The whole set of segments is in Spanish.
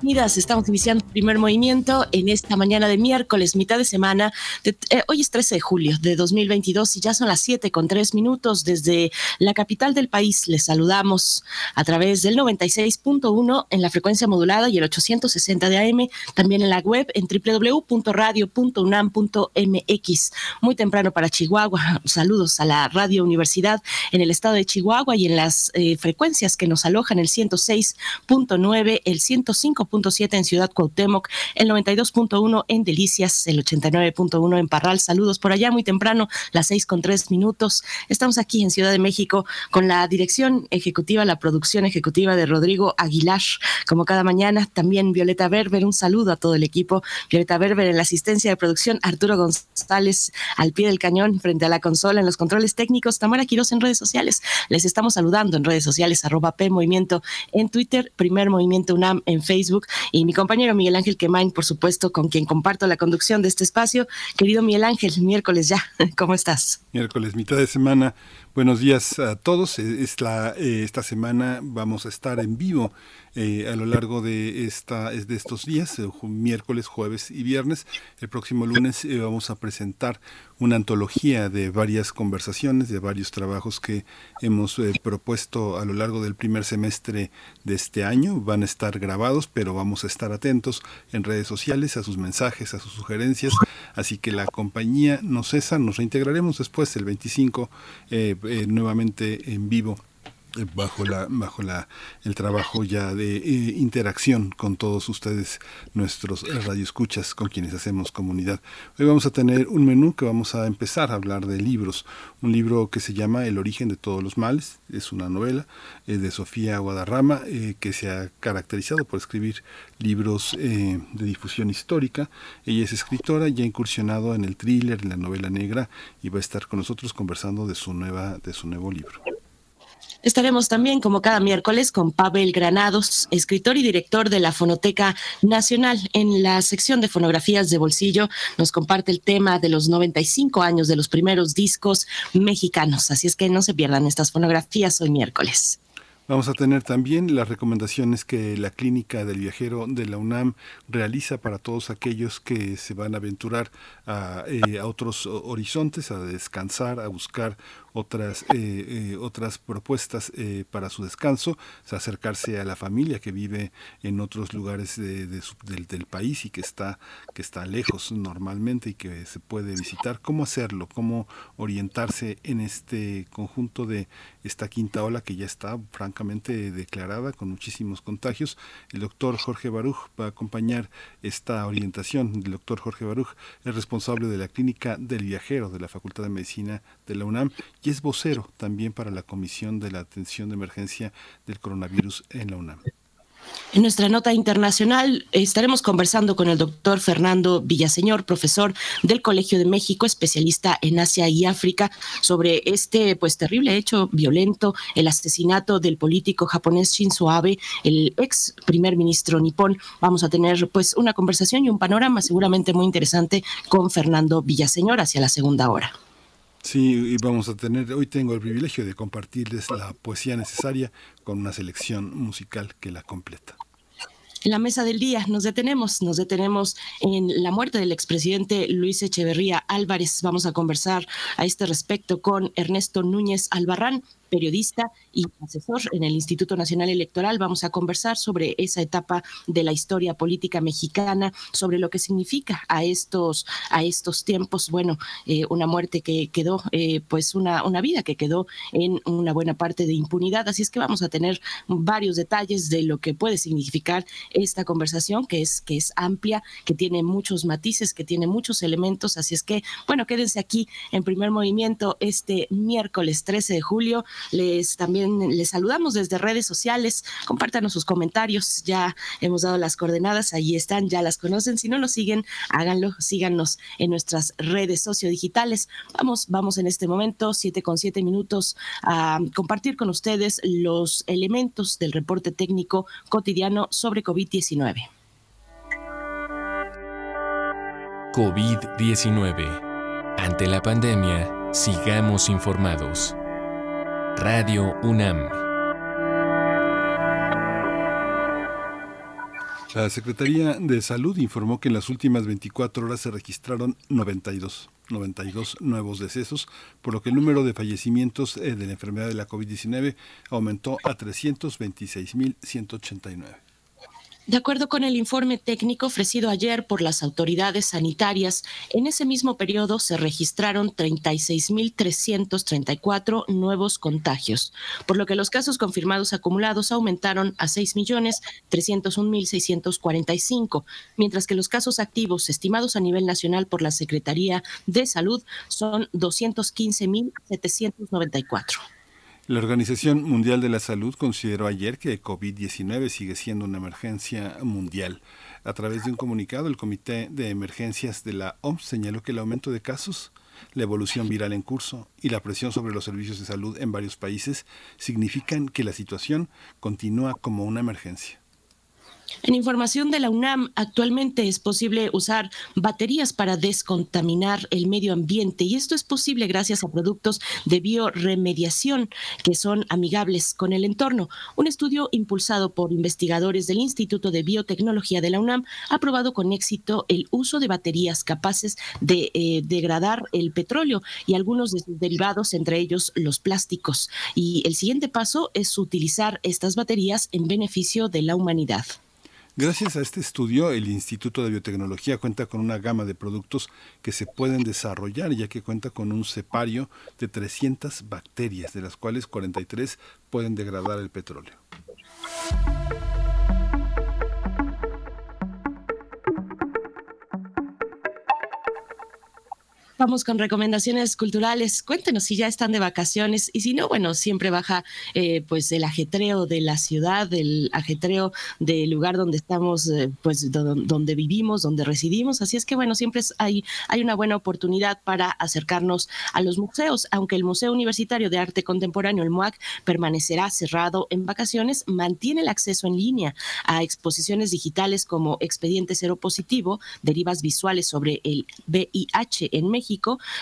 bienvenidas. Estamos iniciando el primer movimiento en esta mañana de miércoles, mitad de semana. Eh, hoy es 13 de julio de 2022 y ya son las 7 con 3 minutos desde la capital del país. Les saludamos a través del 96.1 en la frecuencia modulada y el 860 de AM, también en la web en www.radio.unam.mx. Muy temprano para Chihuahua. Saludos a la Radio Universidad en el estado de Chihuahua y en las eh, frecuencias que nos alojan el 106.9, el 105 91.7 en Ciudad Cuauhtémoc, el 92.1 en Delicias, el 89.1 en Parral. Saludos por allá muy temprano, las 6 con 3 minutos. Estamos aquí en Ciudad de México con la dirección ejecutiva, la producción ejecutiva de Rodrigo Aguilar. Como cada mañana, también Violeta Berber, un saludo a todo el equipo. Violeta Berber en la asistencia de producción, Arturo González al pie del cañón frente a la consola en los controles técnicos, Tamara Quiroz en redes sociales. Les estamos saludando en redes sociales, arroba P Movimiento en Twitter, Primer Movimiento UNAM en Facebook y mi compañero Miguel Ángel Quemain, por supuesto, con quien comparto la conducción de este espacio. Querido Miguel Ángel, miércoles ya, ¿cómo estás? Miércoles, mitad de semana. Buenos días a todos. La, eh, esta semana vamos a estar en vivo eh, a lo largo de, esta, de estos días, eh, miércoles, jueves y viernes. El próximo lunes eh, vamos a presentar una antología de varias conversaciones, de varios trabajos que hemos propuesto a lo largo del primer semestre de este año. Van a estar grabados, pero vamos a estar atentos en redes sociales a sus mensajes, a sus sugerencias. Así que la compañía no cesa, nos reintegraremos después el 25 nuevamente en vivo. eh, bajo la bajo la el trabajo ya de eh, interacción con todos ustedes nuestros radioescuchas con quienes hacemos comunidad. Hoy vamos a tener un menú que vamos a empezar a hablar de libros. Un libro que se llama El origen de todos los males. Es una novela eh, de Sofía Guadarrama que se ha caracterizado por escribir libros de difusión histórica. Ella es escritora y ha incursionado en el thriller en la novela negra y va a estar con nosotros conversando de su nueva de su nuevo libro Estaremos también, como cada miércoles, con Pavel Granados, escritor y director de la Fonoteca Nacional. En la sección de fonografías de bolsillo nos comparte el tema de los 95 años de los primeros discos mexicanos. Así es que no se pierdan estas fonografías hoy miércoles. Vamos a tener también las recomendaciones que la Clínica del Viajero de la UNAM realiza para todos aquellos que se van a aventurar a, eh, a otros horizontes, a descansar, a buscar otras, eh, eh, otras propuestas eh, para su descanso, acercarse a la familia que vive en otros lugares de, del, del, país y que está, que está lejos normalmente y que se puede visitar. ¿Cómo hacerlo? ¿Cómo orientarse en este conjunto de esta quinta ola que ya está francamente declarada con muchísimos contagios? El doctor Jorge Baruch va a acompañar esta orientación. El doctor Jorge Baruch es responsable de la clínica del viajero de la Facultad de Medicina de la UNAM y es vocero también para la Comisión de la Atención de Emergencia del Coronavirus en la UNAM. En nuestra nota internacional estaremos conversando con el doctor Fernando Villaseñor, profesor del Colegio de México, especialista en Asia y África, sobre este pues terrible hecho violento, el asesinato del político japonés Shinzo Abe, el ex primer ministro nipón. Vamos a tener pues una conversación y un panorama seguramente muy interesante con Fernando Villaseñor hacia la segunda hora. Sí, y vamos a tener, hoy tengo el privilegio de compartirles la poesía necesaria con una selección musical que la completa. En la mesa del día nos detenemos, nos detenemos en la muerte del expresidente Luis Echeverría Álvarez. Vamos a conversar a este respecto con Ernesto Núñez Albarrán, periodista y asesor en el Instituto Nacional Electoral. Vamos a conversar sobre esa etapa de la historia política mexicana, sobre lo que significa a estos, a estos tiempos, bueno, eh, una muerte que quedó, eh, pues una, una vida que quedó en una buena parte de impunidad. Así es que vamos a tener varios detalles de lo que puede significar esta conversación, que es, que es amplia, que tiene muchos matices, que tiene muchos elementos. Así es que, bueno, quédense aquí en primer movimiento este miércoles 13 de julio les también les saludamos desde redes sociales. Compártanos sus comentarios. Ya hemos dado las coordenadas, ahí están, ya las conocen. Si no nos siguen, háganlo, síganos en nuestras redes sociodigitales. Vamos, vamos en este momento, siete con siete minutos, a compartir con ustedes los elementos del reporte técnico cotidiano sobre COVID-19. COVID-19. Ante la pandemia, sigamos informados. Radio UNAM. La Secretaría de Salud informó que en las últimas 24 horas se registraron 92, 92 nuevos decesos, por lo que el número de fallecimientos eh, de la enfermedad de la COVID-19 aumentó a 326.189. De acuerdo con el informe técnico ofrecido ayer por las autoridades sanitarias, en ese mismo periodo se registraron 36.334 nuevos contagios, por lo que los casos confirmados acumulados aumentaron a 6.301.645, mientras que los casos activos estimados a nivel nacional por la Secretaría de Salud son 215.794. La Organización Mundial de la Salud consideró ayer que COVID-19 sigue siendo una emergencia mundial. A través de un comunicado, el Comité de Emergencias de la OMS señaló que el aumento de casos, la evolución viral en curso y la presión sobre los servicios de salud en varios países significan que la situación continúa como una emergencia. En información de la UNAM, actualmente es posible usar baterías para descontaminar el medio ambiente y esto es posible gracias a productos de bioremediación que son amigables con el entorno. Un estudio impulsado por investigadores del Instituto de Biotecnología de la UNAM ha probado con éxito el uso de baterías capaces de eh, degradar el petróleo y algunos de sus derivados, entre ellos los plásticos. Y el siguiente paso es utilizar estas baterías en beneficio de la humanidad. Gracias a este estudio, el Instituto de Biotecnología cuenta con una gama de productos que se pueden desarrollar, ya que cuenta con un cepario de 300 bacterias, de las cuales 43 pueden degradar el petróleo. Vamos con recomendaciones culturales. Cuéntenos si ya están de vacaciones y si no, bueno, siempre baja eh, pues el ajetreo de la ciudad, el ajetreo del lugar donde estamos, eh, pues donde vivimos, donde residimos. Así es que bueno, siempre hay, hay una buena oportunidad para acercarnos a los museos. Aunque el Museo Universitario de Arte Contemporáneo, el MUAC, permanecerá cerrado en vacaciones, mantiene el acceso en línea a exposiciones digitales como Expediente Cero Positivo, derivas visuales sobre el VIH en México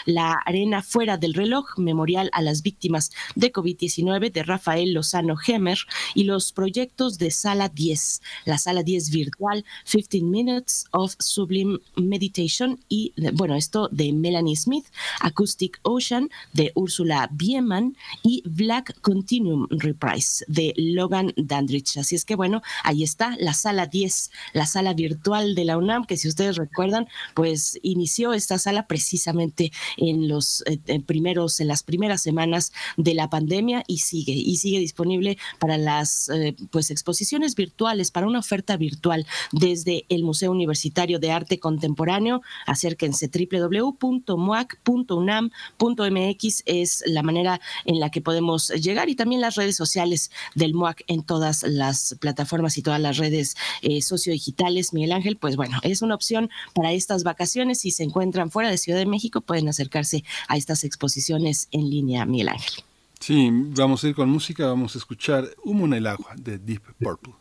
la Arena Fuera del Reloj, memorial a las víctimas de COVID-19 de Rafael Lozano Hemer y los proyectos de Sala 10, la Sala 10 virtual, 15 Minutes of Sublime Meditation y, bueno, esto de Melanie Smith, Acoustic Ocean de Úrsula Bieman y Black Continuum Reprise de Logan Dandridge. Así es que, bueno, ahí está la Sala 10, la sala virtual de la UNAM, que si ustedes recuerdan, pues inició esta sala precisamente en los eh, primeros, en las primeras semanas de la pandemia y sigue, y sigue disponible para las eh, pues exposiciones virtuales, para una oferta virtual desde el Museo Universitario de Arte Contemporáneo. Acérquense www.moac.unam.mx es la manera en la que podemos llegar y también las redes sociales del MOAC en todas las plataformas y todas las redes eh, sociodigitales. Miguel Ángel, pues bueno, es una opción para estas vacaciones si se encuentran fuera de Ciudad de México pueden acercarse a estas exposiciones en línea, Miguel Ángel. Sí, vamos a ir con música, vamos a escuchar Humo en el agua de Deep Purple.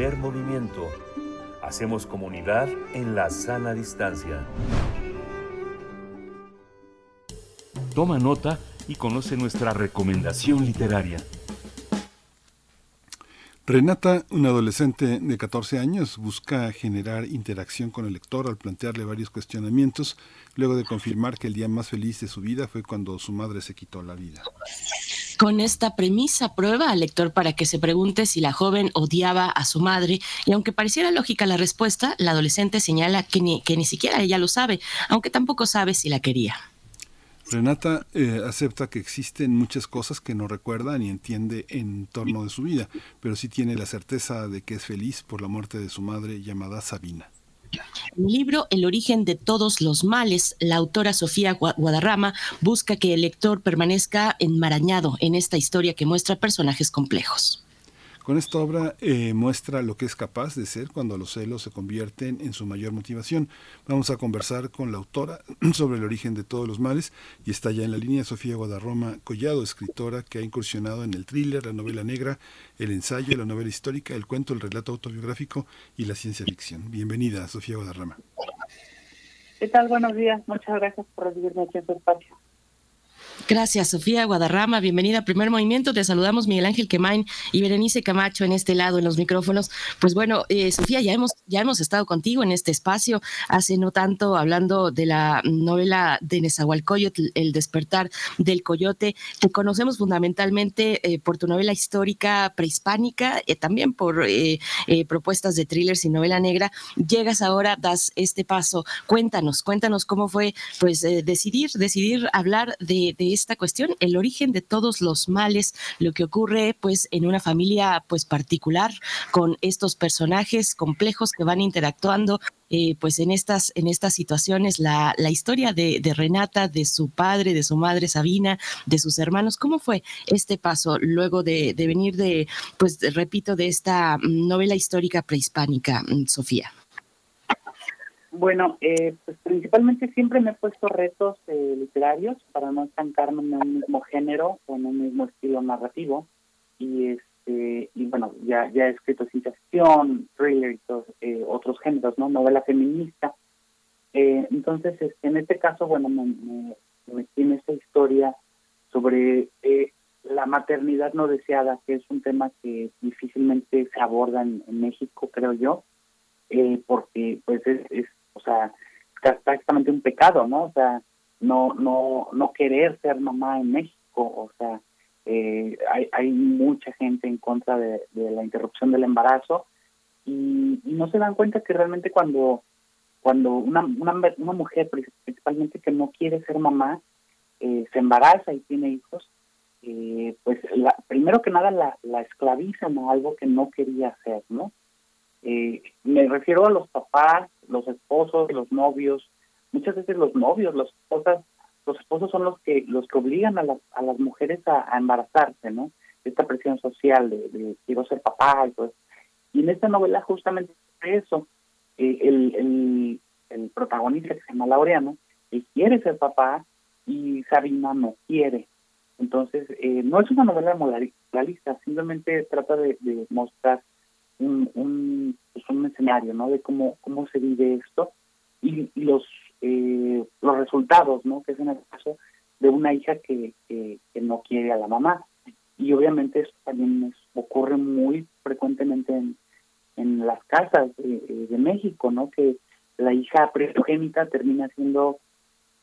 Primer movimiento. Hacemos comunidad en la sana distancia. Toma nota y conoce nuestra recomendación literaria. Renata, una adolescente de 14 años, busca generar interacción con el lector al plantearle varios cuestionamientos, luego de confirmar que el día más feliz de su vida fue cuando su madre se quitó la vida. Con esta premisa prueba al lector para que se pregunte si la joven odiaba a su madre y aunque pareciera lógica la respuesta, la adolescente señala que ni, que ni siquiera ella lo sabe, aunque tampoco sabe si la quería. Renata eh, acepta que existen muchas cosas que no recuerda ni entiende en torno de su vida, pero sí tiene la certeza de que es feliz por la muerte de su madre llamada Sabina. En el libro El origen de todos los males, la autora Sofía Guadarrama busca que el lector permanezca enmarañado en esta historia que muestra personajes complejos. Con esta obra eh, muestra lo que es capaz de ser cuando los celos se convierten en su mayor motivación. Vamos a conversar con la autora sobre el origen de todos los males y está ya en la línea Sofía Guadarroma Collado, escritora que ha incursionado en el thriller, la novela negra, el ensayo, la novela histórica, el cuento, el relato autobiográfico y la ciencia ficción. Bienvenida, Sofía Guadarrama. ¿Qué tal? Buenos días. Muchas gracias por recibirme aquí en su espacio. Gracias, Sofía Guadarrama. Bienvenida a Primer Movimiento. Te saludamos Miguel Ángel Quemain y Berenice Camacho en este lado, en los micrófonos. Pues bueno, eh, Sofía, ya hemos, ya hemos estado contigo en este espacio hace no tanto hablando de la novela de Nezahualcóyotl, El despertar del coyote. Te conocemos fundamentalmente eh, por tu novela histórica prehispánica, eh, también por propuestas de thrillers y novela negra. Llegas ahora, das este paso. Cuéntanos, cuéntanos cómo fue pues decidir, decidir hablar de esta cuestión, el origen de todos los males, lo que ocurre pues en una familia pues particular con estos personajes complejos que van interactuando eh, pues en estas, en estas situaciones, la, la historia de, Renata, de su padre, de su madre Sabina, de sus hermanos, ¿cómo fue este paso luego de, de venir de, pues repito, de esta novela histórica prehispánica, mm, Sofía? Bueno, eh, pues principalmente siempre me he puesto retos eh, literarios para no estancarme en un mismo género o en un mismo estilo narrativo. Y este y bueno, ya, ya he escrito ciencia ficción, thriller y todos, eh, otros géneros, ¿no? Novela feminista. entonces, este, en este caso, bueno, me, me, metí en esta historia sobre la maternidad no deseada, que es un tema que difícilmente se aborda en, México, creo yo. porque pues es, o sea, es prácticamente un pecado, ¿no? O sea, no, no, no querer ser mamá en México, o sea, eh, hay, hay mucha gente en contra de, la interrupción del embarazo y, no se dan cuenta que realmente cuando cuando una, una, una mujer principalmente que no quiere ser mamá eh, se embaraza y tiene hijos, eh, pues la, primero que nada la, la esclavizan a algo que no quería hacer, ¿no? Eh, me refiero a los papás, los esposos, los novios, muchas veces los novios, las esposas, los esposos son los que los que obligan a las, a las mujeres a, embarazarse, ¿no? Esta presión social de, quiero ser papá y todo Y en esta novela justamente eso, eh, el, el, el, protagonista que se llama Laureano, él quiere ser papá y Sabina no quiere. Entonces, eh, no es una novela moralista, simplemente trata de, de mostrar un, un, pues un escenario, ¿no? De cómo, cómo se vive esto y, los, eh, los resultados, ¿no? Que es en el caso de una hija que, que, no quiere a la mamá. Y obviamente esto también ocurre muy frecuentemente en, en las casas de, de, México, ¿no? Que la hija primogénita termina siendo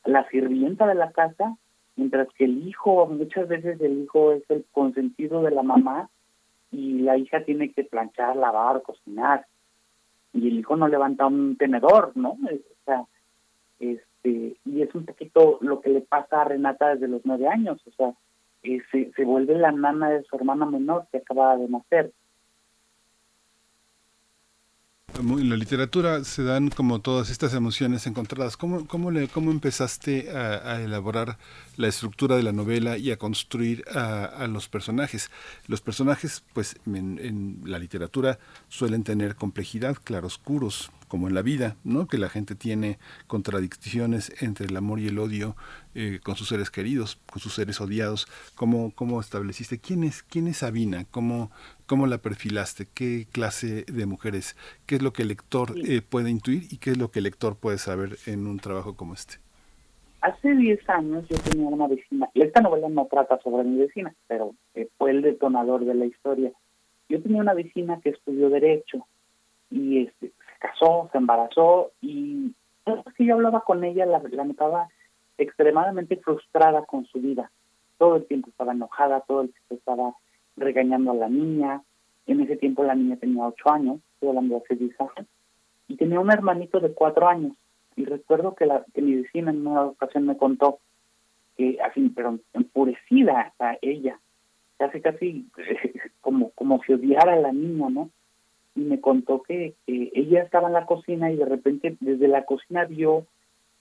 la sirvienta de la casa, mientras que el hijo, muchas veces el hijo es el consentido de la mamá y la hija tiene que planchar, lavar, cocinar. Y el hijo no levanta un tenedor, ¿no? O sea, este, y es un poquito lo que le pasa a Renata desde los nueve años, o sea, eh, se, se vuelve la nana de su hermana menor que acaba de nacer en la literatura se dan como todas estas emociones encontradas. ¿Cómo, cómo, empezaste a, elaborar la estructura de la novela y a construir a, los personajes? Los personajes, pues en, la literatura suelen tener complejidad, claroscuros, como en la vida, ¿no? Que la gente tiene contradicciones entre el amor y el odio eh, con sus seres queridos, con sus seres odiados. ¿Cómo, cómo estableciste quién es, quién es Sabina? ¿Cómo ¿Cómo la perfilaste? ¿Qué clase de mujeres? ¿Qué es lo que el lector eh, puede intuir y qué es lo que el lector puede saber en un trabajo como este? Hace 10 años yo tenía una vecina, y esta novela no trata sobre mi vecina, pero eh, fue el detonador de la historia. Yo tenía una vecina que estudió Derecho y este, se casó, se embarazó y que yo hablaba con ella la, la notaba extremadamente frustrada con su vida. Todo el tiempo estaba enojada, todo el tiempo estaba regañando a la niña. En ese tiempo la niña tenía ocho años, estoy hablando hace diez años, y tenía un hermanito de cuatro años. Y recuerdo que, la, que mi vecina en una ocasión me contó que así, pero enfurecida a ella, casi casi como, como si odiara a la niña, ¿no? Y me contó que, ella estaba en la cocina y de repente desde la cocina vio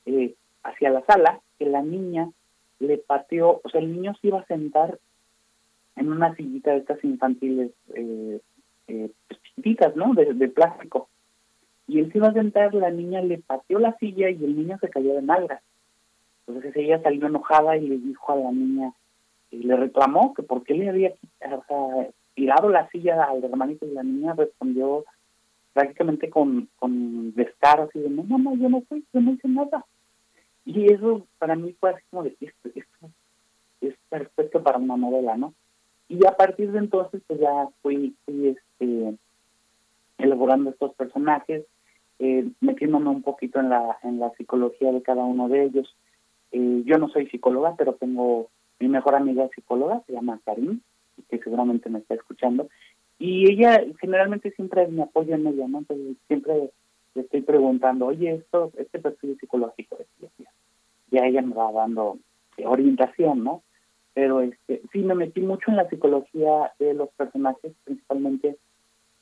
eh, hacia la sala que la niña le pateó, o sea, el niño se iba a sentar en una sillita de estas infantiles eh, eh, pues, ¿no? De, de, plástico. Y él se iba a sentar, la niña le pateó la silla y el niño se cayó de nalgas. Entonces ella salió enojada y le dijo a la niña, y le reclamó que por qué le había tirado la silla al hermanito y la niña respondió prácticamente con, con descaro, así de, no, mamá, yo no fui, yo no hice nada. Y eso para mí fue así como de, esto, esto es perfecto para una novela, ¿no? Y a partir de entonces, pues ya fui, fui este, elaborando estos personajes, eh, metiéndome un poquito en la, en la psicología de cada uno de ellos. Eh, yo no soy psicóloga, pero tengo mi mejor amiga psicóloga, se llama Karim, que seguramente me está escuchando, y ella generalmente siempre me apoya en ella, ¿no? Entonces siempre le estoy preguntando, oye, esto, este perfil psicológico, ya ella me va dando orientación, ¿no? Pero este, sí me metí mucho en la psicología de los personajes, principalmente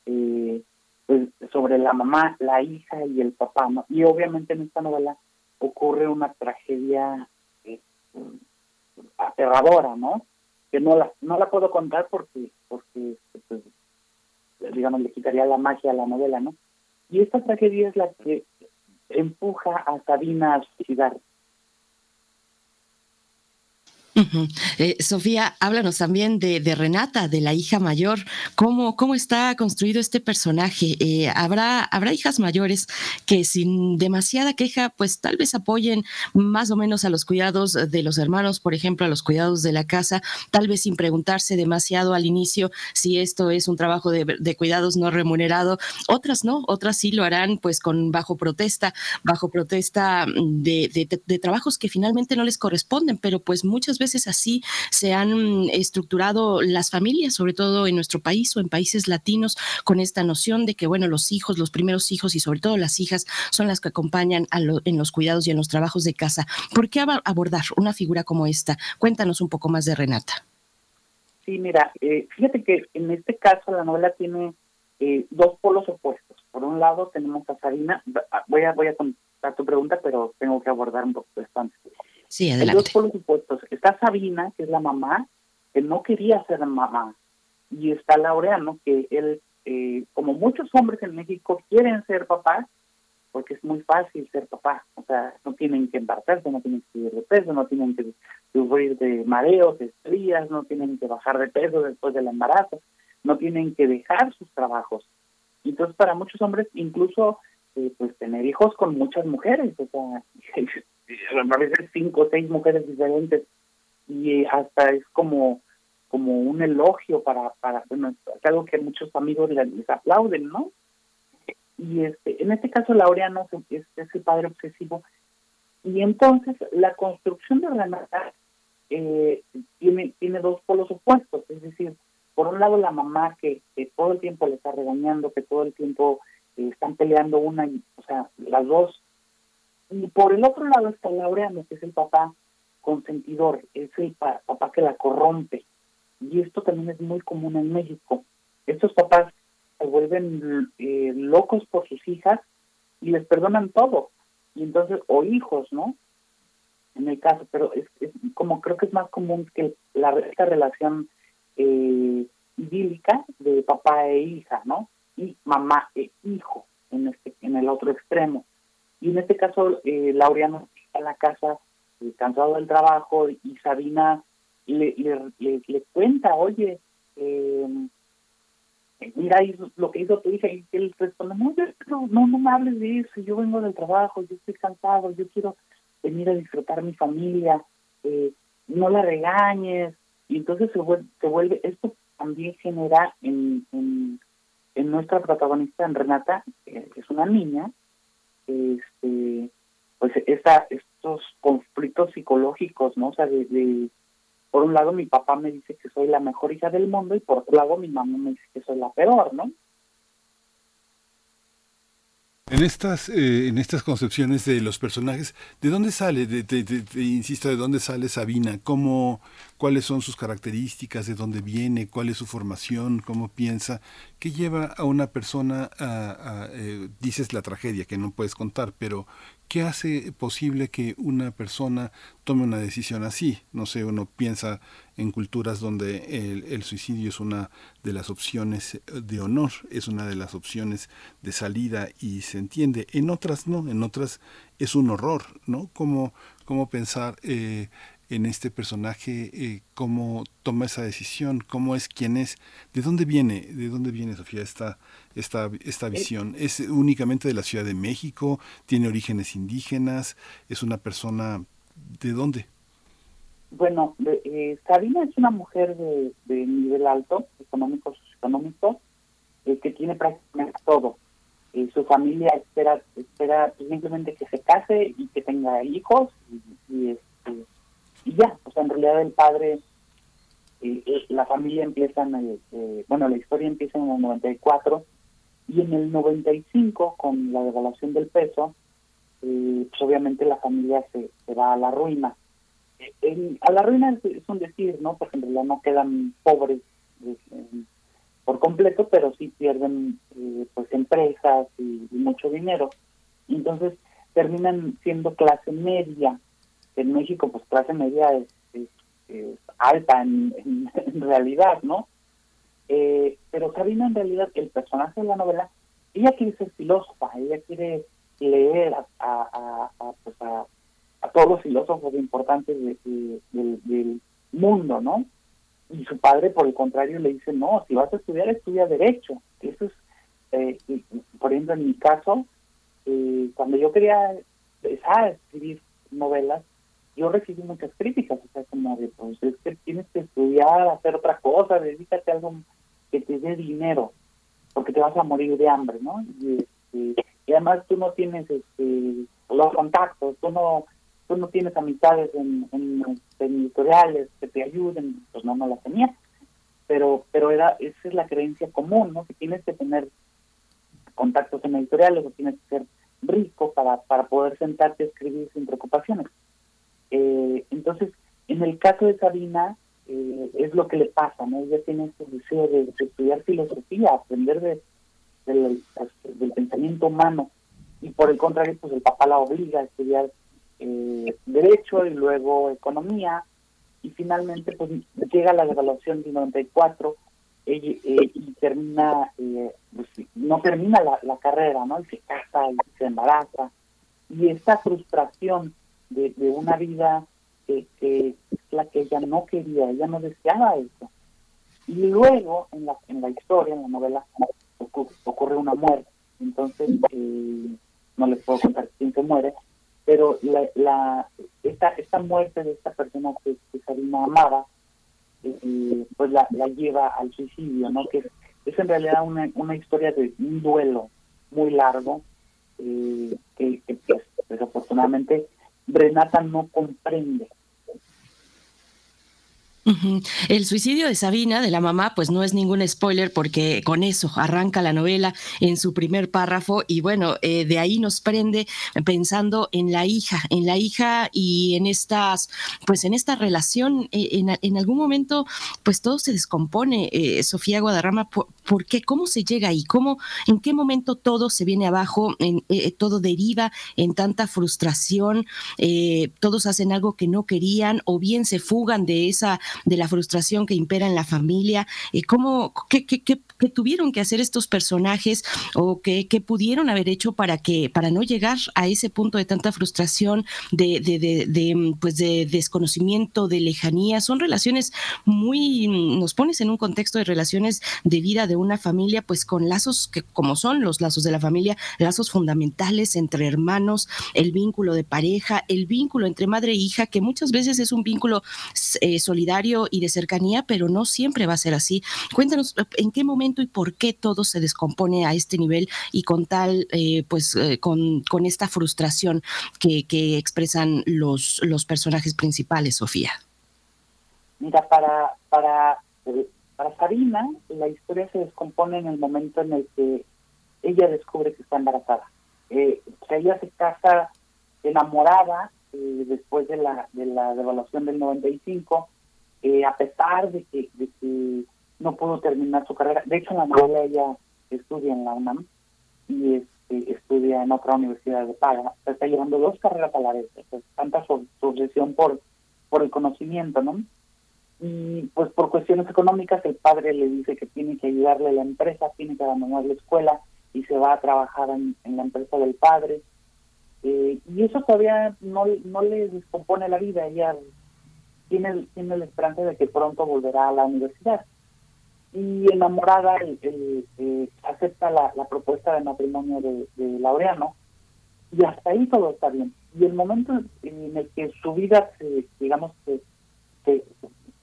eh, pues, sobre la mamá, la hija y el papá, ¿no? Y obviamente en esta novela ocurre una tragedia eh, aterradora, ¿no? Que no la no la puedo contar porque porque pues, digamos le quitaría la magia a la novela, ¿no? Y esta tragedia es la que empuja a Sabina a Eh, Sofía, háblanos también de, Renata, de la hija mayor. ¿Cómo, cómo está construido este personaje? Eh, ¿habrá, ¿Habrá hijas mayores que sin demasiada queja, pues tal vez apoyen más o menos a los cuidados de los hermanos, por ejemplo, a los cuidados de la casa, tal vez sin preguntarse demasiado al inicio si esto es un trabajo de, cuidados no remunerado? Otras no, otras sí lo harán pues con bajo protesta, bajo protesta de, de trabajos que finalmente no les corresponden, pero pues muchas veces veces así se han estructurado las familias, sobre todo en nuestro país o en países latinos, con esta noción de que, bueno, los hijos, los primeros hijos y sobre todo las hijas son las que acompañan en los cuidados y en los trabajos de casa. ¿Por qué abordar una figura como esta? Cuéntanos un poco más de Renata. Sí, mira, eh, fíjate que en este caso la novela tiene eh, dos polos opuestos. Por un lado tenemos a Sarina, voy a, voy a contestar tu pregunta, pero tengo que abordar un poco esto antes. Sí, adelante. Hay dos supuestos. Está Sabina, que es la mamá, que no quería ser mamá. Y está Laureano, que él, eh, como muchos hombres en México, quieren ser papás, porque es muy fácil ser papá. O sea, no tienen que embarazarse, no tienen que subir de peso, no tienen que sufrir de mareos, de estrías, no tienen que bajar de peso después del embarazo, no tienen que dejar sus trabajos. Entonces, para muchos hombres, incluso eh, pues tener hijos con muchas mujeres, o sea, a veces cinco o seis mujeres diferentes y eh, hasta es como como un elogio para para es algo que muchos amigos les, aplauden no y este en este caso Laureano es, es el padre obsesivo. Y entonces la construcción de Renata eh, tiene tiene dos polos opuestos es decir por un lado la mamá que, que todo el tiempo le está regañando que todo el tiempo eh, están peleando una y o sea las dos y por el otro lado está Laureano, que es el papá consentidor, es el papá que la corrompe. Y esto también es muy común en México. Estos papás se vuelven eh, locos por sus hijas y les perdonan todo. Y entonces, o hijos, ¿no? En el caso, pero es, como creo que es más común que la, esta relación eh, idílica de papá e hija, ¿no? Y mamá e hijo en, este, en el otro extremo. Y en este caso, eh, Laureano está en la casa eh, cansado del trabajo y Sabina le, le, le, cuenta, oye, eh, mira lo que hizo tu hija y él responde, no, no, no me hables de eso, yo vengo del trabajo, yo estoy cansado, yo quiero venir a disfrutar mi familia, eh, no la regañes, y entonces se vuelve, se vuelve esto también genera en, en, nuestra protagonista, en Renata, que es una niña, este pues esta, estos conflictos psicológicos, ¿no? O sea, de, por un lado mi papá me dice que soy la mejor hija del mundo y por otro lado mi mamá me dice que soy la peor, ¿no? En estas, eh, en estas concepciones de los personajes, ¿de dónde sale, de, insisto, de dónde sale Sabina? ¿Cómo, ¿Cuáles son sus características? ¿De dónde viene? ¿Cuál es su formación? ¿Cómo piensa? ¿Qué lleva a una persona a, eh, dices la tragedia que no puedes contar, pero ¿Qué hace posible que una persona tome una decisión así? No sé, uno piensa en culturas donde el, suicidio es una de las opciones de honor, es una de las opciones de salida y se entiende. En otras no, en otras es un horror, ¿no? ¿Cómo, cómo pensar eh, en este personaje, eh, cómo toma esa decisión, cómo es, quién es, de dónde viene, de dónde viene, Sofía, esta, esta, esta visión. ¿Es únicamente de la Ciudad de México? ¿Tiene orígenes indígenas? ¿Es una persona de dónde? Bueno, eh, Sabina es una mujer de, nivel alto, económico, socioeconómico, eh, que tiene prácticamente todo. Eh, su familia espera espera simplemente que se case y que tenga hijos y, este, y ya, sea, en realidad el padre, eh, eh, la familia empieza, en el, eh, bueno, la historia empieza en el 94 y en el 95, con la devaluación del peso, pues obviamente la familia se, se va a la ruina. a la ruina es, un decir, ¿no? Porque en realidad no quedan pobres por completo, pero sí pierden pues empresas y, y mucho dinero. Entonces terminan siendo clase media en México pues clase media es, alta en, realidad, ¿no? Eh, pero Sabina en realidad, el personaje de la novela, ella quiere ser filósofa, ella quiere leer a, a, a, pues a, todos los filósofos importantes del mundo, ¿no? Y su padre, por el contrario, le dice, no, si vas a estudiar, estudia Derecho. Eso es, eh, por ejemplo, en mi caso, eh, cuando yo quería empezar a escribir novelas, yo recibí muchas críticas, o sea, como de, pues es que tienes que estudiar, hacer otra cosa, dedícate a algo que te dé dinero, porque te vas a morir de hambre, ¿no? Y, este, y además tú no tienes este, los contactos, tú no tú no tienes amistades en, en, editoriales que te ayuden, pues no, no las tenía, pero pero era esa es la creencia común, ¿no? Que tienes que tener contactos en editoriales o tienes que ser rico para, para poder sentarte a escribir sin preocupaciones. Eh, entonces, en el caso de Sabina, eh, es lo que le pasa, ¿no? Ella tiene este deseo de, estudiar filosofía, aprender de, del, pensamiento humano, y por el contrario, pues el papá la obliga a estudiar eh, Derecho y luego Economía, y finalmente pues llega la devaluación del 94 y, y termina, pues, no termina la, la, carrera, ¿no? Y se casa y se embaraza, y esta frustración de, una vida que, que, la que ella no quería, ella no deseaba eso. Y luego, en la, en la historia, en la novela, ocurre, una muerte. Entonces, eh, no les puedo contar quién se muere, pero la, la, esta, esta muerte de esta persona que, que Sarina amaba, eh, pues la, la, lleva al suicidio, ¿no? Que es, en realidad una, una historia de un duelo muy largo, eh, que, que pues, desafortunadamente Renata no comprende. El suicidio de Sabina, de la mamá, pues no es ningún spoiler porque con eso arranca la novela en su primer párrafo y bueno, eh, de ahí nos prende pensando en la hija, en la hija y en estas, pues en esta relación, eh, en, algún momento, pues todo se descompone, eh, Sofía Guadarrama, ¿por, qué? ¿Cómo se llega ahí? ¿Cómo, en qué momento todo se viene abajo, en, todo deriva en tanta frustración, todos hacen algo que no querían o bien se fugan de esa de la frustración que impera en la familia, eh, cómo, qué, qué, qué, tuvieron que hacer estos personajes o qué, pudieron haber hecho para que, para no llegar a ese punto de tanta frustración, de, de, de, de pues de desconocimiento, de lejanía. Son relaciones muy, nos pones en un contexto de relaciones de vida de una familia, pues con lazos que como son los lazos de la familia, lazos fundamentales entre hermanos, el vínculo de pareja, el vínculo entre madre e hija, que muchas veces es un vínculo eh, solidario y de cercanía, pero no siempre va a ser así. Cuéntanos en qué momento y por qué todo se descompone a este nivel y con tal, eh, pues eh, con, con, esta frustración que, que expresan los, los personajes principales, Sofía. Mira, para, para, para Sabina, la historia se descompone en el momento en el que ella descubre que está embarazada. Eh, ella se casa enamorada eh, después de la, de la devaluación del 95, eh, a pesar de que, de que no pudo terminar su carrera. De hecho, la novela ella estudia en la UNAM y este, estudia en otra universidad de paga. está llevando dos carreras a la vez. tanta su, obsesión por, por el conocimiento, ¿no? y pues por cuestiones económicas el padre le dice que tiene que ayudarle a la empresa, tiene que abandonar la escuela y se va a trabajar en, la empresa del padre. Eh, y eso todavía no, no le descompone la vida, ella tiene, tiene la esperanza de que pronto volverá a la universidad. Y enamorada, el, acepta la, propuesta de matrimonio de, Laureano y hasta ahí todo está bien. Y el momento en el que su vida, se, digamos, que se,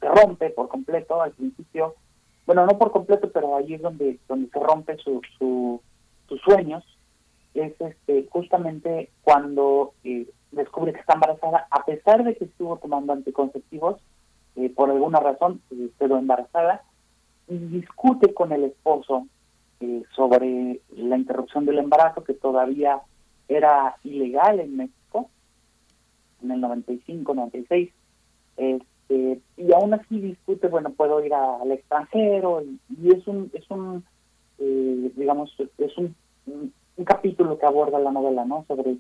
se rompe por completo al principio, bueno, no por completo, pero ahí es donde, donde se rompe su, su, sus sueños, es este justamente cuando eh, descubre que está embarazada, a pesar de que estuvo tomando anticonceptivos, eh, por alguna razón eh, quedó embarazada, y discute con el esposo sobre la interrupción del embarazo, que todavía era ilegal en México, en el 95, 96. Este, y aún así discute, bueno, puedo ir al extranjero, y, es un, es un digamos, es un un, capítulo que aborda la novela, ¿no? Sobre,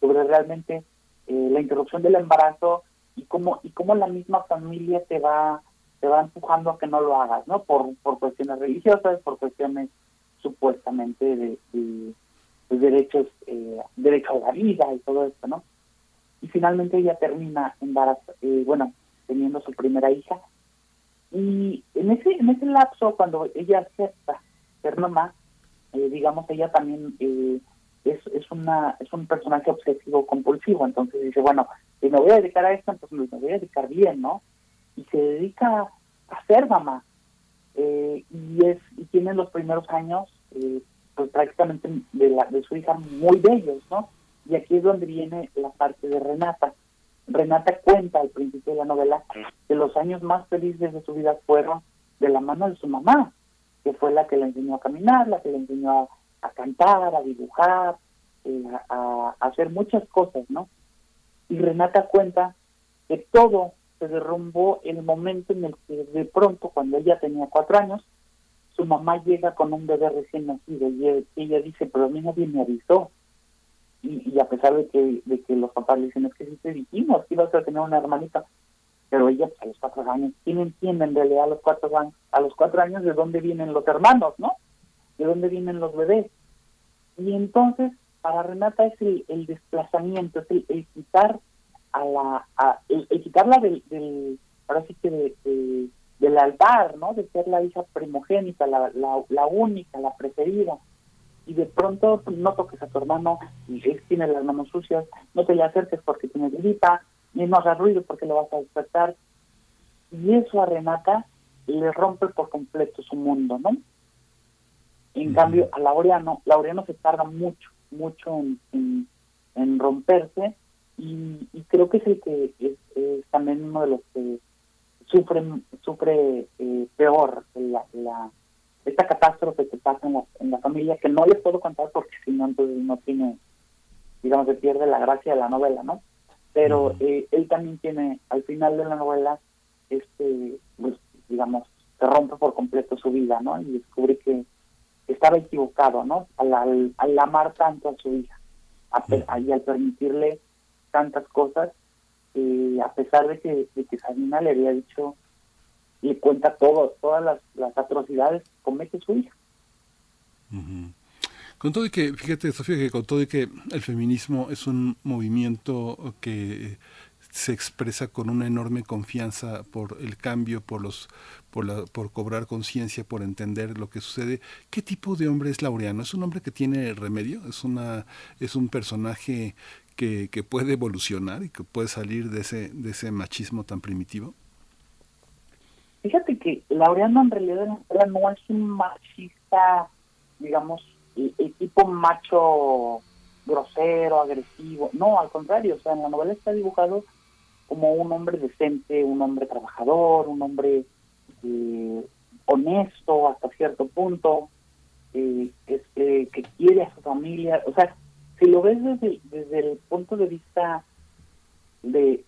sobre realmente eh, la interrupción del embarazo y cómo, y cómo la misma familia te va, te va empujando a que no lo hagas, ¿no? Por, por cuestiones religiosas, por cuestiones supuestamente de, de, derechos, eh, derecho a la vida y todo esto, ¿no? Y finalmente ella termina embarazada, eh, bueno, teniendo su primera hija. Y en ese, en ese lapso, cuando ella acepta ser mamá, eh, digamos, ella también eh, es, es, una, es un personaje obsesivo compulsivo, entonces dice, bueno, si me voy a dedicar a esto, entonces me voy a dedicar bien, ¿no? Y se dedica a ser mamá. Eh, y es y tiene los primeros años pues prácticamente de, la, de su hija muy bellos, ¿no? Y aquí es donde viene la parte de Renata. Renata cuenta al principio de la novela que los años más felices de su vida fueron de la mano de su mamá, que fue la que le enseñó a caminar, la que le enseñó a, cantar, a dibujar, eh, a, hacer muchas cosas, ¿no? Y Renata cuenta que todo se derrumbó en el momento en el que de pronto, cuando ella tenía cuatro años, su mamá llega con un bebé recién nacido y ella, dice, pero a mí nadie me avisó. Y, a pesar de que, de que los papás le dicen, es que sí te dijimos que ibas a tener una hermanita, pero ella pues, a los cuatro años, ¿quién entiende en realidad a los cuatro años, a los cuatro años de dónde vienen los hermanos, ¿no? De dónde vienen los bebés. Y entonces, para Renata es el, desplazamiento, es el, quitar a la, el, quitarla del, del, ahora sí que de, del altar, ¿no? De ser la hija primogénita, la, la, única, la preferida y de pronto no toques a tu hermano y tiene las manos sucias, no te le acerques porque tienes gripa, no haga ruido porque lo vas a despertar. Y eso a Renata le rompe por completo su mundo, ¿no? En cambio, a Laureano, Laureano se tarda mucho, mucho en, en, romperse y, creo que es el que es, también uno de los que sufre, sufre eh, peor la, la, esta catástrofe que pasa en la, en la familia, que no les puedo contar porque si no, entonces no tiene, digamos, se pierde la gracia de la novela, ¿no? pero eh, él también tiene, al final de la novela, este, pues, digamos, se rompe por completo su vida, ¿no? Y descubre que estaba equivocado, ¿no? Al, al, amar tanto a su hija, y al permitirle tantas cosas, eh, a pesar de que, de que Sabina le había dicho le cuenta todo, todas las, atrocidades que comete su hija. Con todo y que, fíjate, Sofía, que con todo y que el feminismo es un movimiento que se expresa con una enorme confianza por el cambio, por los, por, la, por cobrar conciencia, por entender lo que sucede. ¿Qué tipo de hombre es Laureano? ¿Es un hombre que tiene remedio? ¿Es una, es un personaje que, que puede evolucionar y que puede salir de ese, de ese machismo tan primitivo? Fíjate que Laureano en realidad no es un machista, digamos, el, el tipo macho grosero, agresivo. No, al contrario, o sea, en la novela está dibujado como un hombre decente, un hombre trabajador, un hombre eh, honesto hasta cierto punto, eh, este, que quiere a su familia. O sea, si lo ves desde, desde el punto de vista de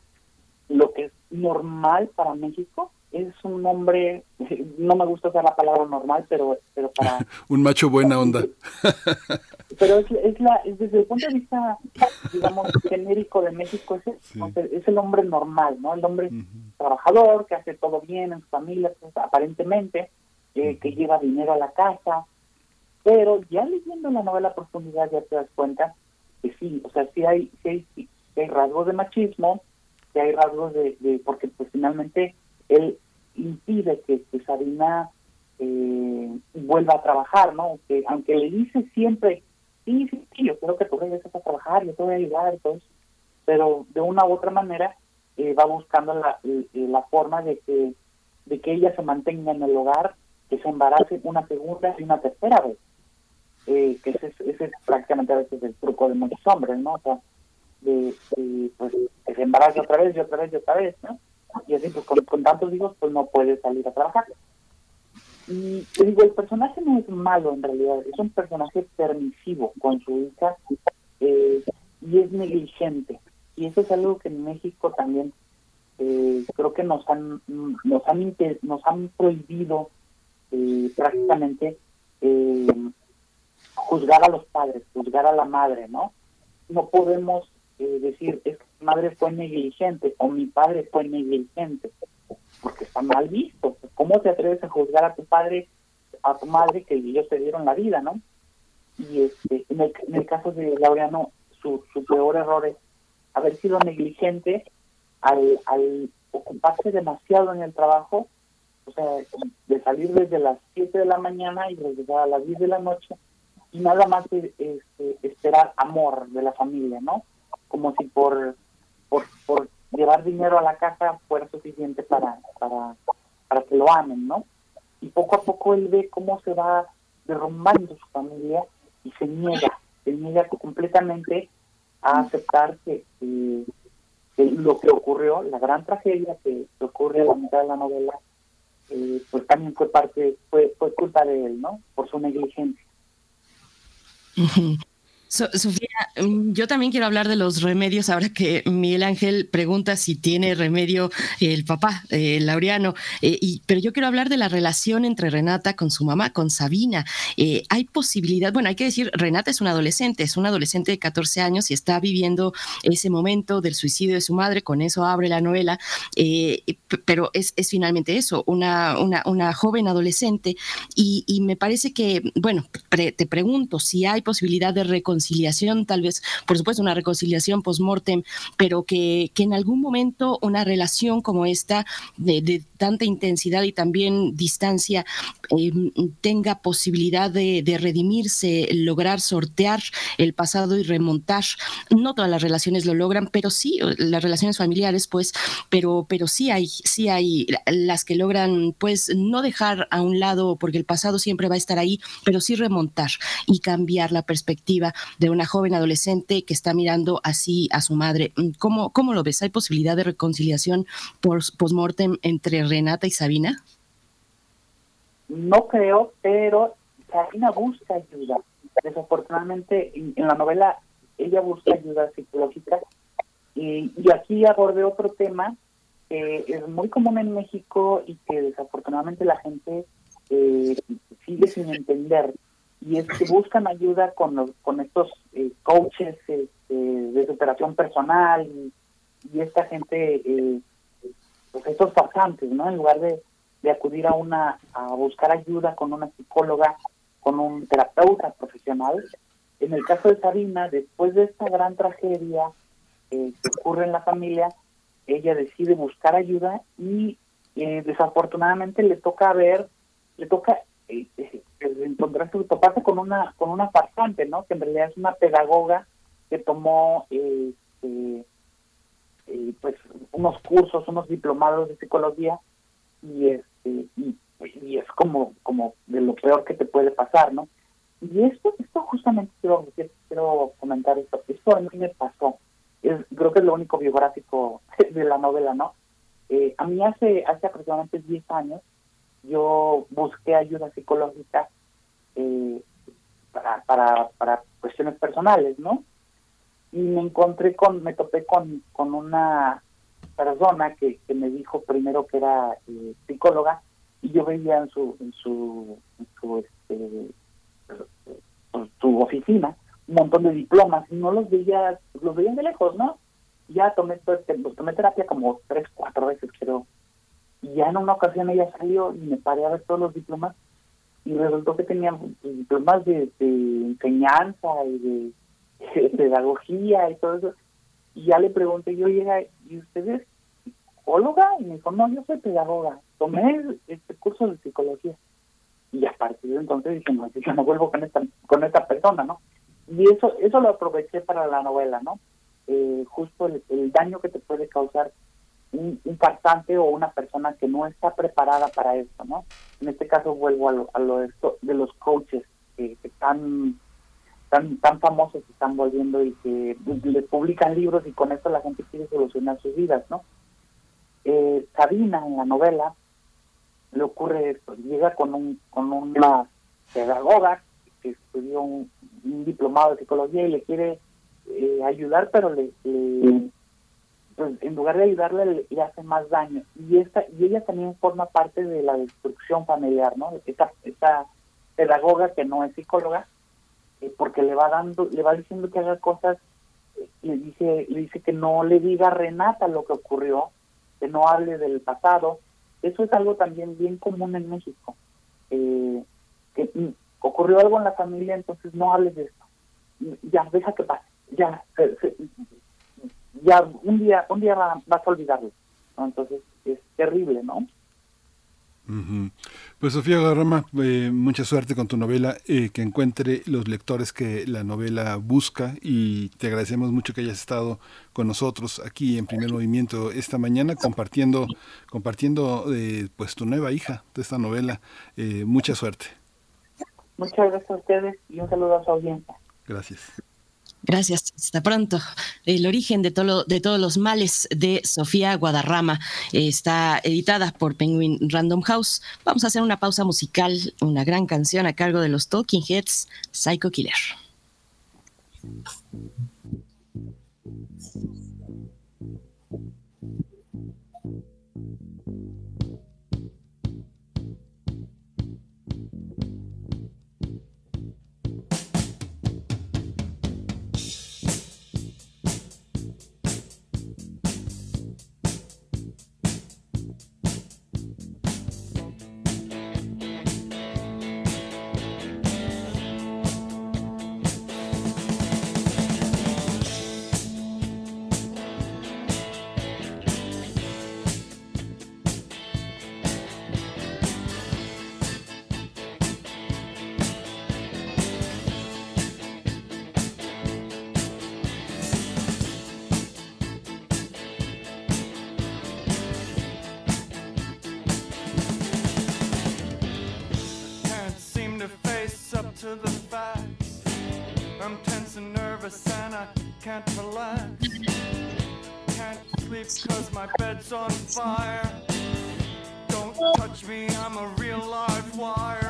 lo que es normal para México, es un hombre, no me gusta usar la palabra normal, pero, pero para... un macho buena onda. pero es, es, la, es desde el punto de vista, digamos, genérico de México, es, es el hombre normal, ¿no? El hombre trabajador, que hace todo bien en su familia, pues, aparentemente, eh, que lleva dinero a la casa, pero ya leyendo la novela a profundidad ya te das cuenta que sí, o sea, sí hay, sí hay, sí hay rasgos de machismo, sí hay rasgos de, de porque pues finalmente él impide que, Sabina eh, vuelva a trabajar, ¿no? Que aunque le dice siempre, sí, sí, sí, yo creo que tú regresas a trabajar, yo te voy a ayudar eso, pero de una u otra manera eh, va buscando la, la forma de que, de que ella se mantenga en el hogar, que se embarace una segunda y una tercera vez. Eh, que ese, ese, es prácticamente a veces el truco de muchos hombres, ¿no? O sea, de, pues, que se embarace otra vez y otra vez y otra vez, ¿no? Y así pues con, tantos hijos pues no puede salir a trabajar. Y digo, el personaje no es malo en realidad, es un personaje permisivo con su hija eh, y es negligente. Y eso es algo que en México también eh, creo que nos han nos han nos han prohibido eh, prácticamente juzgar a los padres, juzgar a la madre, ¿no? No podemos decir, es madre fue negligente o mi padre fue negligente, porque está mal visto. ¿Cómo te atreves a juzgar a tu padre, a tu madre que ellos te dieron la vida, no? Y este, en, el, en el caso de Laureano, su, su peor error es haber sido negligente al, al ocuparse demasiado en el trabajo, o sea, de salir desde las 7 de la mañana y regresar a las 10 de la noche, y nada más este, esperar amor de la familia, ¿no? Como si por por, por llevar dinero a la casa fuera suficiente para, para, para que lo amen, ¿no? Y poco a poco él ve cómo se va derrumbando su familia y se niega, se niega completamente a aceptar que, lo que ocurrió, la gran tragedia que, ocurre a la mitad de la novela, eh, pues también fue parte, fue, fue culpa de él, ¿no? Por su negligencia. Sofía, mm, yo también quiero hablar de los remedios ahora que Miguel Ángel pregunta si tiene remedio el papá, eh, Laureano, eh, y, pero yo quiero hablar de la relación entre Renata con su mamá, con Sabina. Eh, hay posibilidad, bueno, hay que decir, Renata es una adolescente, es una adolescente de 14 años y está viviendo ese momento del suicidio de su madre, con eso abre la novela, pero es, finalmente eso, una, joven adolescente. Y, y, me parece que, bueno, te pregunto si hay posibilidad de reconciliar reconciliación, tal vez, por supuesto, una reconciliación post-mortem, pero que, que, en algún momento una relación como esta, de, tanta intensidad y también distancia, eh, tenga posibilidad de, de, redimirse, lograr sortear el pasado y remontar. No todas las relaciones lo logran, pero sí, las relaciones familiares, pues, pero, pero sí hay, sí hay las que logran, pues, no dejar a un lado, porque el pasado siempre va a estar ahí, pero sí remontar y cambiar la perspectiva de una joven adolescente que está mirando así a su madre. Mm, ¿Cómo, cómo lo ves? ¿Hay posibilidad de reconciliación post-mortem entre Renata y Sabina? No creo, pero Sabina busca ayuda. Desafortunadamente, en, la novela ella busca ayuda psicológica y, aquí aborde otro tema que es muy común en México y que desafortunadamente la gente eh, sigue sin entender y es que buscan ayuda con, los, con estos eh, coaches este, de superación personal y, esta gente, eh, pues estos pasantes, ¿no? En lugar de, de acudir a una a buscar ayuda con una psicóloga, con un terapeuta profesional. En el caso de Sabina, después de esta gran tragedia eh, que ocurre en la familia, ella decide buscar ayuda y eh, desafortunadamente le toca ver, le toca eh, eh, encontrarse, toparse con una con una farsante, ¿no? Que en realidad es una pedagoga que tomó este, pues unos cursos, unos diplomados de psicología y este y, y, es como como de lo peor que te puede pasar, ¿no? Y esto esto justamente quiero quiero comentar esto, esto a mí me pasó, es, creo que es lo único biográfico de la novela, ¿no? Eh, a mí hace hace aproximadamente 10 años yo busqué ayuda psicológica eh, para, para, para cuestiones personales, ¿no? Y me encontré con, me topé con, con una persona que, que me dijo primero que era eh, psicóloga y yo veía en su en su, su, este, su oficina un montón de diplomas y no los veía los veía de lejos no ya tomé tomé terapia como tres cuatro veces creo y ya en una ocasión ella salió y me paré a ver todos los diplomas y resultó que tenía diplomas de, enseñanza y de, pedagogía y todo eso. Y ya le pregunté yo oye y usted es psicóloga y me dijo no yo soy pedagoga tomé este curso de psicología y a partir de entonces dije no yo no vuelvo con esta con esta persona no y eso eso lo aproveché para la novela no eh, justo el, daño que te puede causar un, un o una persona que no está preparada para esto, ¿no? En este caso vuelvo a lo, a lo de, los coaches que, están tan tan famosos que están volviendo y que les publican libros y con esto la gente quiere solucionar sus vidas, ¿no? Eh, Sabina en la novela le ocurre esto, llega con un con una pedagoga que estudió un diplomado de psicología y le quiere eh, ayudar, pero le, pues, en lugar de ayudarle le, hace más daño. Y esta y ella también forma parte de la destrucción familiar, ¿no? Esta, esta pedagoga que no es psicóloga, eh, porque le va dando, le va diciendo que haga cosas, le dice, le dice que no le diga a Renata lo que ocurrió, que no hable del pasado. Eso es algo también bien común en México. Eh, que ocurrió algo en la familia, entonces no hables de esto. Ya, deja que pase ya, ya un día, un día vas a olvidarlo. Entonces es terrible, ¿no? Pues Sofía Garrama, eh, mucha suerte con tu novela, eh, que encuentre los lectores que la novela busca y te agradecemos mucho que hayas estado con nosotros aquí en Primer Movimiento esta mañana compartiendo, compartiendo eh, pues tu nueva hija de esta novela. mucha suerte. Muchas gracias a ustedes y un saludo a su audiencia. Gracias. Gracias. Hasta pronto. El origen de, todo, de todos los males de Sofía Guadarrama está editada por Penguin Random House. Vamos a hacer una pausa musical, una gran canción a cargo de los Talking Heads, Psycho Killer. Can't relax. Can't sleep cause my bed's on fire. Don't touch me, I'm a real live wire.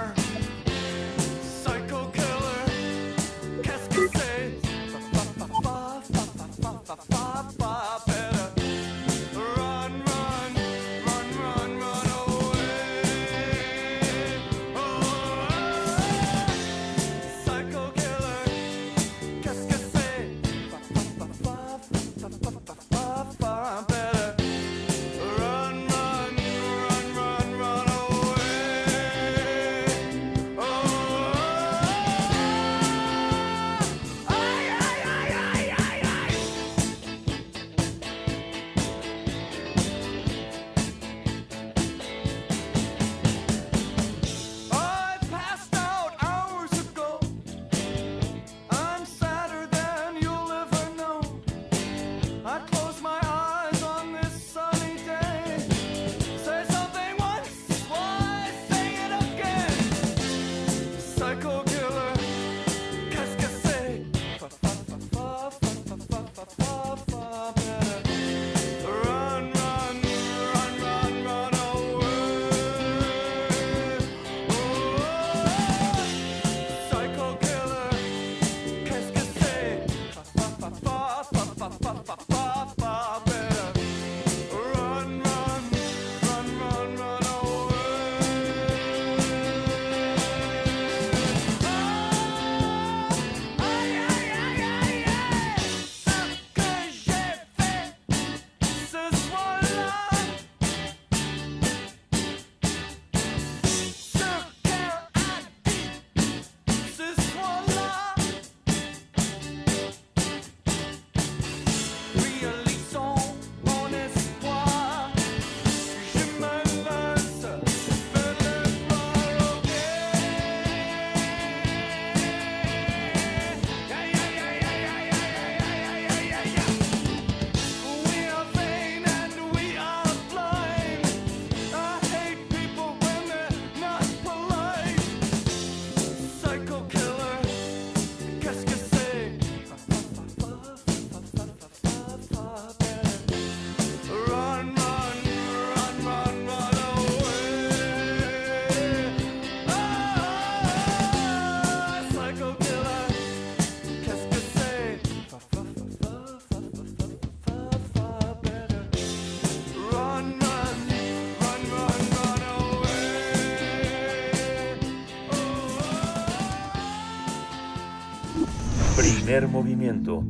Movimiento.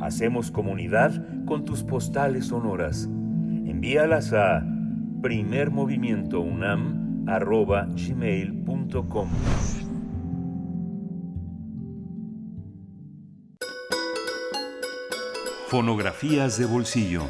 Hacemos comunidad con tus postales sonoras. Envíalas a primermovimientounam.gmail.com Fonografías de bolsillo.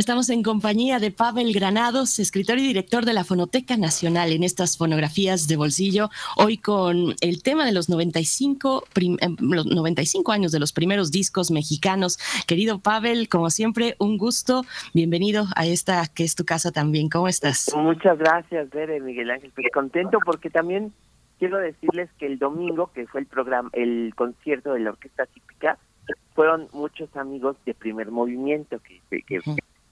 Estamos en compañía de Pavel Granados, escritor y director de la Fonoteca Nacional en estas fonografías de bolsillo, hoy con el tema de los 95, eh, los 95 años de los primeros discos mexicanos. Querido Pavel, como siempre, un gusto. Bienvenido a esta que es tu casa también. ¿Cómo estás? Muchas gracias, Bere, Miguel Ángel. Pues contento porque también quiero decirles que el domingo, que fue el programa, el concierto de la Orquesta Típica, fueron muchos amigos de primer movimiento que, que,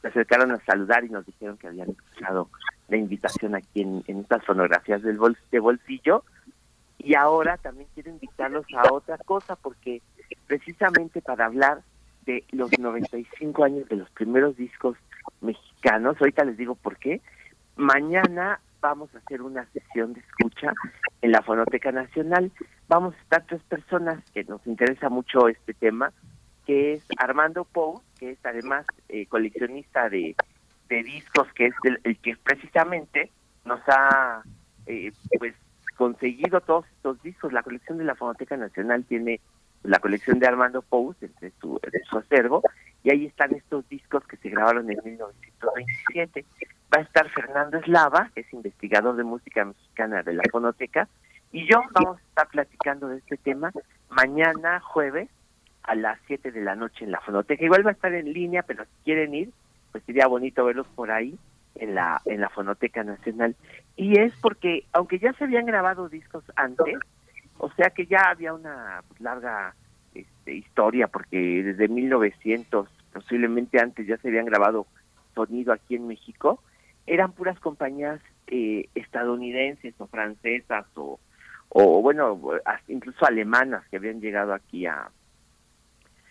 se acercaron a saludar y nos dijeron que habían escuchado la invitación aquí en, estas fonografías del de bolsillo. Y ahora también quiero invitarlos a otra cosa, porque precisamente para hablar de los 95 años de los primeros discos mexicanos, ahorita les digo por qué, mañana vamos a hacer una sesión de escucha en la Fonoteca Nacional. Vamos a estar tres personas que nos interesa mucho este tema, que es Armando Pou, que es además eh, coleccionista de, discos, que es el, que precisamente nos ha eh, pues conseguido todos estos discos. La colección de la Fonoteca Nacional tiene la colección de Armando Pou entre su, su acervo, y ahí están estos discos que se grabaron en 1927. Va a estar Fernando Eslava, que es investigador de música mexicana de la Fonoteca, y yo vamos a estar platicando de este tema mañana jueves a las 7 de la noche en la fonoteca. Igual va a estar en línea, pero si quieren ir, pues sería bonito verlos por ahí en la en la Fonoteca Nacional. Y es porque, aunque ya se habían grabado discos antes, o sea que ya había una larga este, historia, porque desde 1900, posiblemente antes, ya se habían grabado sonido aquí en México, eran puras compañías eh, estadounidenses o francesas o, o bueno, incluso alemanas que habían llegado aquí a,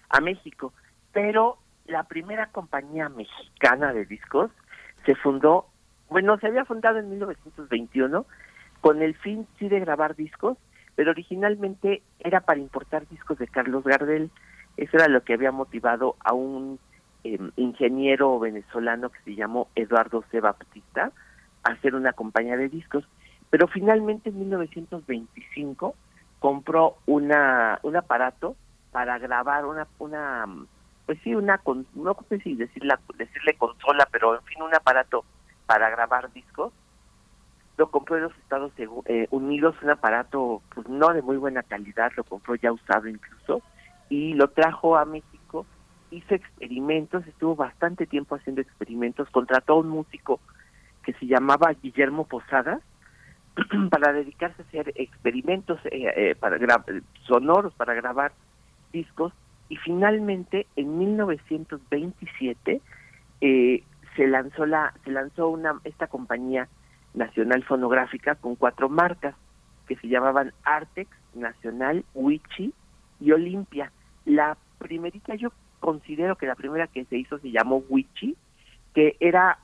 a México. Pero la primera compañía mexicana de discos se fundó, bueno, se había fundado en 1921 con el fin sí de grabar discos, pero originalmente era para importar discos de Carlos Gardel. Eso era lo que había motivado a un em, ingeniero venezolano que se llamó Eduardo C. Baptista a hacer una compañía de discos. Pero finalmente en 1925 compró una un aparato para grabar una una pues sí una no sé si decirle decirle consola pero en fin un aparato para grabar discos. Lo compró en los Estados eh, Unidos un aparato pues no de muy buena calidad lo compró ya usado incluso y lo trajo a México hizo experimentos estuvo bastante tiempo haciendo experimentos contrató a un músico que se llamaba Guillermo Posadas para dedicarse a hacer experimentos eh, eh, para sonoros para grabar discos y finalmente en 1927 eh, se lanzó la se lanzó una esta compañía nacional fonográfica con cuatro marcas que se llamaban Artex, Nacional, Wichi y Olimpia. La primerita yo considero que la primera que se hizo se llamó Wichi, que era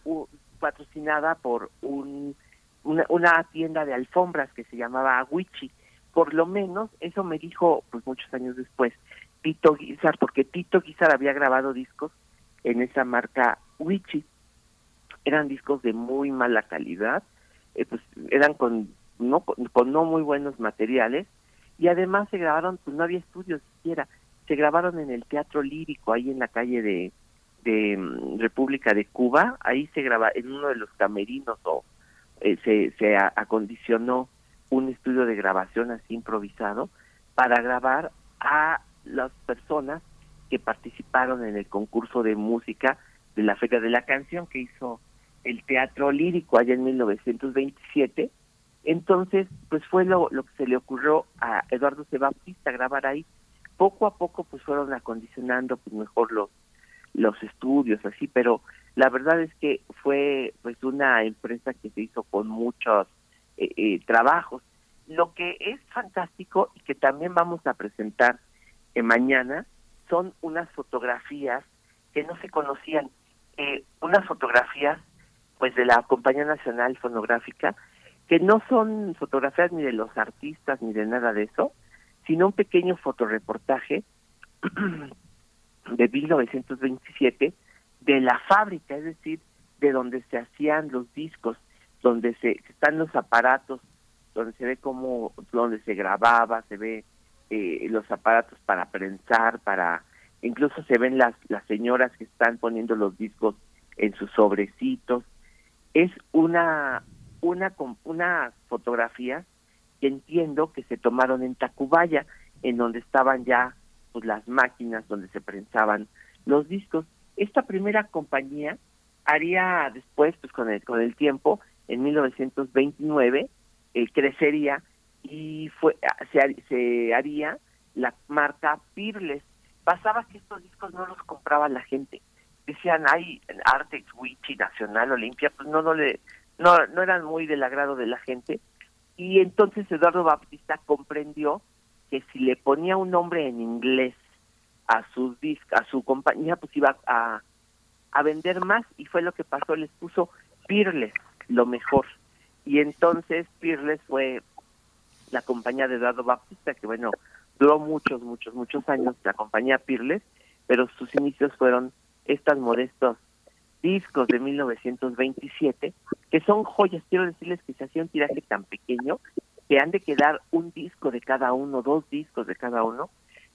patrocinada por un, una, una, tienda de alfombras que se llamaba Wichi por lo menos eso me dijo pues muchos años después Tito Guizar, porque Tito Guizar había grabado discos en esa marca Wichi. Eran discos de muy mala calidad, eh, pues eran con no con, no muy buenos materiales y además se grabaron, pues no había estudios siquiera, se grabaron en el Teatro Lírico ahí en la calle de mm, República de Cuba, ahí se graba en uno de los camerinos o eh, se acondicionó un estudio de grabación así improvisado para grabar a las personas que participaron en el concurso de música de la Feria de la Canción que hizo el Teatro Lírico allá en 1927. Entonces, pues fue lo, que se le ocurrió a Eduardo C. grabar ahí. Poco a poco, pues fueron acondicionando pues mejor los, los estudios, así, pero la verdad es que fue pues una empresa que se hizo con muchos eh, eh, trabajos. Lo que es fantástico y que también vamos a presentar eh, mañana son unas fotografías que no se conocían, unas fotografías pues de la Compañía Nacional Fonográfica, que no son fotografías ni de los artistas ni de nada de eso, sino un pequeño fotoreportaje de 1927 de la fábrica, es decir, de donde se hacían los discos, donde se están los aparatos, donde se ve cómo, donde se grababa, se ve eh, los aparatos para prensar, para, incluso se ven las, las señoras que están poniendo los discos en sus sobrecitos. Es una, una, una fotografía que entiendo que se tomaron en Tacubaya, en donde estaban ya pues, las máquinas donde se prensaban los discos. Esta primera compañía haría después, pues con el, con el tiempo, en 1929, eh, crecería y fue se, se haría la marca Pirles. Pasaba que estos discos no los compraba la gente. Decían, hay Artex, Wichi, Nacional, Olimpia, pues no, no, le, no, no eran muy del agrado de la gente. Y entonces Eduardo Baptista comprendió que si le ponía un nombre en inglés a sus discos, a su compañía, pues iba a, a vender más y fue lo que pasó, les puso Pirles, lo mejor. Y entonces Pirles fue la compañía de Eduardo Baptista, que bueno, duró muchos, muchos, muchos años, la compañía Pirles, pero sus inicios fueron estos modestos discos de 1927, que son joyas. Quiero decirles que se hacía un tiraje tan pequeño que han de quedar un disco de cada uno, dos discos de cada uno,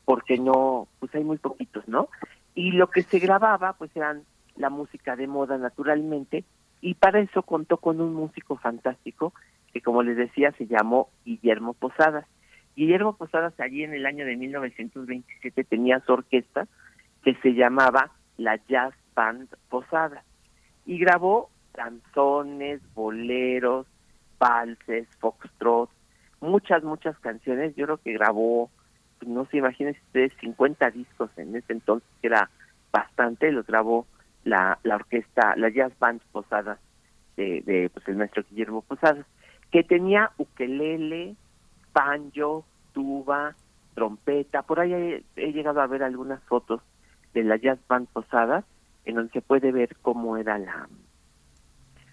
porque no, pues hay muy poquitos, ¿no? Y lo que se grababa, pues eran la música de moda naturalmente, y para eso contó con un músico fantástico que como les decía se llamó Guillermo Posadas. Guillermo Posadas allí en el año de 1927 tenía su orquesta que se llamaba la Jazz Band Posadas y grabó canzones, boleros, valses, foxtrot, muchas, muchas canciones. Yo creo que grabó, no se imaginen ustedes, 50 discos en ese entonces, que era bastante, los grabó la, la orquesta, la Jazz Band Posadas de, de pues, el maestro Guillermo Posadas que tenía ukelele, banjo, tuba, trompeta. Por ahí he, llegado a ver algunas fotos de la jazz band posadas en donde se puede ver cómo era la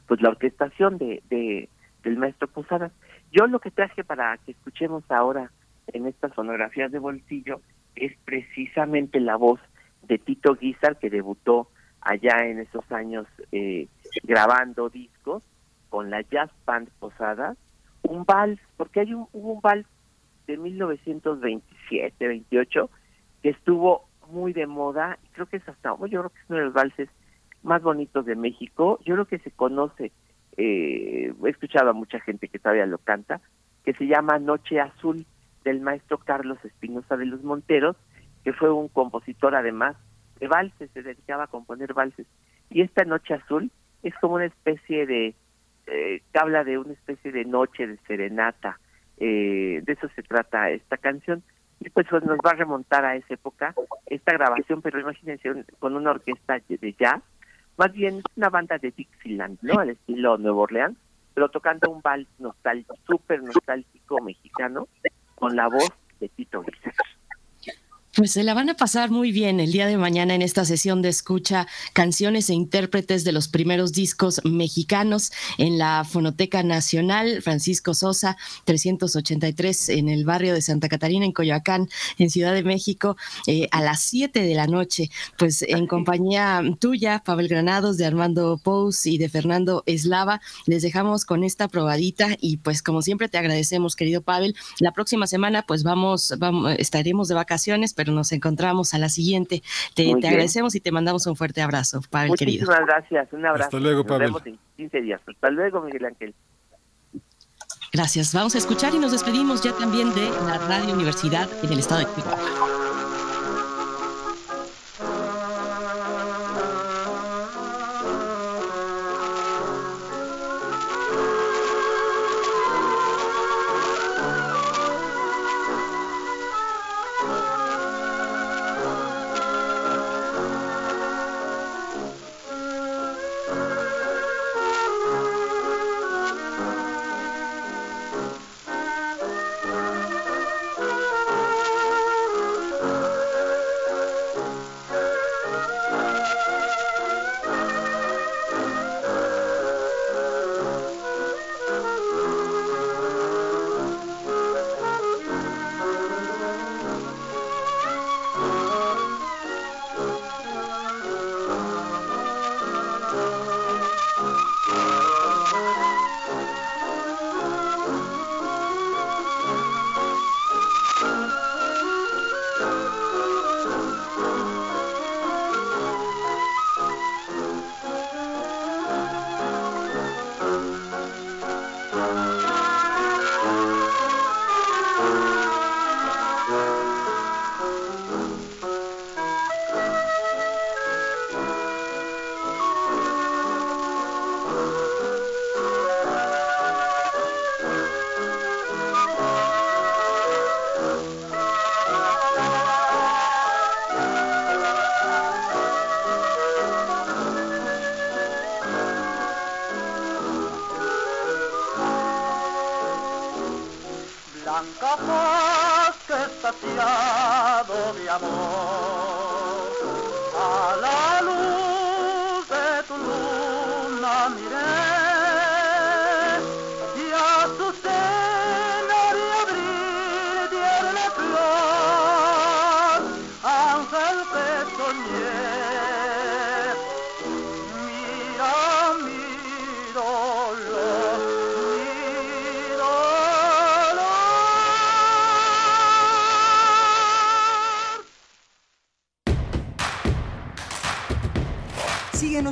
pues la orquestación de, de del maestro Posadas. Yo lo que traje para que escuchemos ahora en estas fonografías de bolsillo es precisamente la voz de Tito Guizar que debutó allá en esos años eh, grabando discos con la Jazz Band Posada un vals, porque hay un, hubo un vals de 1927, 28, que estuvo muy de moda, y creo que es hasta, yo creo que es uno de los valses más bonitos de México, yo creo que se conoce, eh, he escuchado a mucha gente que todavía lo canta, que se llama Noche Azul, del maestro Carlos Espinosa de los Monteros, que fue un compositor además de valses, se dedicaba a componer valses. Y esta Noche Azul es como una especie de eh, que habla de una especie de noche de serenata. Eh, de eso se trata esta canción. Y pues, pues, nos va a remontar a esa época esta grabación, pero imagínense con una orquesta de jazz, más bien una banda de Dixieland, ¿no? Al estilo Nuevo Orleans, pero tocando un vals nostálgico, súper nostálgico mexicano, con la voz de Tito Guizar. Pues se la van a pasar muy bien el día de mañana en esta sesión de escucha canciones e intérpretes de los primeros discos mexicanos en la Fonoteca Nacional Francisco Sosa 383 en el barrio de Santa Catarina en Coyoacán en Ciudad de México eh, a las 7 de la noche. Pues en compañía tuya Pavel Granados de Armando Pous y de Fernando Eslava les dejamos con esta probadita y pues como siempre te agradecemos querido Pavel. La próxima semana pues vamos, vamos estaremos de vacaciones pero nos encontramos a la siguiente. Te, agradecemos y te mandamos un fuerte abrazo, Pavel querido. Muchísimas gracias, un abrazo. Hasta luego, Pavel. Nos vemos en 15 días. Hasta luego, Miguel Ángel. Gracias. Vamos a escuchar y nos despedimos ya también de la Radio Universidad en el estado de Chihuahua.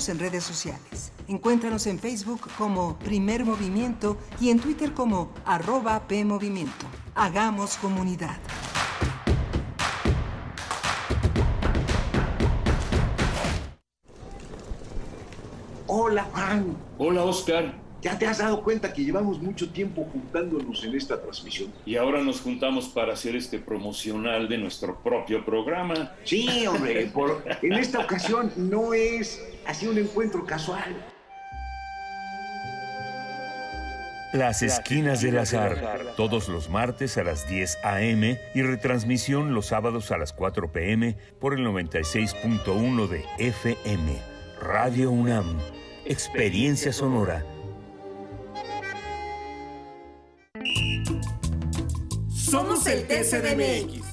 Síguenos en redes sociales. Encuéntranos en Facebook como Primer Movimiento y en Twitter como arroba PMovimiento. Hagamos comunidad. Hola Juan, Hola Oscar, ¿ya te has dado cuenta que llevamos mucho tiempo juntándonos en esta transmisión? y ahora nos juntamos para hacer este promocional de nuestro propio programa. Sí, hombre, por- en esta ocasión no es así un encuentro casual. Las Esquinas del Azar, todos los martes a las 10 a.m. y retransmisión los sábados a las 4 p.m. por el 96.1 de FM. Radio UNAM, Experiencia Sonora. Somos el TCDMX.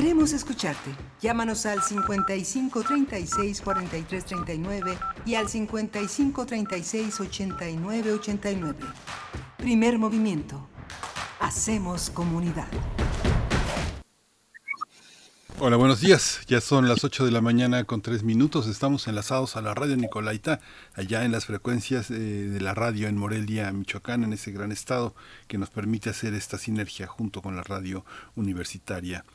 Queremos escucharte. Llámanos al 55 36 43 39 y al 55 36 89 89. Primer movimiento. Hacemos comunidad. Hola, buenos días. Ya son las 8 de la mañana con 3 minutos. Estamos enlazados a la radio Nicolaita, allá en las frecuencias eh, de la radio en Morelia, Michoacán, en ese gran estado que nos permite hacer esta sinergia junto con la radio universitaria.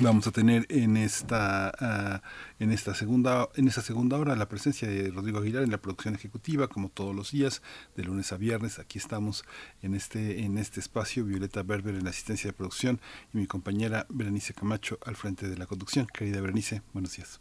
Vamos a tener en esta ah, en esta segunda en esta segunda hora la presencia de Rodrigo Aguilar en la producción ejecutiva como todos los días de lunes a viernes. Aquí estamos en este en este espacio Violeta Berber en la asistencia de producción y mi compañera Berenice Camacho al frente de la conducción. Querida Berenice buenos días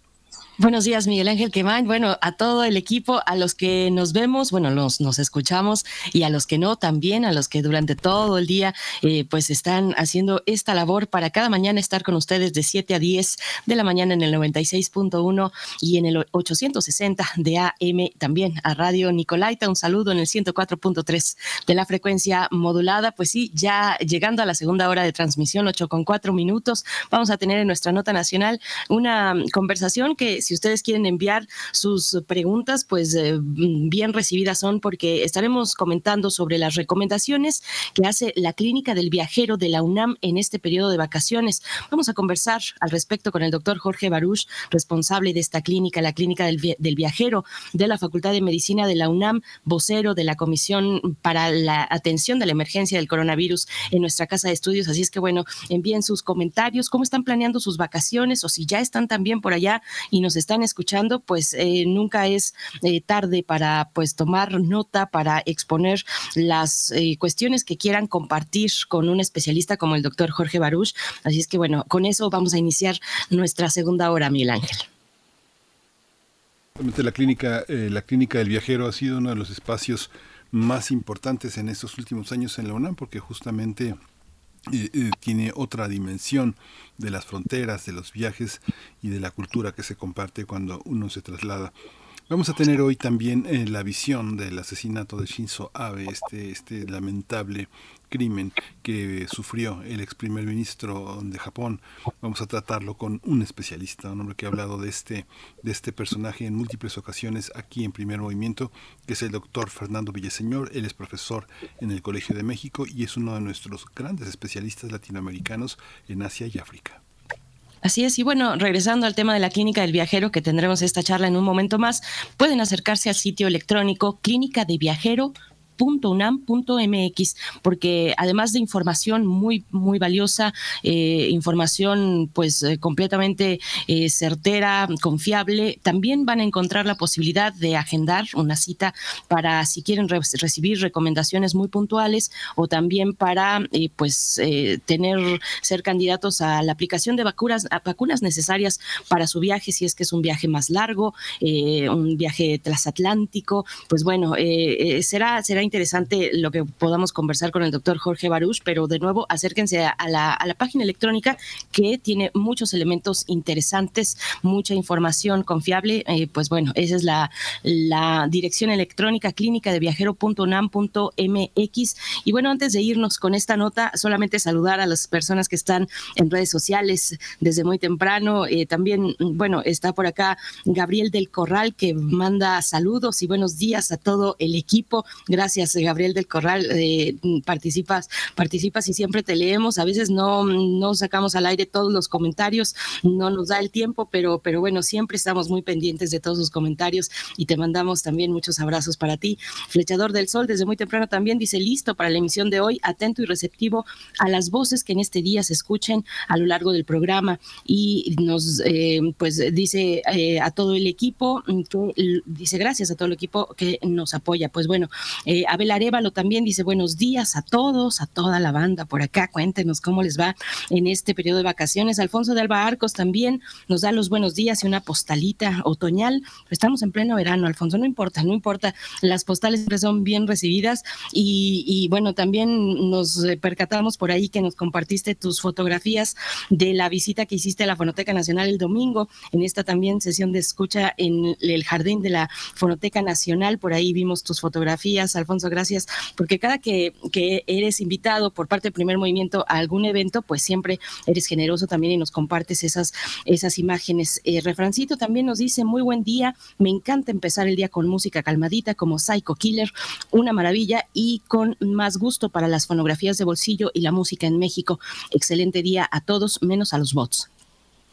Buenos días, Miguel Ángel Quemán. Bueno, a todo el equipo, a los que nos vemos, bueno, nos, nos escuchamos y a los que no también, a los que durante todo el día eh, pues están haciendo esta labor para cada mañana estar con ustedes de 7 a 10 de la mañana en el 96.1 y en el 860 de AM también a Radio Nicolaita. Un saludo en el 104.3 de la frecuencia modulada. Pues sí, ya llegando a la segunda hora de transmisión, 8 con 4 minutos, vamos a tener en nuestra nota nacional una conversación que si ustedes quieren enviar sus preguntas, pues eh, bien recibidas son porque estaremos comentando sobre las recomendaciones que hace la Clínica del Viajero de la UNAM en este periodo de vacaciones. Vamos a conversar al respecto con el doctor Jorge Baruch, responsable de esta clínica, la Clínica del, del Viajero de la Facultad de Medicina de la UNAM, vocero de la Comisión para la Atención de la Emergencia del Coronavirus en nuestra casa de estudios. Así es que, bueno, envíen sus comentarios, cómo están planeando sus vacaciones o si ya están también por allá y nos están escuchando, pues eh, nunca es eh, tarde para pues tomar nota, para exponer las eh, cuestiones que quieran compartir con un especialista como el doctor Jorge Baruch. Así es que, bueno, con eso vamos a iniciar nuestra segunda hora, Miguel Ángel. La clínica, la clínica del viajero ha sido uno de los espacios más importantes en estos últimos años en la UNAM porque justamente tiene otra dimensión de las fronteras, de los viajes y de la cultura que se comparte cuando uno se traslada. Vamos a tener hoy también eh, la visión del asesinato de Shinzo Abe, este, este lamentable crimen que sufrió el ex primer ministro de Japón. Vamos a tratarlo con un especialista, un hombre que ha hablado de este, de este personaje en múltiples ocasiones aquí en Primer Movimiento, que es el doctor Fernando Villaseñor. Él es profesor en el Colegio de México y es uno de nuestros grandes especialistas latinoamericanos en Asia y África. Así es, y bueno, regresando al tema de la clínica del viajero, que tendremos esta charla en un momento más, pueden acercarse al sitio electrónico clínica de viajero unam.mx porque además de información muy, muy valiosa, eh, información pues eh, completamente eh, certera, confiable, también van a encontrar la posibilidad de agendar una cita para si quieren recibir recomendaciones muy puntuales o también para pues tener, ser candidatos a la aplicación de vacunas, vacunas necesarias para su viaje, si es que es un viaje más largo, un viaje transatlántico, pues bueno, será, será interesante lo que podamos conversar con el doctor Jorge Baruch, pero de nuevo acérquense a la, a la página electrónica que tiene muchos elementos interesantes, mucha información confiable. Eh, pues bueno, esa es la, la dirección electrónica clínica de viajero.unam.mx. Y bueno, antes de irnos con esta nota, solamente saludar a las personas que están en redes sociales desde muy temprano. Eh, también, bueno, está por acá Gabriel del Corral que manda saludos y buenos días a todo el equipo. Gracias Gabriel del Corral. Eh, participas, participas y siempre te leemos. A veces no, no sacamos al aire todos los comentarios, no nos da el tiempo, pero, pero bueno, siempre estamos muy pendientes de todos los comentarios y te mandamos también muchos abrazos para ti. Flechador del Sol, desde muy temprano también dice listo para la emisión de hoy, atento y receptivo a las voces que en este día se escuchen a lo largo del programa y nos eh, pues dice eh, a todo el equipo dice gracias a todo el equipo que nos apoya. Pues bueno, eh, Abel Arevalo también dice buenos días a todos, a toda la banda por acá. Cuéntenos cómo les va en este periodo de vacaciones. Alfonso de Alba Arcos también nos da los buenos días y una postalita otoñal. Estamos en pleno verano, Alfonso, no importa, no importa. Las postales siempre son bien recibidas y, bueno, también nos percatamos por ahí que nos compartiste tus fotografías de la visita que hiciste a la Fonoteca Nacional el domingo, en esta también sesión de escucha en el jardín de la Fonoteca Nacional. Por ahí vimos tus fotografías, Alfonso gracias, porque cada que, que eres invitado por parte del primer movimiento a algún evento, pues siempre eres generoso también y nos compartes esas, esas imágenes. Eh, Refrancito también nos dice, muy buen día, me encanta empezar el día con música calmadita como Psycho Killer, una maravilla y con más gusto para las fonografías de bolsillo y la música en México. Excelente día a todos, menos a los bots.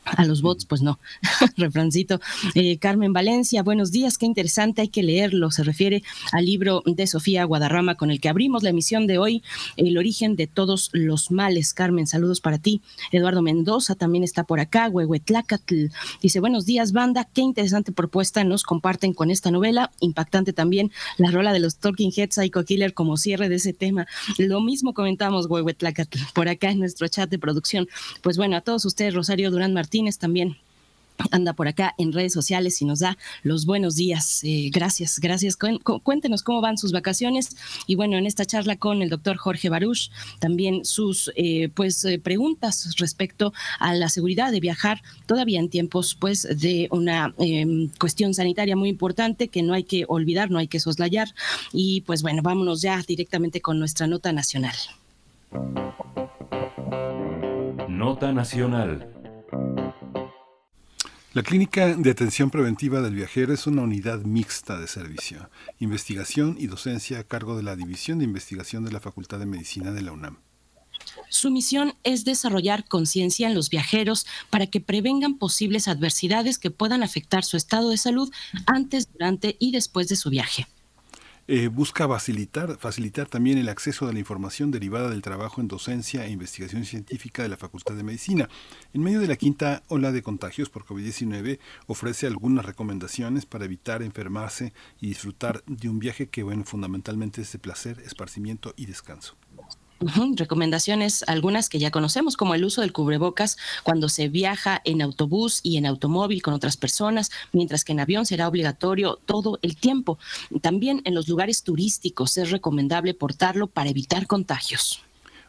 A los bots, pues no. Refrancito. Eh, Carmen Valencia, buenos días, qué interesante, hay que leerlo. Se refiere al libro de Sofía Guadarrama con el que abrimos la emisión de hoy, El origen de todos los males. Carmen, saludos para ti. Eduardo Mendoza también está por acá. Huehuetlacatl dice, buenos días, banda, qué interesante propuesta nos comparten con esta novela. Impactante también la rola de los Talking Heads Psycho Killer como cierre de ese tema. Lo mismo comentamos, Huehuetlacatl, por acá en nuestro chat de producción. Pues bueno, a todos ustedes, Rosario Durán Martínez, también anda por acá en redes sociales y nos da los buenos días. Eh, gracias, gracias. Cuéntenos cómo van sus vacaciones y bueno, en esta charla con el doctor Jorge Baruch, también sus eh, pues eh, preguntas respecto a la seguridad de viajar todavía en tiempos pues de una em, cuestión sanitaria muy importante que no hay que olvidar, no hay que soslayar y pues bueno, vámonos ya directamente con nuestra nota nacional. Nota nacional. La Clínica de Atención Preventiva del Viajero es una unidad mixta de servicio, investigación y docencia a cargo de la División de Investigación de la Facultad de Medicina de la UNAM. Su misión es desarrollar conciencia en los viajeros para que prevengan posibles adversidades que puedan afectar su estado de salud antes, durante y después de su viaje. Eh, busca facilitar, facilitar también el acceso a la información derivada del trabajo en docencia e investigación científica de la Facultad de Medicina. En medio de la quinta ola de contagios por COVID-19, ofrece algunas recomendaciones para evitar enfermarse y disfrutar de un viaje que, bueno, fundamentalmente es de placer, esparcimiento y descanso. Recomendaciones, algunas que ya conocemos, como el uso del cubrebocas cuando se viaja en autobús y en automóvil con otras personas, mientras que en avión será obligatorio todo el tiempo. También en los lugares turísticos es recomendable portarlo para evitar contagios.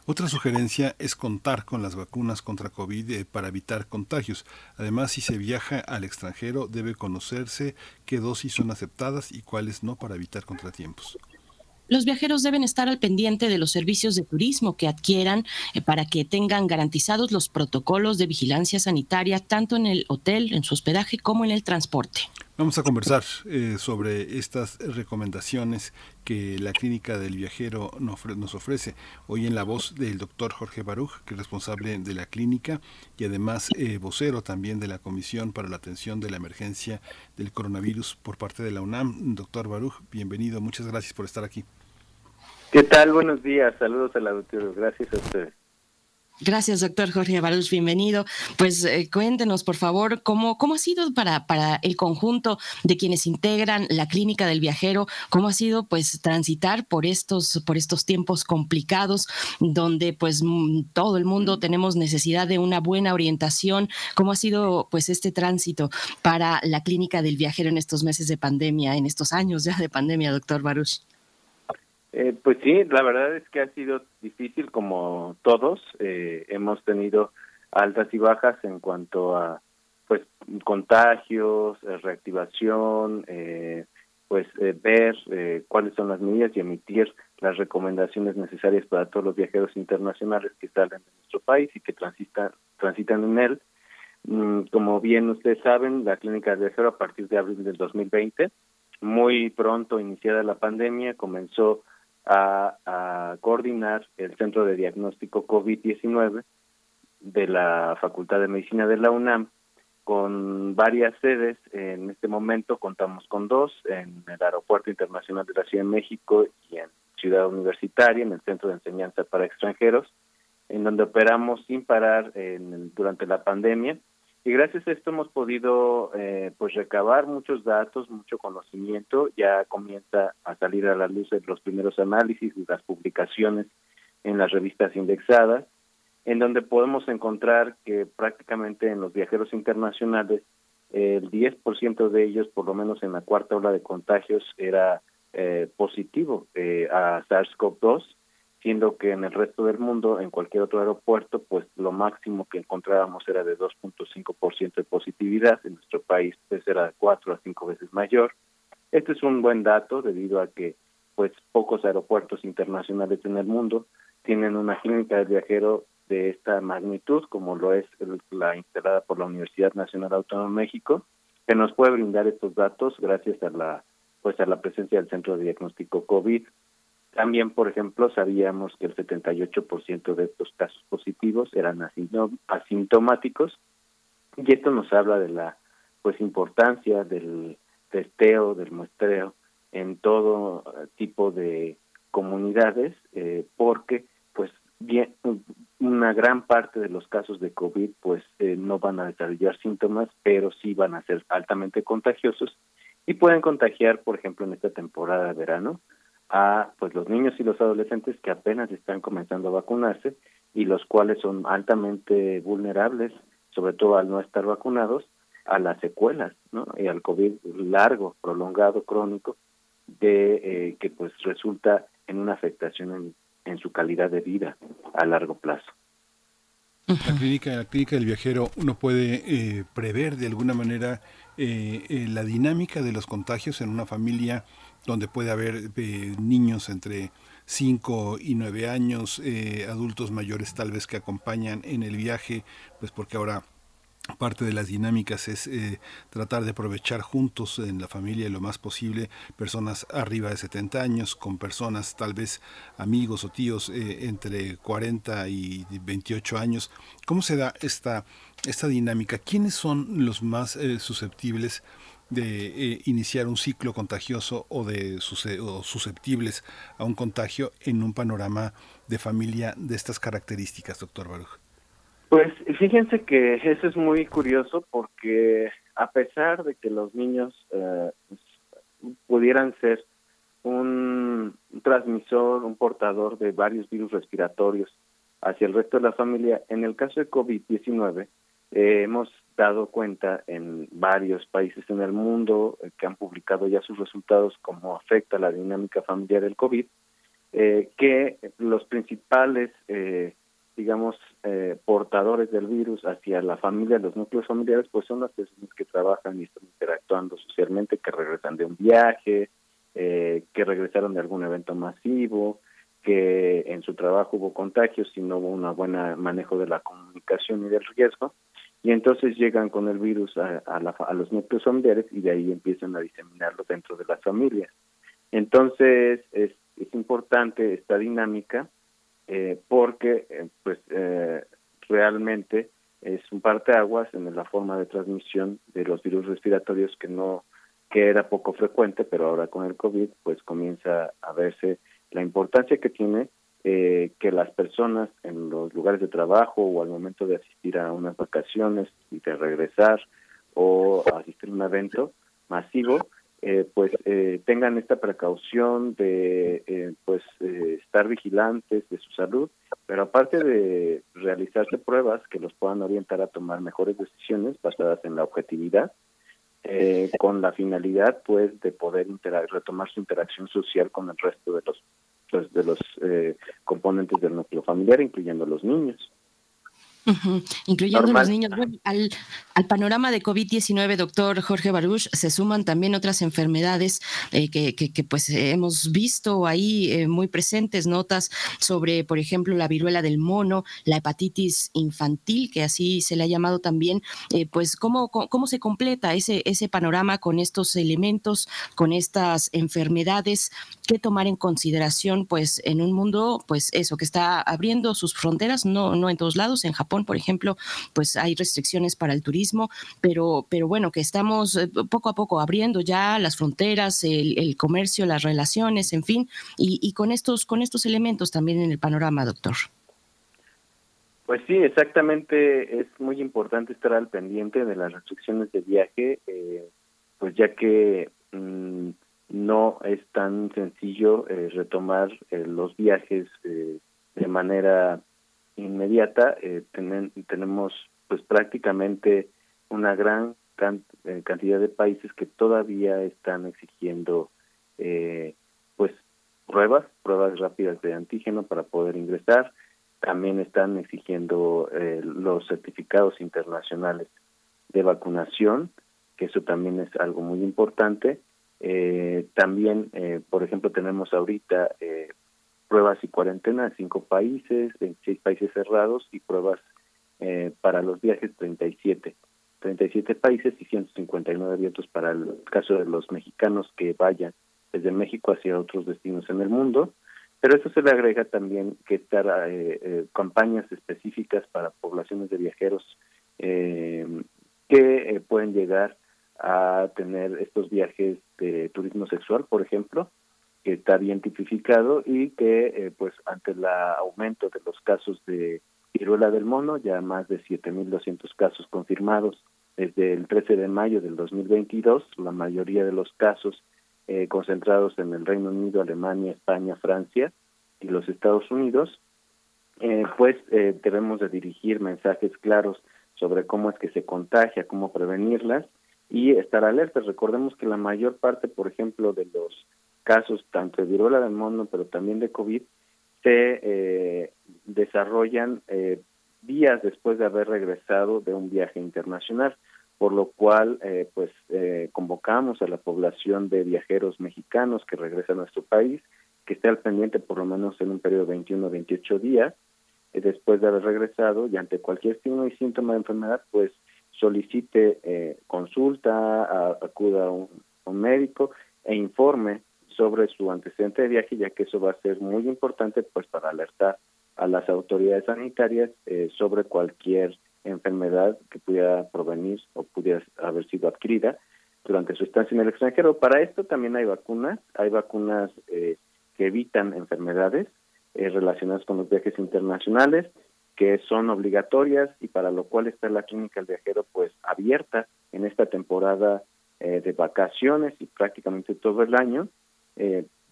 Otra sugerencia es contar con las vacunas contra COVID eh, para evitar contagios. Además, si se viaja al extranjero, debe conocerse qué dosis son aceptadas y cuáles no para evitar contratiempos. Los viajeros deben estar al pendiente de los servicios de turismo que adquieran eh, para que tengan garantizados los protocolos de vigilancia sanitaria tanto en el hotel, en su hospedaje, como en el transporte. Vamos a conversar eh, sobre estas recomendaciones que la Clínica del Viajero nos ofrece. Hoy en la voz del doctor Jorge Baruch, que es responsable de la clínica y además eh, vocero también de la Comisión para la Atención de la Emergencia del Coronavirus por parte de la UNAM. Doctor Baruch, bienvenido. Muchas gracias por estar aquí. ¿Qué tal? Buenos días. Saludos al auditorio. Gracias a ustedes. Gracias, doctor Jorge Baruch, bienvenido. Pues eh, cuéntenos, por favor, cómo, cómo ha sido para, para el conjunto de quienes integran la clínica del viajero, cómo ha sido pues transitar por estos, por estos tiempos complicados, donde pues todo el mundo tenemos necesidad de una buena orientación, cómo ha sido pues este tránsito para la clínica del viajero en estos meses de pandemia, en estos años ya de pandemia, doctor Baruch. Eh, pues sí, la verdad es que ha sido difícil como todos. Eh, hemos tenido altas y bajas en cuanto a pues contagios, eh, reactivación, eh, pues eh, ver cuáles son las medidas y emitir las recomendaciones necesarias para todos los viajeros internacionales que salen de nuestro país y que transitan, transitan en él. Mm, como bien ustedes saben, la clínica del viajero a partir de abril del 2020, muy pronto iniciada la pandemia, comenzó a, a coordinar el Centro de Diagnóstico COVID-19 de la Facultad de Medicina de la UNAM con varias sedes. En este momento contamos con dos, en el Aeropuerto Internacional de la Ciudad de México y en Ciudad Universitaria, en el Centro de Enseñanza para Extranjeros, en donde operamos sin parar en durante la pandemia. Y gracias a esto hemos podido eh, pues recabar muchos datos, mucho conocimiento. Ya comienza a salir a la luz los primeros análisis y las publicaciones en las revistas indexadas, en donde podemos encontrar que prácticamente en los viajeros internacionales el 10% de ellos, por lo menos en la cuarta ola de contagios, era eh, positivo eh, a SARS-CoV-2, siendo que en el resto del mundo, en cualquier otro aeropuerto, pues lo máximo que encontrábamos era de 2.5% de positividad, en nuestro país pues era de 4 a 5 veces mayor. Este es un buen dato debido a que pues pocos aeropuertos internacionales en el mundo tienen una clínica del viajero de esta magnitud, como lo es la instalada por la Universidad Nacional Autónoma de México, que nos puede brindar estos datos gracias a la pues a la presencia del Centro de Diagnóstico COVID. También, por ejemplo, sabíamos que el 78% de estos casos positivos eran asintom- asintomáticos y esto nos habla de la pues importancia del testeo, del muestreo en todo eh, tipo de comunidades, eh, porque pues bien una gran parte de los casos de COVID pues eh, no van a desarrollar síntomas, pero sí van a ser altamente contagiosos y pueden contagiar, por ejemplo, en esta temporada de verano a pues los niños y los adolescentes que apenas están comenzando a vacunarse y los cuales son altamente vulnerables, sobre todo al no estar vacunados, a las secuelas, ¿no? Y al COVID largo, prolongado, crónico, de eh, que pues resulta en una afectación en, en su calidad de vida a largo plazo. La clínica, la clínica del viajero, uno puede eh, prever de alguna manera eh, la dinámica de los contagios en una familia donde puede haber eh, niños entre 5 y 9 años, eh, adultos mayores tal vez que acompañan en el viaje, pues porque ahora parte de las dinámicas es eh, tratar de aprovechar juntos en la familia lo más posible personas arriba de 70 años, con personas tal vez amigos o tíos entre 40 y 28 años. ¿Cómo se da esta, esta dinámica? ¿Quiénes son los más susceptibles? De iniciar un ciclo contagioso o de o susceptibles a un contagio en un panorama de familia de estas características, doctor Baruch. Pues fíjense que eso es muy curioso porque a pesar de que los niños eh, pudieran ser un transmisor, un portador de varios virus respiratorios hacia el resto de la familia, en el caso de COVID-19 eh, hemos dado cuenta en varios países en el mundo eh, que han publicado ya sus resultados cómo afecta la dinámica familiar del COVID, que los principales digamos, eh, portadores del virus hacia la familia, los núcleos familiares, pues son las personas que trabajan y están interactuando socialmente, que regresan de un viaje, eh, que regresaron de algún evento masivo, que en su trabajo hubo contagios y no hubo un buen manejo de la comunicación y del riesgo, y entonces llegan con el virus a, a los núcleos familiares y de ahí empiezan a diseminarlo dentro de las familias. Entonces es, es importante esta dinámica eh, porque eh, pues eh, realmente es un parteaguas en la forma de transmisión de los virus respiratorios que no que era poco frecuente, pero ahora con el COVID pues comienza a verse la importancia que tiene que las personas en los lugares de trabajo o al momento de asistir a unas vacaciones y de regresar o asistir a un evento masivo eh, pues eh, tengan esta precaución de eh, pues estar vigilantes de su salud, pero aparte de realizarse pruebas que los puedan orientar a tomar mejores decisiones basadas en la objetividad, con la finalidad pues de poder retomar su interacción social con el resto de los pues, de los componentes del núcleo familiar, incluyendo los niños incluyendo los niños. al, al, panorama de COVID-19, doctor Jorge Baruch, se suman también otras enfermedades eh, que, que, pues hemos visto ahí eh, muy presentes, notas sobre, por ejemplo, la viruela del mono, la hepatitis infantil, que así se le ha llamado también, eh, pues cómo, cómo se completa ese, ese panorama con estos elementos, con estas enfermedades, qué tomar en consideración, pues en un mundo, pues eso, que está abriendo sus fronteras, no, no en todos lados, en Japón por ejemplo, pues hay restricciones para el turismo, pero, pero bueno, que estamos eh, poco a poco abriendo ya las fronteras, el, comercio, las relaciones, en fin, y, con estos, con estos elementos también en el panorama, doctor. Pues sí, exactamente. Es muy importante estar al pendiente de las restricciones de viaje, eh, pues ya que mm, no es tan sencillo eh, retomar los viajes de manera inmediata eh, tenemos pues prácticamente una gran eh, cantidad de países que todavía están exigiendo eh, pues pruebas, pruebas rápidas de antígeno para poder ingresar. También están exigiendo los certificados internacionales de vacunación, que eso también es algo muy importante. también, por ejemplo, tenemos ahorita pruebas y cuarentena en cinco países, 26 países cerrados y pruebas eh, para los viajes 37. 37 países y 159 abiertos para el caso de los mexicanos que vayan desde México hacia otros destinos en el mundo. Pero eso se le agrega también que estar eh, eh, campañas específicas para poblaciones de viajeros que pueden llegar a tener estos viajes de turismo sexual, por ejemplo, que está bien tipificado y que eh, pues ante el aumento de los casos de viruela del mono, ya más de 7.200 casos confirmados desde el 13 de mayo del 2022, la mayoría de los casos eh, concentrados en el Reino Unido, Alemania, España, Francia y los Estados Unidos, eh, pues debemos de dirigir mensajes claros sobre cómo es que se contagia, cómo prevenirlas y estar alertas. Recordemos que la mayor parte, por ejemplo, de los casos tanto de viruela del mono, pero también de COVID, se eh, desarrollan eh, días después de haber regresado de un viaje internacional, por lo cual eh, pues convocamos a la población de viajeros mexicanos que regresan a nuestro país, que esté al pendiente por lo menos en un periodo de 21 o 28 días, después de haber regresado y ante cualquier signo y síntoma de enfermedad, pues solicite eh, consulta, acuda a un, médico e informe sobre su antecedente de viaje, ya que eso va a ser muy importante pues para alertar a las autoridades sanitarias eh, sobre cualquier enfermedad que pudiera provenir o pudiera haber sido adquirida durante su estancia en el extranjero. Para esto también hay vacunas, hay vacunas eh, que evitan enfermedades eh, relacionadas con los viajes internacionales, que son obligatorias y para lo cual está la clínica del viajero pues abierta en esta temporada eh, de vacaciones y prácticamente todo el año.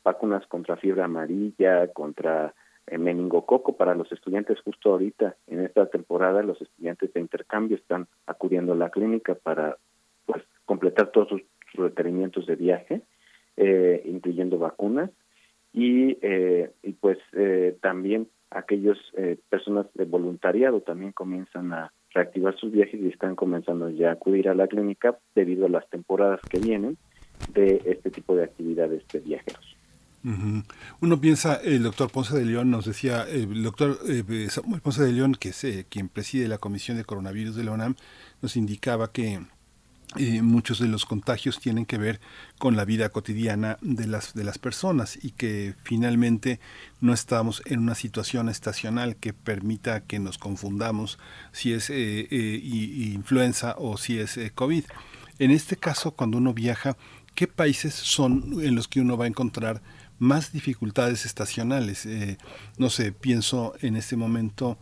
Vacunas contra fiebre amarilla, contra meningococo para los estudiantes. Justo ahorita en esta temporada los estudiantes de intercambio están acudiendo a la clínica para pues completar todos sus, requerimientos de viaje, eh, incluyendo vacunas, y, eh, y pues eh, también aquellas personas de voluntariado también comienzan a reactivar sus viajes y están comenzando ya a acudir a la clínica debido a las temporadas que vienen de este tipo de actividades de viajeros. Uno piensa, el doctor Ponce de León nos decía, el doctor Samuel Ponce de León, que es quien preside la Comisión de Coronavirus de la UNAM, nos indicaba que muchos de los contagios tienen que ver con la vida cotidiana de las, de las personas y que finalmente no estamos en una situación estacional que permita que nos confundamos si es eh, eh, influenza o si es eh, COVID. En este caso, cuando uno viaja, ¿qué países son en los que uno va a encontrar más dificultades estacionales? no sé, pienso en este momento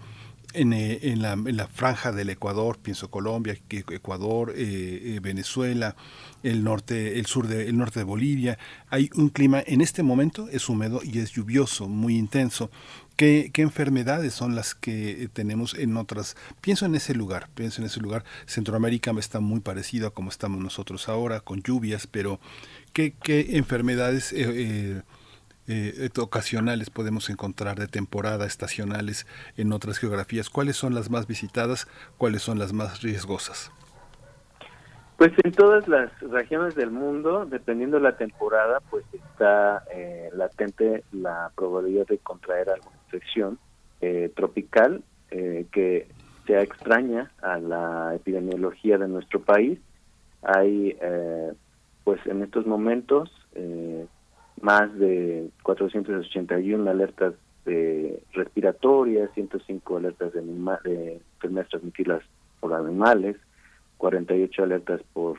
eh, en, la, en, la, franja del Ecuador, pienso Colombia, Ecuador, eh, eh, Venezuela, el norte, el sur de, el norte de Bolivia, hay un clima en este momento es húmedo y es lluvioso, muy intenso. ¿Qué, ¿Qué, enfermedades son las que tenemos en otras? Pienso en ese lugar, pienso en ese lugar. Centroamérica está muy parecido a como estamos nosotros ahora, con lluvias, pero ¿qué, enfermedades eh, ocasionales podemos encontrar de temporada, estacionales en otras geografías? ¿Cuáles son las más visitadas? ¿Cuáles son las más riesgosas? Pues en todas las regiones del mundo, dependiendo de la temporada, pues está eh, latente la probabilidad de contraer alguna infección eh, tropical que sea extraña a la epidemiología de nuestro país. Hay, pues en estos momentos, más de 481 alertas de respiratorias, 105 alertas de, de enfermedades transmitidas por animales, 48 alertas por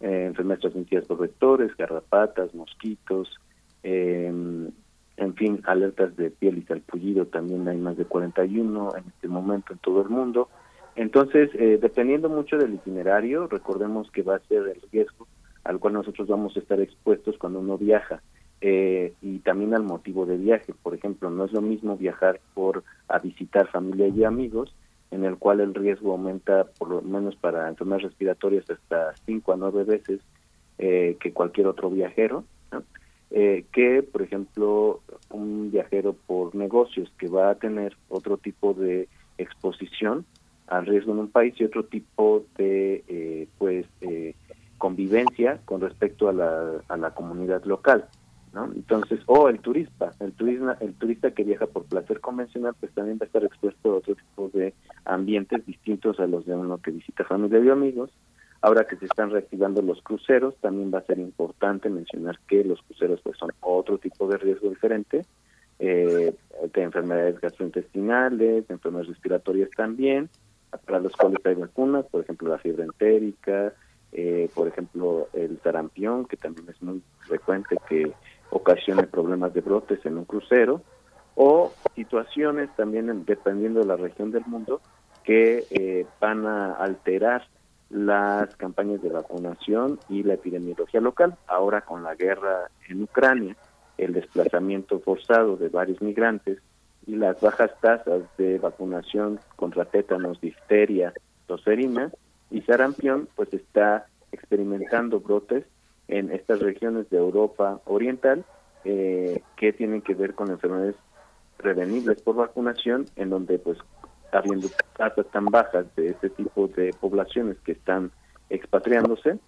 eh, enfermedades transmitidas por vectores, garrapatas, mosquitos, em, en fin, alertas de piel y salpullido también hay más de 41 en este momento en todo el mundo. Entonces, eh, dependiendo mucho del itinerario, recordemos que va a ser el riesgo al cual nosotros vamos a estar expuestos cuando uno viaja. Eh, y también al motivo de viaje. Por ejemplo, no es lo mismo viajar por a visitar familia y amigos, en el cual el riesgo aumenta por lo menos para enfermedades respiratorias hasta 5 a 9 veces eh, que cualquier otro viajero, eh, que por ejemplo un viajero por negocios que va a tener otro tipo de exposición al riesgo en un país y otro tipo de pues convivencia con respecto a la, a la comunidad local. Entonces, o el turista, el turista, el turista que viaja por placer convencional, pues también va a estar expuesto a otro tipo de ambientes distintos a los de uno que visita familia y amigos. Ahora que se están reactivando los cruceros, también va a ser importante mencionar que los cruceros pues son otro tipo de riesgo diferente, eh, de enfermedades gastrointestinales, de enfermedades respiratorias también, para los cuales hay vacunas, por ejemplo la fiebre entérica, eh, por ejemplo el sarampión, que también es muy frecuente que ocasione problemas de brotes en un crucero o situaciones también dependiendo de la región del mundo que eh, van a alterar las campañas de vacunación y la epidemiología local. Ahora con la guerra en Ucrania, el desplazamiento forzado de varios migrantes y las bajas tasas de vacunación contra tétanos, difteria, toserina y sarampión, pues está experimentando brotes en estas regiones de Europa Oriental eh, que tienen que ver con enfermedades prevenibles por vacunación, en donde pues habiendo tasas tan bajas de este tipo de poblaciones que están expatriándose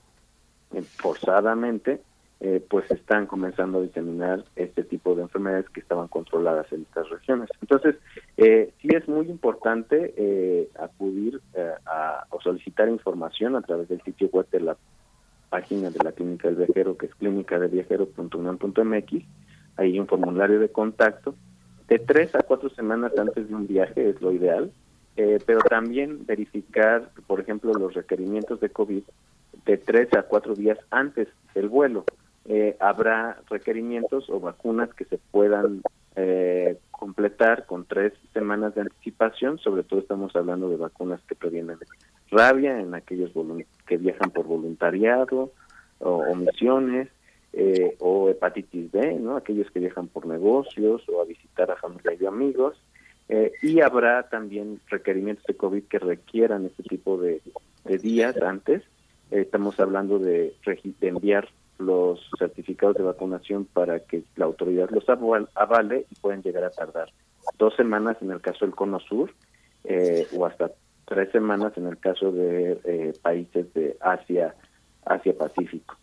eh, forzadamente, eh, pues están comenzando a diseminar este tipo de enfermedades que estaban controladas en estas regiones. Entonces, eh, sí es muy importante eh, acudir eh, a, o solicitar información a través del sitio web de la página de la Clínica del Viajero, que es clínicadelviajero.unam.mx. Ahí hay un formulario de contacto. De tres a cuatro semanas antes de un viaje es lo ideal, eh, pero también verificar, por ejemplo, los requerimientos de COVID de tres a cuatro días antes del vuelo. Eh, habrá requerimientos o vacunas que se puedan eh, completar con tres semanas de anticipación, sobre todo estamos hablando de vacunas que previenen rabia en aquellos que viajan por voluntariado o, o misiones, eh, o hepatitis B, ¿no? aquellos que viajan por negocios o a visitar a familia y amigos, eh, y habrá también requerimientos de COVID que requieran este tipo de, días antes. Eh, estamos hablando de, enviar los certificados de vacunación para que la autoridad los aval- avale y pueden llegar a tardar dos semanas en el caso del Cono Sur eh, o hasta tres semanas en el caso de eh, países de Asia, Asia Pacífico.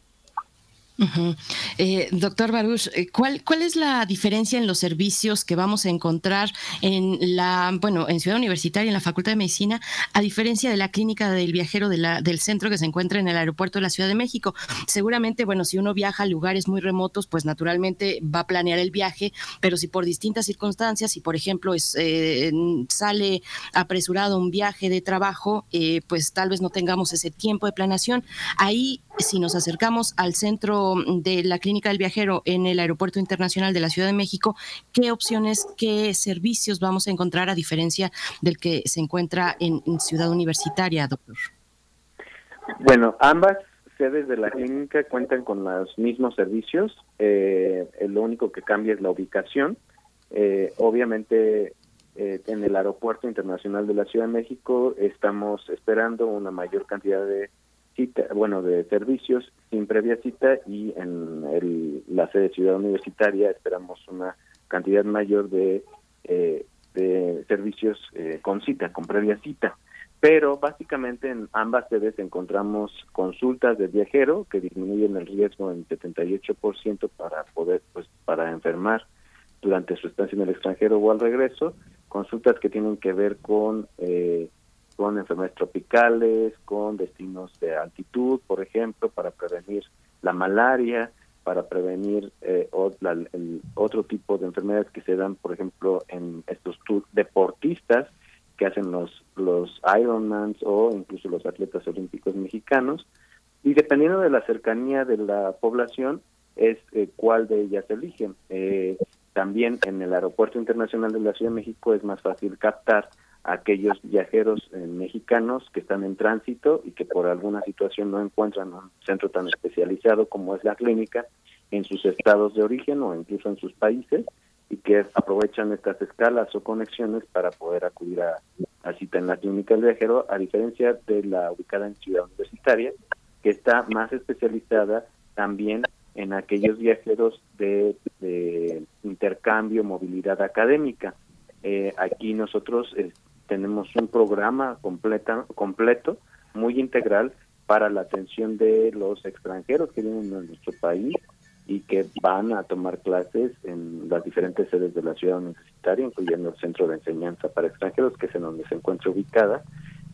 Eh, doctor Baruch, eh, ¿cuál, ¿cuál es la diferencia en los servicios que vamos a encontrar en la, bueno, en Ciudad Universitaria, en la Facultad de Medicina, a diferencia de la clínica del viajero del centro que se encuentra en el aeropuerto de la Ciudad de México? Seguramente, bueno, si uno viaja a lugares muy remotos, pues naturalmente va a planear el viaje, pero si por distintas circunstancias, si por ejemplo es, eh, sale apresurado un viaje de trabajo, eh, pues tal vez no tengamos ese tiempo de planeación. Ahí, si nos acercamos al centro de la Clínica del Viajero en el Aeropuerto Internacional de la Ciudad de México, ¿qué opciones, qué servicios vamos a encontrar a diferencia del que se encuentra en, Ciudad Universitaria, doctor? Bueno, ambas sedes de la clínica cuentan con los mismos servicios, eh, lo único que cambia es la ubicación. Eh, obviamente, eh, en el Aeropuerto Internacional de la Ciudad de México estamos esperando una mayor cantidad de cita, bueno, de servicios sin previa cita y en el, la sede Ciudad Universitaria esperamos una cantidad mayor de, eh, de servicios eh, con cita, con previa cita. Pero básicamente en ambas sedes encontramos consultas de viajero que disminuyen el riesgo en 78% para poder, pues, para enfermar durante su estancia en el extranjero o al regreso, consultas que tienen que ver con eh, con enfermedades tropicales, con destinos de altitud, por ejemplo, para prevenir la malaria, para prevenir eh, o- la- el otro tipo de enfermedades que se dan, por ejemplo, en estos deportistas que hacen los los Ironmans o incluso los atletas olímpicos mexicanos. Y dependiendo de la cercanía de la población, es eh, cuál de ellas eligen. Eh, también en el Aeropuerto Internacional de la Ciudad de México es más fácil captar aquellos viajeros eh, mexicanos que están en tránsito y que por alguna situación no encuentran un centro tan especializado como es la clínica en sus estados de origen o incluso en sus países y que aprovechan estas escalas o conexiones para poder acudir a, a cita en la clínica del viajero, a diferencia de la ubicada en Ciudad Universitaria, que está más especializada también en aquellos viajeros de, de intercambio, movilidad académica. Eh, aquí nosotros eh, tenemos un programa completa, completo, muy integral para la atención de los extranjeros que vienen a nuestro país y que van a tomar clases en las diferentes sedes de la ciudad universitaria, incluyendo el Centro de Enseñanza para Extranjeros, que es en donde se encuentra ubicada,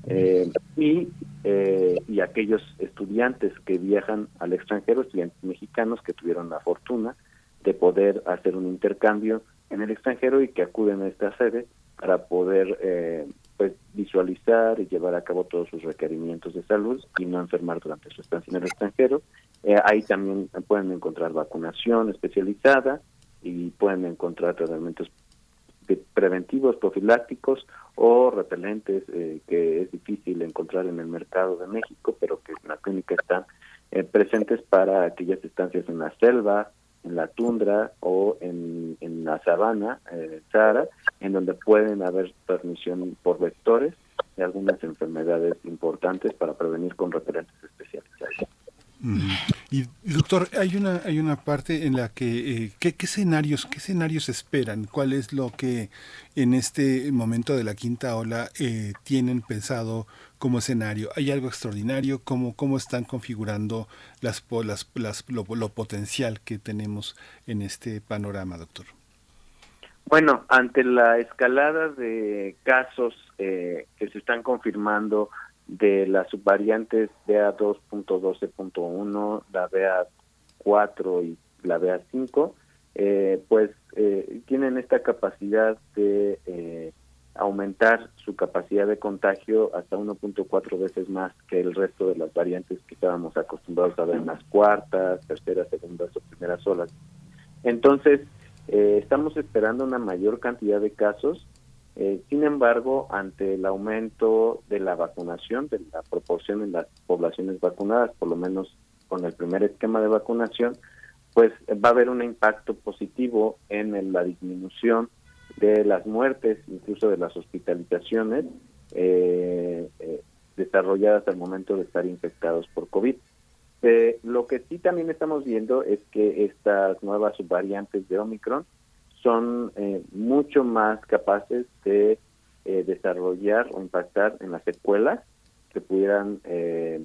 eh, y, eh, y aquellos estudiantes que viajan al extranjero, estudiantes mexicanos que tuvieron la fortuna de poder hacer un intercambio en el extranjero y que acuden a esta sede para poder eh, pues visualizar y llevar a cabo todos sus requerimientos de salud y no enfermar durante su estancia en el extranjero. Eh, ahí también pueden encontrar vacunación especializada y pueden encontrar tratamientos preventivos, profilácticos o repelentes eh, que es difícil encontrar en el mercado de México, pero que en la clínica están eh, presentes para aquellas estancias en la selva, en la tundra o en, en la sabana, eh, en donde pueden haber transmisión por vectores de algunas enfermedades importantes para prevenir con repelentes especializados. y, doctor, hay una hay una parte en la que eh, ¿qué, escenarios qué escenarios esperan, cuál es lo que en este momento de la quinta ola eh, tienen pensado como escenario. ¿Hay algo extraordinario? ¿Cómo, cómo están configurando las, las, las lo, lo potencial que tenemos en este panorama, doctor? Bueno, ante la escalada de casos eh, que se están confirmando de las subvariantes BA2.12.1, la BA4 y la BA5, eh, pues eh, tienen esta capacidad de eh, aumentar su capacidad de contagio hasta 1.4 veces más que el resto de las variantes que estábamos acostumbrados a ver en las cuartas, terceras, segundas o primeras olas. Entonces, estamos esperando una mayor cantidad de casos eh, sin embargo, ante el aumento de la vacunación, de la proporción en las poblaciones vacunadas, por lo menos con el primer esquema de vacunación, pues va a haber un impacto positivo en la disminución de las muertes, incluso de las hospitalizaciones eh, eh, desarrolladas al momento de estar infectados por COVID. lo que sí también estamos viendo es que estas nuevas subvariantes de Omicron son eh, mucho más capaces de eh, desarrollar o impactar en las secuelas que pudieran eh,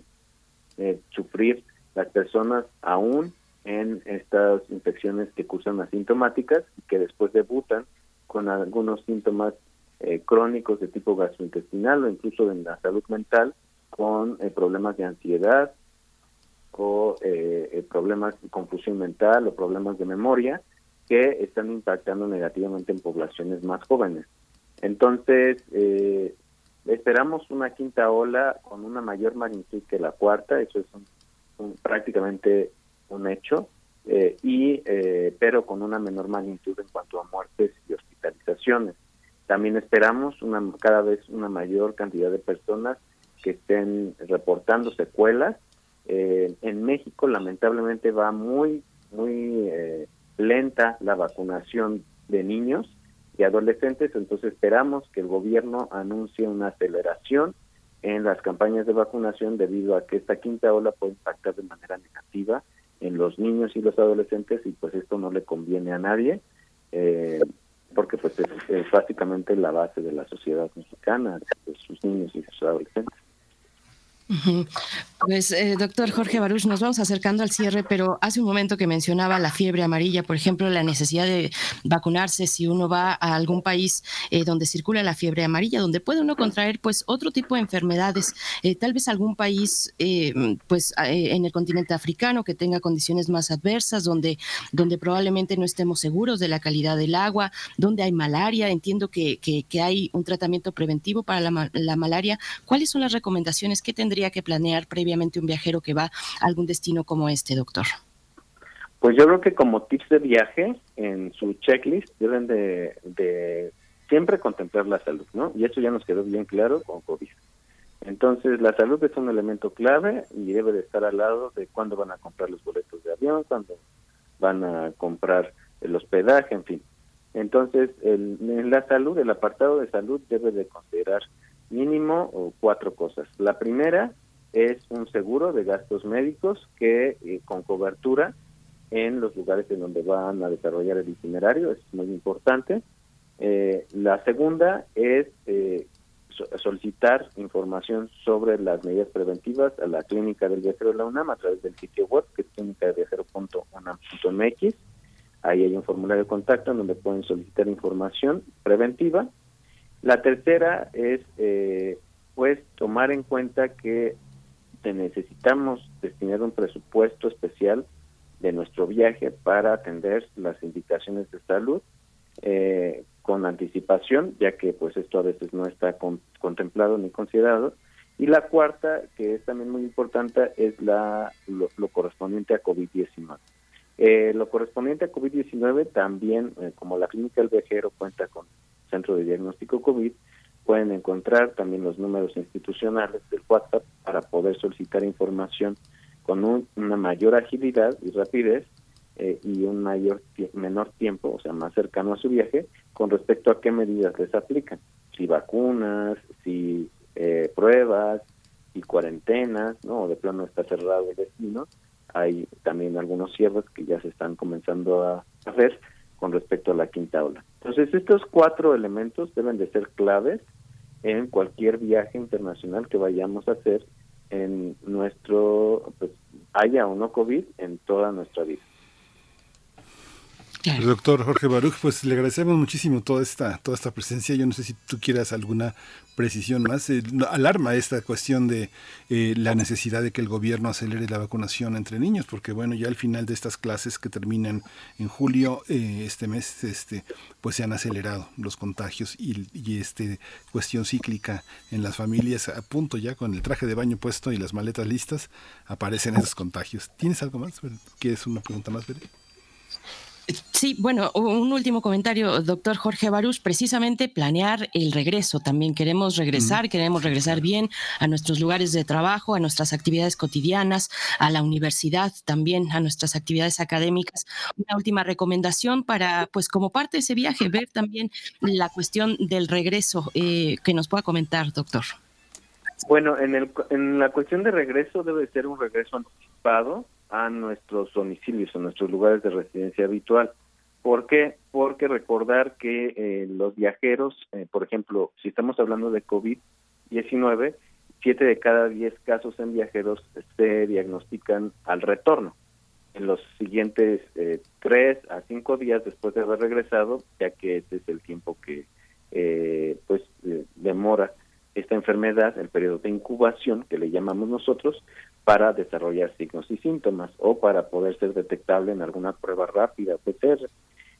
sufrir las personas aún en estas infecciones que cursan asintomáticas y que después debutan con algunos síntomas crónicos de tipo gastrointestinal o incluso en la salud mental con problemas de ansiedad o problemas de confusión mental o problemas de memoria que están impactando negativamente en poblaciones más jóvenes. Entonces, eh, esperamos una quinta ola con una mayor magnitud que la cuarta, eso es prácticamente un hecho, eh, y eh, pero con una menor magnitud en cuanto a muertes y hospitalizaciones. También esperamos una cada vez una mayor cantidad de personas que estén reportando secuelas. en México, lamentablemente, va muy muy lenta la vacunación de niños y adolescentes, entonces esperamos que el gobierno anuncie una aceleración en las campañas de vacunación debido a que esta quinta ola puede impactar de manera negativa en los niños y los adolescentes y pues esto no le conviene a nadie eh, porque pues es, básicamente la base de la sociedad mexicana, sus niños y sus adolescentes. Pues, eh, doctor Jorge Baruch, nos vamos acercando al cierre, pero hace un momento que mencionaba la fiebre amarilla, por ejemplo, la necesidad de vacunarse si uno va a algún país eh, donde circula la fiebre amarilla, donde puede uno contraer pues otro tipo de enfermedades, eh, tal vez algún país pues en el continente africano que tenga condiciones más adversas, donde, donde probablemente no estemos seguros de la calidad del agua, donde hay malaria, entiendo que, que, hay un tratamiento preventivo para la, la malaria. ¿Cuáles son las recomendaciones que tendría que planear previamente un viajero que va a algún destino como este, doctor? Pues yo creo que como tips de viaje, en su checklist deben de, siempre contemplar la salud, ¿no? Y eso ya nos quedó bien claro con COVID. Entonces, la salud es un elemento clave y debe de estar al lado de cuándo van a comprar los boletos de avión, cuándo van a comprar el hospedaje, en fin. Entonces, el, la salud, el apartado de salud debe de considerar mínimo cuatro cosas. La primera es un seguro de gastos médicos que eh, con cobertura en los lugares en donde van a desarrollar el itinerario, es muy importante. Eh, la segunda es eh, solicitar información sobre las medidas preventivas a la clínica del viajero de la UNAM a través del sitio web que es clínicadelviajero.unam.mx. Ahí hay un formulario de contacto en donde pueden solicitar información preventiva la tercera es, eh, pues, tomar en cuenta que necesitamos destinar un presupuesto especial de nuestro viaje para atender las indicaciones de salud eh, con anticipación, ya que pues esto a veces no está contemplado ni considerado. Y la cuarta, que es también muy importante, es la lo, correspondiente a COVID-19. Eh, lo correspondiente a COVID-19 también, como la clínica del viajero cuenta con Centro de Diagnóstico COVID, pueden encontrar también los números institucionales del WhatsApp para poder solicitar información con una mayor agilidad y rapidez eh, y un mayor menor tiempo, o sea, más cercano a su viaje, con respecto a qué medidas les aplican, si vacunas, si eh, pruebas, si cuarentenas, ¿no? O de plano está cerrado el destino, hay también algunos cierres que ya se están comenzando a hacer con respecto a la quinta ola. Entonces, estos cuatro elementos deben de ser claves en cualquier viaje internacional que vayamos a hacer en nuestro, pues, haya o no COVID, en toda nuestra vida. El doctor Jorge Baruch, pues le agradecemos muchísimo toda esta, toda esta presencia. Yo no sé si tú quieras alguna precisión más. Eh, alarma esta cuestión de eh, la necesidad de que el gobierno acelere la vacunación entre niños, porque bueno, ya al final de estas clases que terminan en julio, eh, este mes, este, pues se han acelerado los contagios y, y este cuestión cíclica en las familias a punto ya con el traje de baño puesto y las maletas listas, aparecen esos contagios. ¿Tienes algo más? ¿Quieres una pregunta más, Bere? Sí, bueno, un último comentario, doctor Jorge Barús, precisamente planear el regreso también. Queremos regresar, queremos regresar bien a nuestros lugares de trabajo, a nuestras actividades cotidianas, a la universidad también, a nuestras actividades académicas. Una última recomendación para, pues como parte de ese viaje, ver también la cuestión del regreso eh, que nos pueda comentar, doctor. Bueno, en, el, en la cuestión de regreso debe ser un regreso anticipado a nuestros domicilios, a nuestros lugares de residencia habitual. ¿Por qué? Porque recordar que eh, los viajeros, eh, por ejemplo, si estamos hablando de COVID-19, siete de cada diez casos en viajeros se diagnostican al retorno. En los siguientes eh, tres a cinco días después de haber regresado, ya que ese es el tiempo que pues demora esta enfermedad, el periodo de incubación que le llamamos nosotros, para desarrollar signos y síntomas o para poder ser detectable en alguna prueba rápida PCR.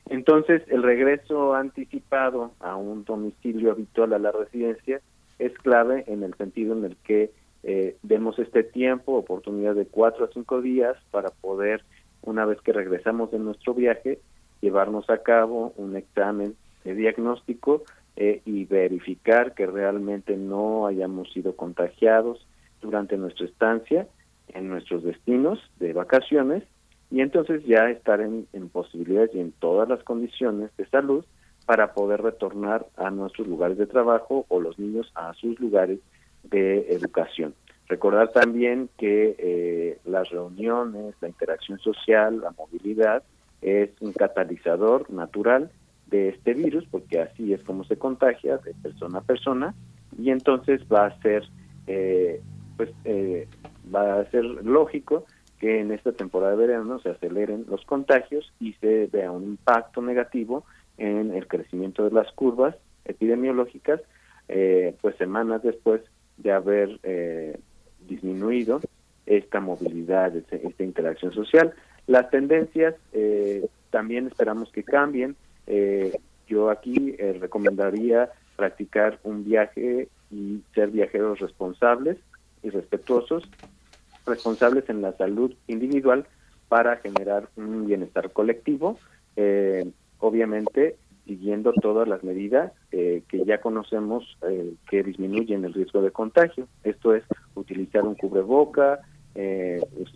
Entonces, el regreso anticipado a un domicilio habitual a la residencia es clave en el sentido en el que eh, demos este tiempo, oportunidad de cuatro a cinco días para poder, una vez que regresamos de nuestro viaje, llevarnos a cabo un examen de diagnóstico eh, y verificar que realmente no hayamos sido contagiados durante nuestra estancia en nuestros destinos de vacaciones y entonces ya estar en, posibilidades y en todas las condiciones de salud para poder retornar a nuestros lugares de trabajo o los niños a sus lugares de educación. Recordar también que eh, las reuniones, la interacción social, la movilidad es un catalizador natural de este virus, porque así es como se contagia de persona a persona, y entonces va a ser, eh, pues, eh, va a ser lógico que en esta temporada de verano se aceleren los contagios y se vea un impacto negativo en el crecimiento de las curvas epidemiológicas, eh, pues semanas después de haber disminuido esta movilidad, esta interacción social. Las tendencias también esperamos que cambien eh, yo aquí eh, recomendaría practicar un viaje y ser viajeros responsables y respetuosos, responsables en la salud individual para generar un bienestar colectivo, eh, obviamente siguiendo todas las medidas eh, que ya conocemos que disminuyen el riesgo de contagio. Esto es utilizar un cubreboca, eh, pues,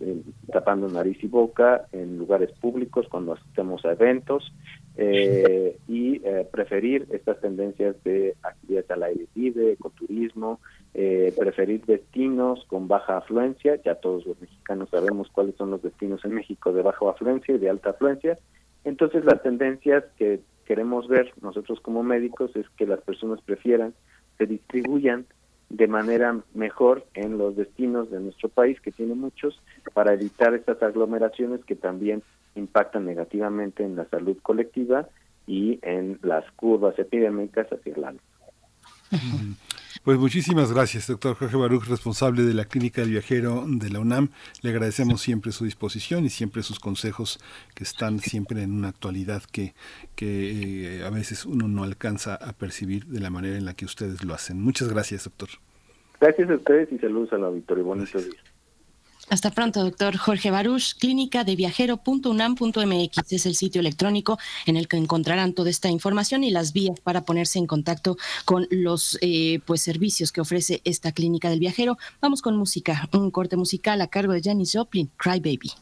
tapando nariz y boca en lugares públicos cuando asistamos a eventos eh, y eh, preferir estas tendencias de actividades al aire libre, ecoturismo, eh, preferir destinos con baja afluencia, ya todos los mexicanos sabemos cuáles son los destinos en México de baja afluencia y de alta afluencia, entonces las tendencias que queremos ver nosotros como médicos es que las personas prefieran, se distribuyan de manera mejor en los destinos de nuestro país, que tiene muchos, para evitar estas aglomeraciones que también impactan negativamente en la salud colectiva y en las curvas epidémicas hacia el alto. Pues muchísimas gracias, doctor Jorge Baruch, responsable de la Clínica del Viajero de la UNAM. Le agradecemos siempre su disposición y siempre sus consejos que están siempre en una actualidad que, que eh, a veces uno no alcanza a percibir de la manera en la que ustedes lo hacen. Muchas gracias, doctor. Gracias a ustedes y saludos al auditorio. Buenos días. Hasta pronto, doctor Jorge Baruch. Clínica de viajero.unam.mx es el sitio electrónico en el que encontrarán toda esta información y las vías para ponerse en contacto con los eh, pues servicios que ofrece esta clínica del viajero. Vamos con música, un corte musical a cargo de Janis Joplin, Cry Baby.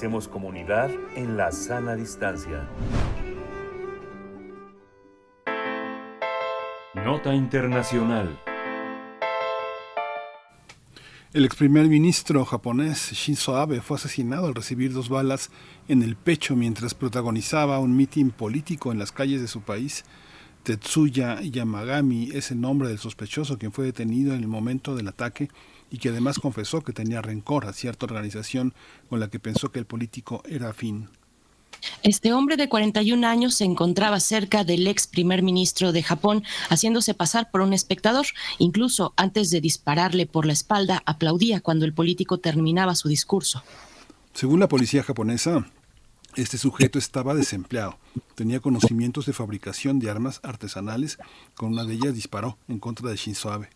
Hacemos comunidad en la sana distancia. Nota Internacional. El ex primer ministro japonés Shinzo Abe fue asesinado al recibir dos balas en el pecho mientras protagonizaba un mitin político en las calles de su país. Tetsuya Yamagami es el nombre del sospechoso quien fue detenido en el momento del ataque y que además confesó que tenía rencor a cierta organización con la que pensó que el político era afín. Este hombre de 41 años se encontraba cerca del ex primer ministro de Japón, haciéndose pasar por un espectador. Incluso antes de dispararle por la espalda, aplaudía cuando el político terminaba su discurso. Según la policía japonesa, este sujeto estaba desempleado. Tenía conocimientos de fabricación de armas artesanales. Con una de ellas disparó en contra de Shinzo Abe.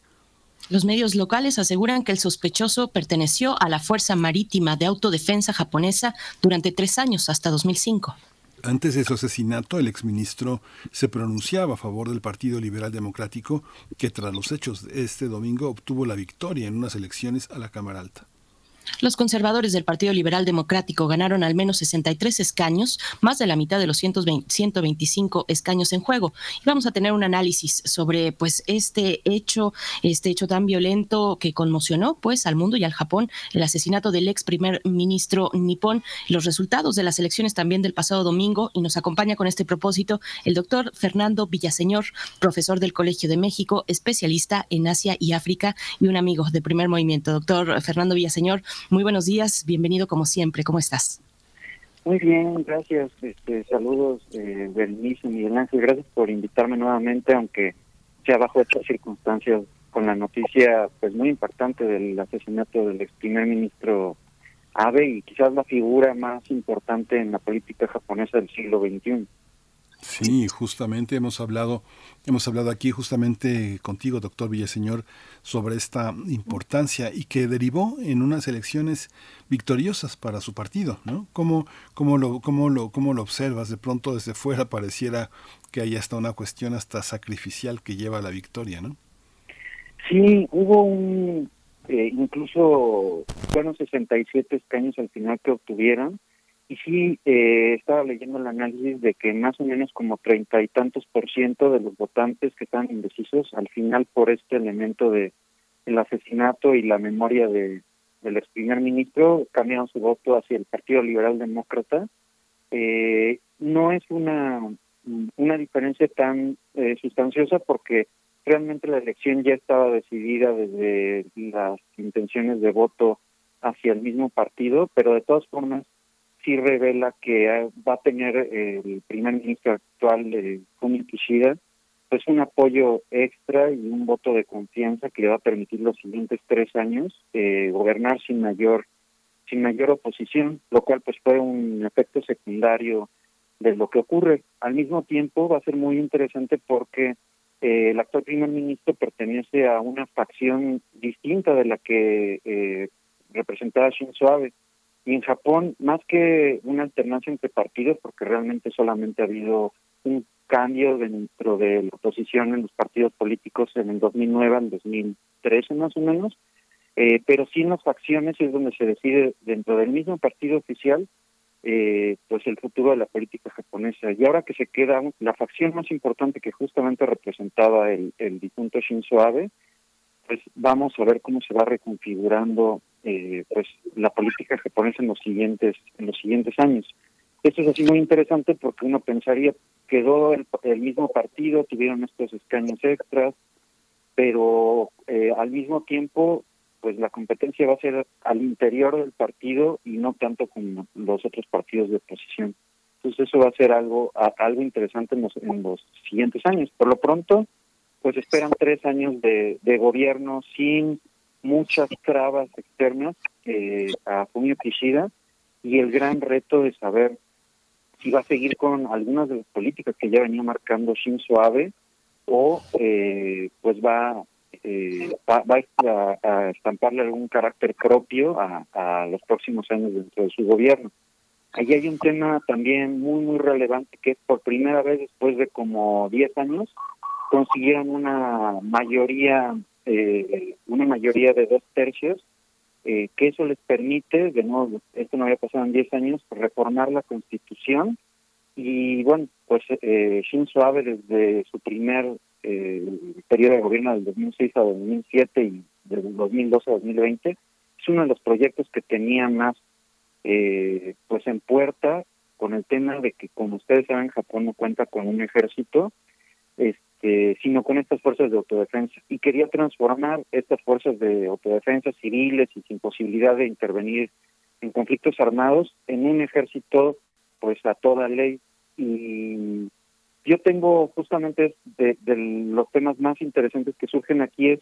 Los medios locales aseguran que el sospechoso perteneció a la Fuerza Marítima de Autodefensa japonesa durante tres años, hasta 2005. Antes de su asesinato, el exministro se pronunciaba a favor del Partido Liberal Democrático, que tras los hechos de este domingo obtuvo la victoria en unas elecciones a la Cámara Alta. Los conservadores del Partido Liberal Democrático ganaron al menos 63 escaños, más de la mitad de los 120, 125 escaños en juego. Y vamos a tener un análisis sobre pues este hecho, este hecho tan violento que conmocionó pues al mundo y al Japón, el asesinato del ex primer ministro nipón, los resultados de las elecciones también del pasado domingo y nos acompaña con este propósito el doctor Fernando Villaseñor, profesor del Colegio de México, especialista en Asia y África y un amigo de primer movimiento. Doctor Fernando Villaseñor, muy buenos días, bienvenido como siempre, ¿cómo estás? Muy bien, gracias. Este, saludos, eh, Berenice, Miguel Ángel. Gracias por invitarme nuevamente, aunque sea bajo estas circunstancias, con la noticia pues muy impactante del asesinato del ex primer ministro Abe y quizás la figura más importante en la política japonesa del siglo XXI. Sí, justamente hemos hablado, hemos hablado aquí justamente contigo, doctor Villaseñor, sobre esta importancia y que derivó en unas elecciones victoriosas para su partido, ¿no? ¿Cómo, cómo, lo, cómo, lo, cómo lo observas? De pronto desde fuera pareciera que hay hasta una cuestión hasta sacrificial que lleva a la victoria, ¿no? Sí, hubo un, eh, incluso fueron 67 escaños al final que obtuvieron, y sí, eh, estaba leyendo el análisis de que más o menos como treinta y tantos por ciento de los votantes que están indecisos, al final por este elemento de el asesinato y la memoria de del ex primer ministro, cambiaron su voto hacia el Partido Liberal Demócrata. Eh, no es una, una diferencia tan eh, sustanciosa porque realmente la elección ya estaba decidida desde las intenciones de voto hacia el mismo partido, pero de todas formas sí revela que eh, va a tener eh, el primer ministro actual, eh, Fumio Kishida, pues un apoyo extra y un voto de confianza que le va a permitir los siguientes tres años eh, gobernar sin mayor sin mayor oposición, lo cual pues fue un efecto secundario de lo que ocurre. Al mismo tiempo va a ser muy interesante porque eh, el actual primer ministro pertenece a una facción distinta de la que eh, representaba Shinzo Abe. Y en Japón, más que una alternancia entre partidos, porque realmente solamente ha habido un cambio dentro de la oposición en los partidos políticos en el 2009 al 2013 más o menos, eh, pero sí en las facciones es donde se decide dentro del mismo partido oficial eh, pues el futuro de la política japonesa. Y ahora que se queda la facción más importante que justamente representaba el, el difunto Shinzo Abe, pues vamos a ver cómo se va reconfigurando eh, pues la política japonesa en los siguientes en los siguientes años. Esto es así muy interesante porque uno pensaría quedó el, el mismo partido, tuvieron estos escaños extras, pero eh, al mismo tiempo pues la competencia va a ser al interior del partido y no tanto con los otros partidos de oposición. Entonces eso va a ser algo a, algo interesante en los, en los siguientes años. Por lo pronto, pues esperan tres años de, gobierno sin muchas trabas externas eh, a Fumio Kishida y el gran reto de saber si va a seguir con algunas de las políticas que ya venía marcando Shinzo Abe o eh, pues va, eh, va, a, estamparle algún carácter propio a, a los próximos años dentro de su gobierno. Ahí hay un tema también muy, muy relevante que es por primera vez después de como 10 años consiguieron una mayoría eh, una mayoría de dos tercios eh, que eso les permite, de nuevo, esto no había pasado en 10 años, reformar la constitución. Y bueno, pues eh, Shinzo Abe desde su primer eh, periodo de gobierno del 2006 a 2007 y del 2012 a 2020 es uno de los proyectos que tenía más eh, pues en puerta con el tema de que como ustedes saben Japón no cuenta con un ejército. Este, sino con estas fuerzas de autodefensa. Y quería transformar estas fuerzas de autodefensa civiles y sin posibilidad de intervenir en conflictos armados en un ejército pues a toda ley. Y yo tengo justamente de, de los temas más interesantes que surgen aquí es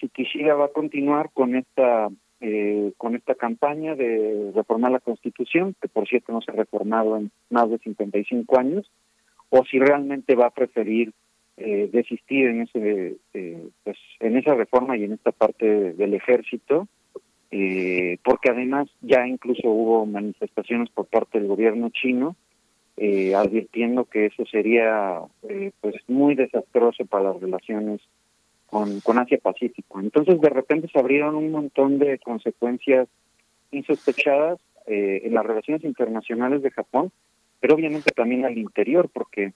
si Kishida va a continuar con esta eh, con esta campaña de reformar la Constitución, que por cierto no se ha reformado en más de 55 años, o si realmente va a preferir eh, desistir en ese eh, pues en esa reforma y en esta parte del ejército eh, porque además ya incluso hubo manifestaciones por parte del gobierno chino eh, advirtiendo que eso sería eh, pues muy desastroso para las relaciones con, con Asia Pacífico. Entonces de repente se abrieron un montón de consecuencias insospechadas eh, en las relaciones internacionales de Japón, pero obviamente también al interior, porque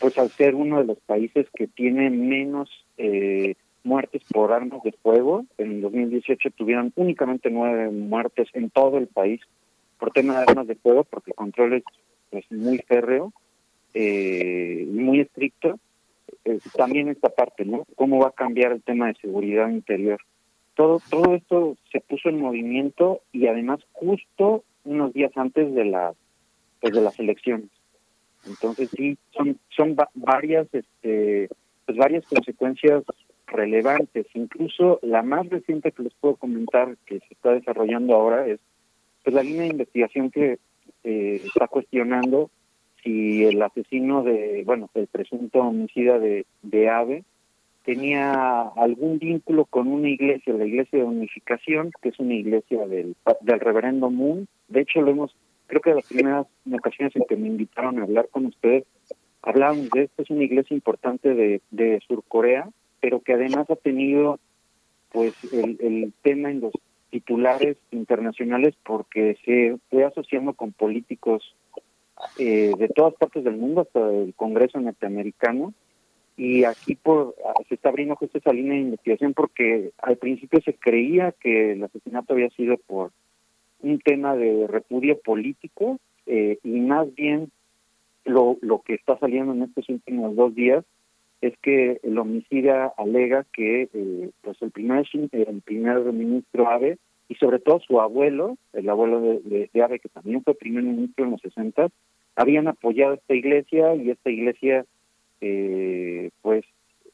pues al ser uno de los países que tiene menos eh, muertes por armas de fuego, en 2018 tuvieron únicamente nueve muertes en todo el país por tema de armas de fuego, porque el control es muy férreo eh, muy estricto. Eh, también esta parte, ¿no? ¿Cómo va a cambiar el tema de seguridad interior? Todo, todo esto se puso en movimiento y además justo unos días antes de la pues de las elecciones. Entonces sí, son son varias este pues varias consecuencias relevantes. Incluso la más reciente que les puedo comentar que se está desarrollando ahora es pues la línea de investigación que eh, está cuestionando si el asesino de, bueno, el presunto homicida de, de Ave tenía algún vínculo con una iglesia, la Iglesia de Unificación, que es una iglesia del, del reverendo Moon. De hecho, lo hemos, creo que las primeras ocasiones en que me invitaron a hablar con ustedes, hablábamos de esto, es una iglesia importante de, de Surcorea, pero que además ha tenido pues el, el tema en los titulares internacionales porque se fue asociando con políticos eh, de todas partes del mundo, hasta el Congreso norteamericano, y aquí por se está abriendo justo esa línea de investigación porque al principio se creía que el asesinato había sido por un tema de repudio político eh, y más bien lo, lo que está saliendo en estos últimos dos días es que el homicida alega que eh, pues el primer el primer ministro Abe y sobre todo su abuelo, el abuelo de, de, Abe, que también fue primer ministro en los 60, habían apoyado esta iglesia y esta iglesia, eh, pues,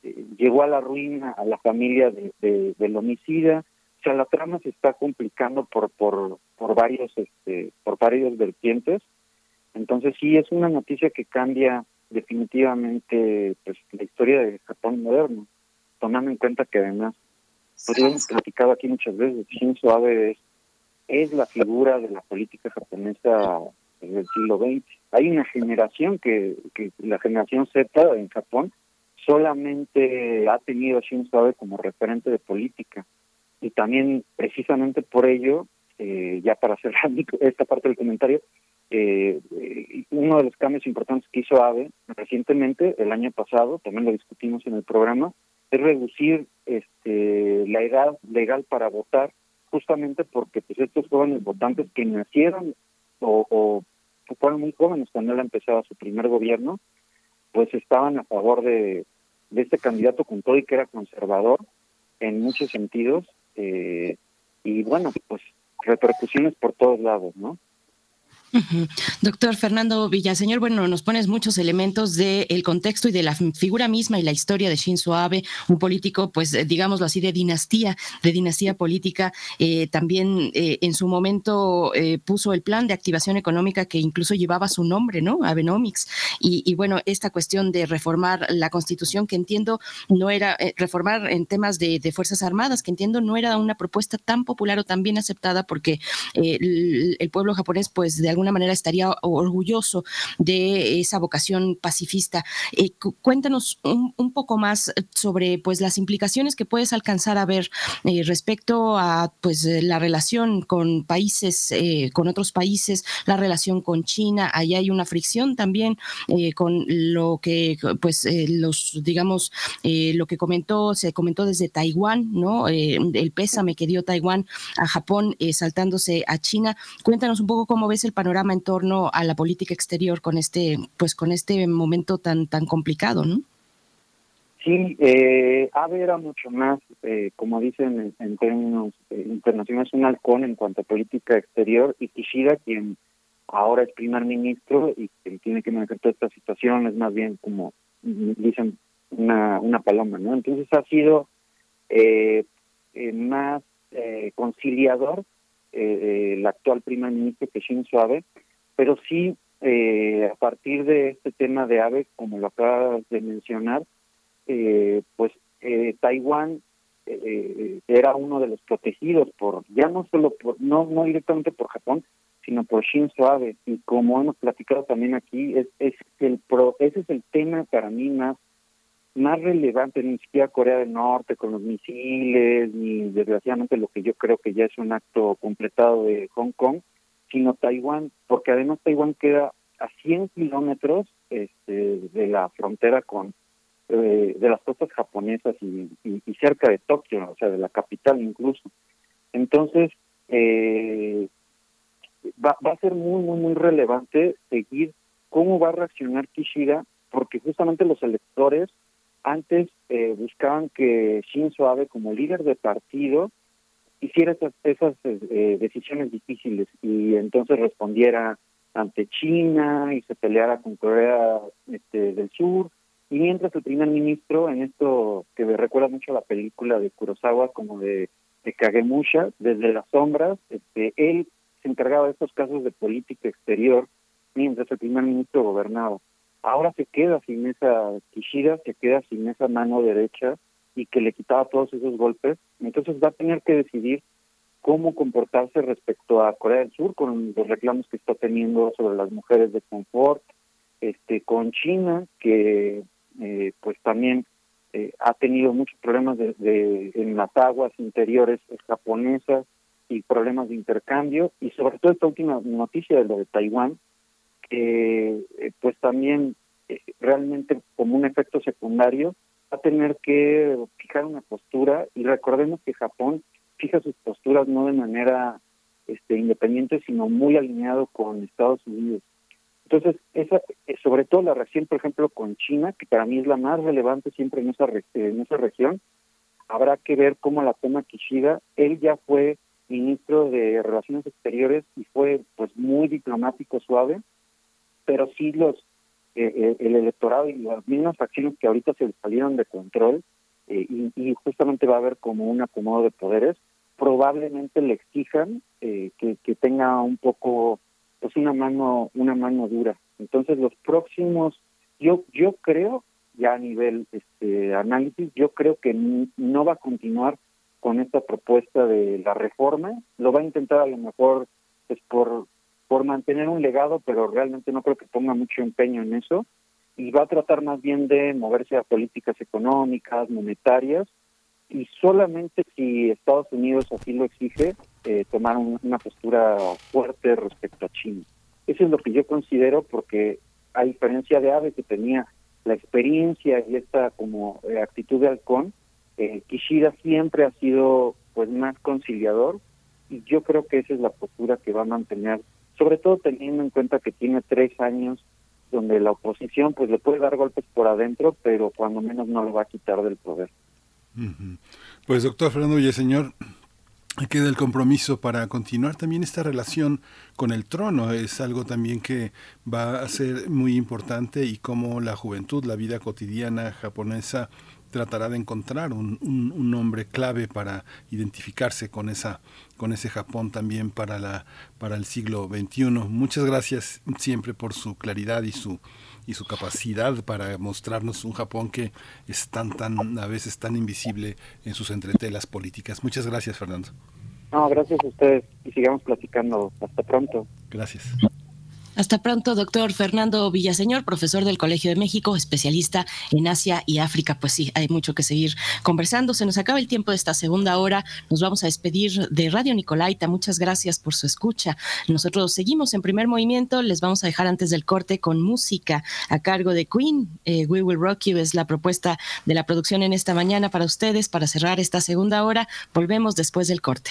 eh, llegó a la ruina a la familia de, del homicida. Sea, la trama se está complicando por por por varios este por varios vertientes. Entonces sí es una noticia que cambia definitivamente pues la historia de Japón moderno, tomando en cuenta que además pues lo hemos platicado aquí muchas veces, Shinzo Abe es, es la figura de la política japonesa del siglo XX. Hay una generación que, que la generación Z en Japón solamente ha tenido a Shinzo Abe como referente de política. Y también, precisamente por ello, eh, ya para cerrar esta parte del comentario, eh, uno de los cambios importantes que hizo Abe recientemente, el año pasado, también lo discutimos en el programa, es reducir este, la edad legal para votar, justamente porque pues estos jóvenes votantes que nacieron o, o fueron muy jóvenes cuando él empezaba su primer gobierno, pues estaban a favor de, de este candidato con todo y que era conservador en muchos sentidos, eh, y bueno, pues repercusiones por todos lados, ¿no? Doctor Fernando Villaseñor, bueno, nos pones muchos elementos del contexto y de la figura misma y la historia de Shinzo Abe, un político, pues eh, digámoslo así, de dinastía, de dinastía política. Eh, también eh, en su momento puso el plan de activación económica que incluso llevaba su nombre, ¿no? Abenomics. Y, bueno, esta cuestión de reformar la constitución, que entiendo no era, reformar en temas de, Fuerzas Armadas, que entiendo no era una propuesta tan popular o tan bien aceptada porque el, el pueblo japonés, pues de alguna manera estaría orgulloso de esa vocación pacifista. Eh, cuéntanos un, poco más sobre pues las implicaciones que puedes alcanzar a ver eh, respecto a pues la relación con países, eh, con otros países, la relación con China. Ahí hay una fricción también con lo que pues los digamos lo que comentó se comentó desde Taiwán, ¿no? el pésame que dio Taiwán a Japón saltándose a China. Cuéntanos un poco cómo ves el panorama panorama en torno a la política exterior con este, pues con este momento tan, tan complicado, ¿no? Sí, eh, Abe era mucho más, eh, como dicen en, términos eh, internacionales, un halcón en cuanto a política exterior y Kishida, quien ahora es primer ministro y que tiene que manejar toda esta situación, es más bien como dicen una, una paloma, ¿no? Entonces ha sido eh, eh más conciliador eh, el actual primer ministro que Shinzo Abe, pero sí eh, a partir de este tema de Abe, como lo acabas de mencionar, eh, pues eh, Taiwán eh, era uno de los protegidos por ya no solo por no no directamente por Japón, sino por Shinzo Abe y como hemos platicado también aquí es, es el pro, ese es el tema para mí más más relevante, ni siquiera Corea del Norte con los misiles, ni desgraciadamente lo que yo creo que ya es un acto completado de Hong Kong, sino Taiwán, porque además Taiwán queda a 100 kilómetros este, de la frontera con eh, de las costas japonesas y, y, y, cerca de Tokio, o sea, de la capital incluso. Entonces, eh, va, va a ser muy, muy, muy relevante seguir cómo va a reaccionar Kishida, porque justamente los electores antes eh, buscaban que Shinzo Abe, como líder de partido, hiciera esas, esas eh, decisiones difíciles y entonces respondiera ante China y se peleara con Corea este, del Sur. Y mientras el primer ministro, en esto que me recuerda mucho a la película de Kurosawa, como de, de Kagemusha, desde las sombras, este, él se encargaba de estos casos de política exterior mientras el primer ministro gobernaba. Ahora se queda sin esa Kishida, se queda sin esa mano derecha y que le quitaba todos esos golpes. Entonces va a tener que decidir cómo comportarse respecto a Corea del Sur con los reclamos que está teniendo sobre las mujeres de confort, este, con China que eh, pues también eh, ha tenido muchos problemas de, de, en las aguas interiores japonesas y problemas de intercambio y sobre todo esta última noticia de lo de Taiwán que eh, pues también eh, realmente como un efecto secundario va a tener que fijar una postura. Y recordemos que Japón fija sus posturas no de manera este independiente sino muy alineado con Estados Unidos. Entonces esa eh, sobre todo la reacción por ejemplo con China que para mí es la más relevante siempre en esa en esa región habrá que ver cómo la toma Kishida. Él ya fue ministro de relaciones exteriores y fue pues muy diplomático suave pero sí los eh, el electorado y las mismas acciones que ahorita se salieron de control eh, y, justamente va a haber como un acomodo de poderes, probablemente le exijan eh, que, que tenga un poco pues una mano una mano dura. Entonces los próximos yo yo creo ya a nivel este análisis yo creo que no va a continuar con esta propuesta de la reforma, lo va a intentar a lo mejor pues por por mantener un legado, pero realmente no creo que ponga mucho empeño en eso, y va a tratar más bien de moverse a políticas económicas, monetarias, y solamente si Estados Unidos así lo exige, eh, tomar un, una postura fuerte respecto a China. Eso es lo que yo considero porque a diferencia de Abe que tenía la experiencia y esta como eh, actitud de halcón, eh, Kishida siempre ha sido pues más conciliador y yo creo que esa es la postura que va a mantener sobre todo teniendo en cuenta que tiene tres años donde la oposición pues le puede dar golpes por adentro, pero cuando menos no lo va a quitar del poder. Pues doctor Fernando Villaseñor, queda el compromiso para continuar también esta relación con el trono. Es algo también que va a ser muy importante y cómo la juventud, la vida cotidiana japonesa tratará de encontrar un, un, un, nombre clave para identificarse con esa con ese Japón también para la para el siglo XXI. Muchas gracias siempre por su claridad y su y su capacidad para mostrarnos un Japón que es tan tan a veces tan invisible en sus entretelas políticas. Muchas gracias, Fernando. No, gracias a ustedes y sigamos platicando. Hasta pronto. Gracias. Hasta pronto, doctor Fernando Villaseñor, profesor del Colegio de México, especialista en Asia y África. Pues sí, hay mucho que seguir conversando. Se nos acaba el tiempo de esta segunda hora. Nos vamos a despedir de Radio Nicolaita. Muchas gracias por su escucha. Nosotros seguimos en primer movimiento. Les vamos a dejar antes del corte con música a cargo de Queen. Eh, We Will Rock You es la propuesta de la producción en esta mañana para ustedes, para cerrar esta segunda hora. Volvemos después del corte.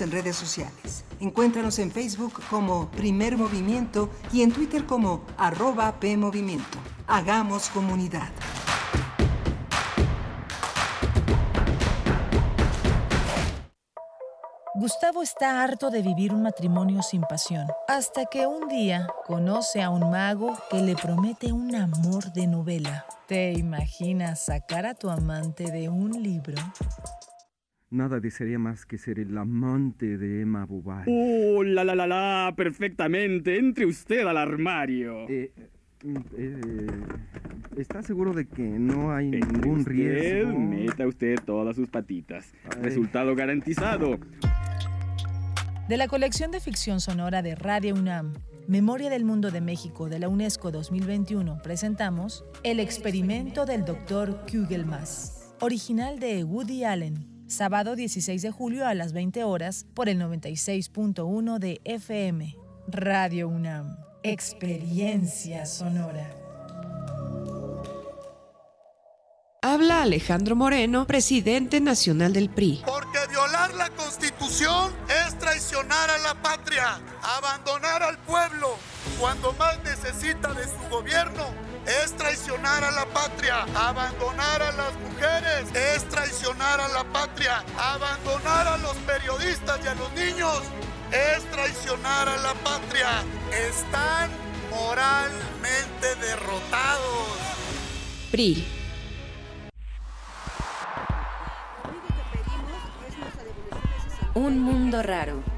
En redes sociales. Encuéntranos en Facebook como Primer Movimiento y en Twitter como arroba PMovimiento. Hagamos comunidad. Gustavo está harto de vivir un matrimonio sin pasión, hasta que un día conoce a un mago que le promete un amor de novela. ¿Te imaginas sacar a tu amante de un libro? Nada desearía más que ser el amante de Emma Bovary. ¡Oh, la la la la! Perfectamente. Entre usted al armario. Eh, eh, ¿Está seguro de que no hay Entre ningún usted, riesgo? Meta usted todas sus patitas. Ay. Resultado garantizado. De la colección de ficción sonora de Radio UNAM, Memoria del Mundo de México de la UNESCO 2021, presentamos El experimento del Dr. Kugelmas, original de Woody Allen, sábado 16 de julio a las 20 horas por el 96.1 de FM. Radio UNAM, experiencia sonora. Habla Alejandro Moreno, presidente nacional del PRI. Porque violar la constitución es traicionar a la patria, abandonar al pueblo cuando más necesita de su gobierno. Es traicionar a la patria, abandonar a las mujeres, es traicionar a la patria, abandonar a los periodistas y a los niños, es traicionar a la patria. Están moralmente derrotados. PRI. Un mundo raro.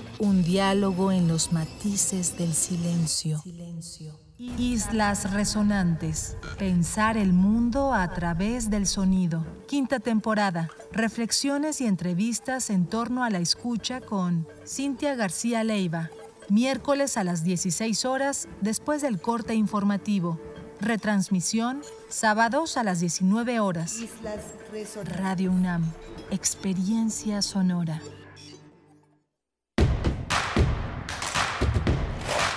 Un diálogo en los matices del silencio. Islas resonantes. Pensar el mundo a través del sonido. Quinta temporada. Reflexiones y entrevistas en torno a la escucha con Cintia García Leiva. Miércoles a las 16 horas después del corte informativo. Retransmisión sábados a las 19 horas. Radio UNAM. Experiencia sonora.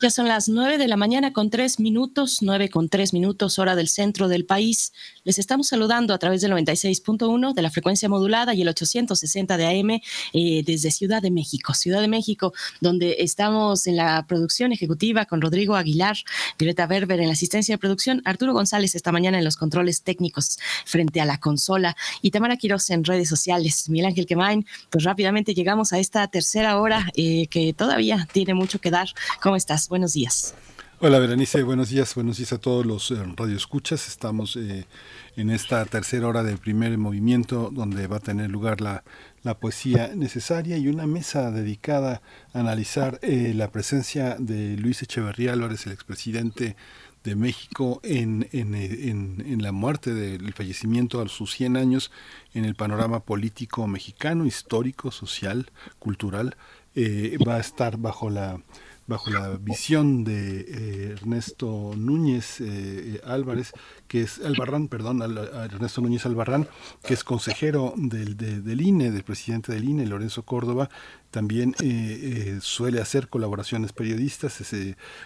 Ya son las 9 de la mañana con 3 minutos, 9 con 3 minutos, hora del centro del país. Les estamos saludando a través del 96.1 de la frecuencia modulada y el 860 de AM eh, desde Ciudad de México. Ciudad de México, donde estamos en la producción ejecutiva con Rodrigo Aguilar, Violeta Berber en la asistencia de producción, Arturo González esta mañana en los controles técnicos frente a la consola y Tamara Quiroz en redes sociales. Miguel Ángel Quemain, pues rápidamente llegamos a esta tercera hora eh, que todavía tiene mucho que dar. ¿Cómo estás? Buenos días. Hola Berenice, buenos días, buenos días a todos los eh, radioescuchas. Estamos eh, en esta tercera hora del primer movimiento donde va a tener lugar la, la poesía necesaria y una mesa dedicada a analizar eh, la presencia de Luis Echeverría Álvarez, el expresidente de México, en, en, eh, en- la muerte del fallecimiento a sus 100 años en el panorama político mexicano, histórico, social, cultural. Va a estar bajo la bajo la visión de eh, Ernesto Núñez Álvarez, que es Albarrán, perdón, Ernesto Núñez Albarrán, que es consejero del, del INE, del presidente del INE, Lorenzo Córdoba, también suele hacer colaboraciones periodistas,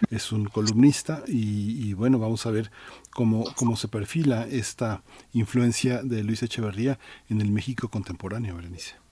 es, un columnista y, y, bueno, vamos a ver cómo, cómo se perfila esta influencia de Luis Echeverría en el México contemporáneo, Berenice.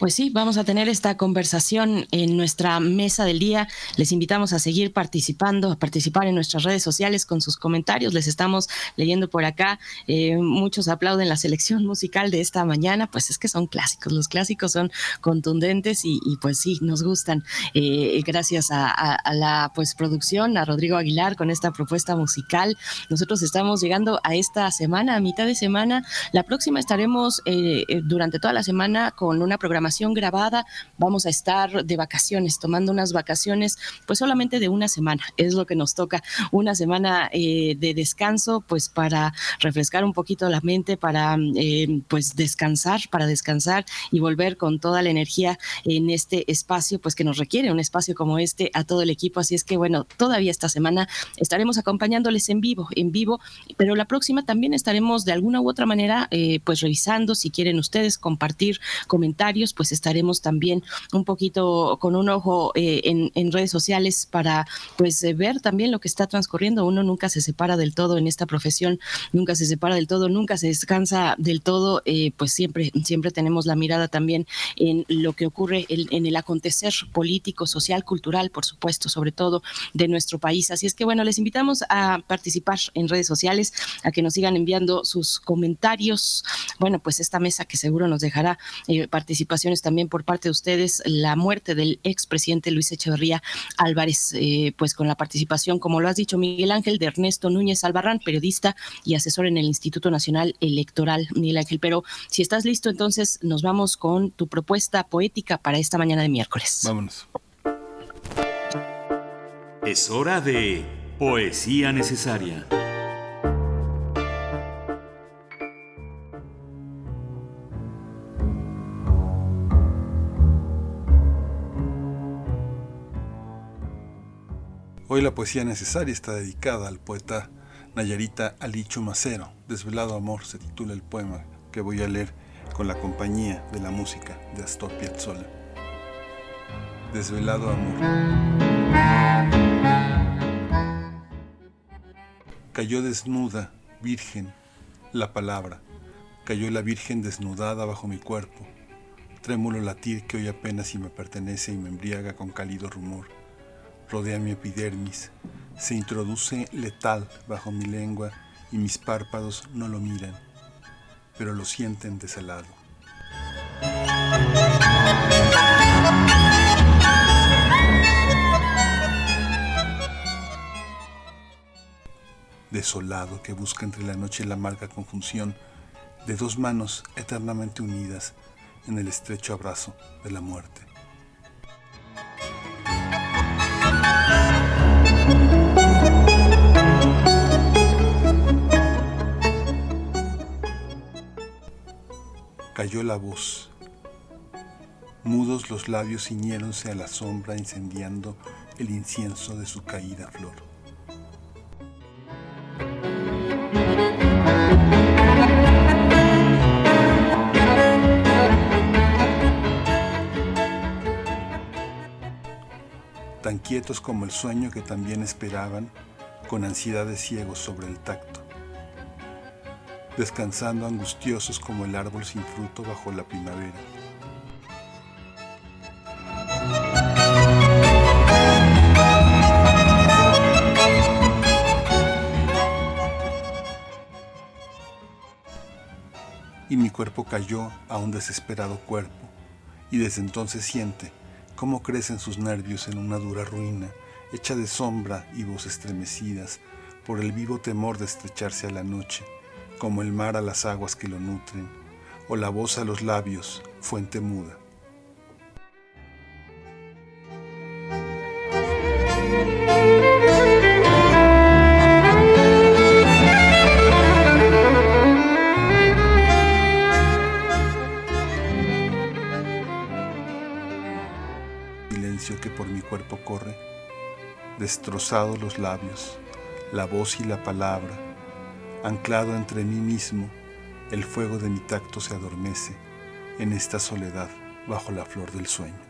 Pues sí, vamos a tener esta conversación en nuestra mesa del día. Les invitamos a seguir participando, a participar en nuestras redes sociales con sus comentarios. Les estamos leyendo por acá. Eh, muchos aplauden la selección musical de esta mañana. Pues es que son clásicos. Los clásicos son contundentes y, pues sí, nos gustan. Eh, gracias a, la pues producción, a Rodrigo Aguilar con esta propuesta musical. Nosotros estamos llegando a esta semana, a mitad de semana. La próxima estaremos eh, durante toda la semana con una programación grabada. Vamos a estar de vacaciones, tomando unas vacaciones, pues solamente de una semana. Es lo que nos toca, una semana eh, de descanso, pues para refrescar un poquito la mente, para eh, pues descansar, para descansar y volver con toda la energía en este espacio, pues que nos requiere un espacio como este a todo el equipo. Así es que bueno, todavía esta semana estaremos acompañándoles en vivo, en vivo, pero la próxima también estaremos de alguna u otra manera, eh, pues revisando si quieren ustedes compartir comentarios, pues estaremos también un poquito con un ojo eh, en, redes sociales para pues eh, ver también lo que está transcurriendo. Uno nunca se separa del todo en esta profesión, nunca se separa del todo, nunca se descansa del todo, eh, pues siempre, siempre tenemos la mirada también en lo que ocurre en, el acontecer político, social, cultural, por supuesto, sobre todo de nuestro país. Así es que bueno, les invitamos a participar en redes sociales, a que nos sigan enviando sus comentarios. Bueno, pues esta mesa que seguro nos dejará participación también por parte de ustedes, la muerte del expresidente Luis Echeverría Álvarez, eh, pues con la participación, como lo has dicho, Miguel Ángel, de Ernesto Núñez Albarrán, periodista y asesor en el Instituto Nacional Electoral, Miguel Ángel. Pero si estás listo, entonces nos vamos con tu propuesta poética para esta mañana de miércoles. Vámonos. Es hora de Poesía Necesaria. Hoy la poesía necesaria está dedicada al poeta Nayarita Alicho Macero. Desvelado Amor se titula el poema que voy a leer con la compañía de la música de Astor Piazzolla. Desvelado Amor. Cayó desnuda, virgen, la palabra. Cayó la virgen desnudada bajo mi cuerpo. Trémulo latir que hoy apenas si me pertenece y me embriaga con cálido rumor rodea mi epidermis, se introduce letal bajo mi lengua y mis párpados no lo miran, pero lo sienten desalado. Desolado que busca entre la noche la amarga conjunción de dos manos eternamente unidas en el estrecho abrazo de la muerte. Cayó la voz. Mudos los labios ciñéronse a la sombra incendiando el incienso de su caída flor. tan quietos como el sueño que también esperaban, con ansiedades ciegos sobre el tacto descansando angustiosos como el árbol sin fruto bajo la primavera. Y mi cuerpo cayó a un desesperado cuerpo, y desde entonces siente cómo crecen sus nervios en una dura ruina, hecha de sombra y voz estremecidas por el vivo temor de estrecharse a la noche como el mar a las aguas que lo nutren, o la voz a los labios, fuente muda. Silencio que por mi cuerpo corre, destrozado los labios, la voz y la palabra, anclado entre mí mismo, el fuego de mi tacto se adormece en esta soledad bajo la flor del sueño.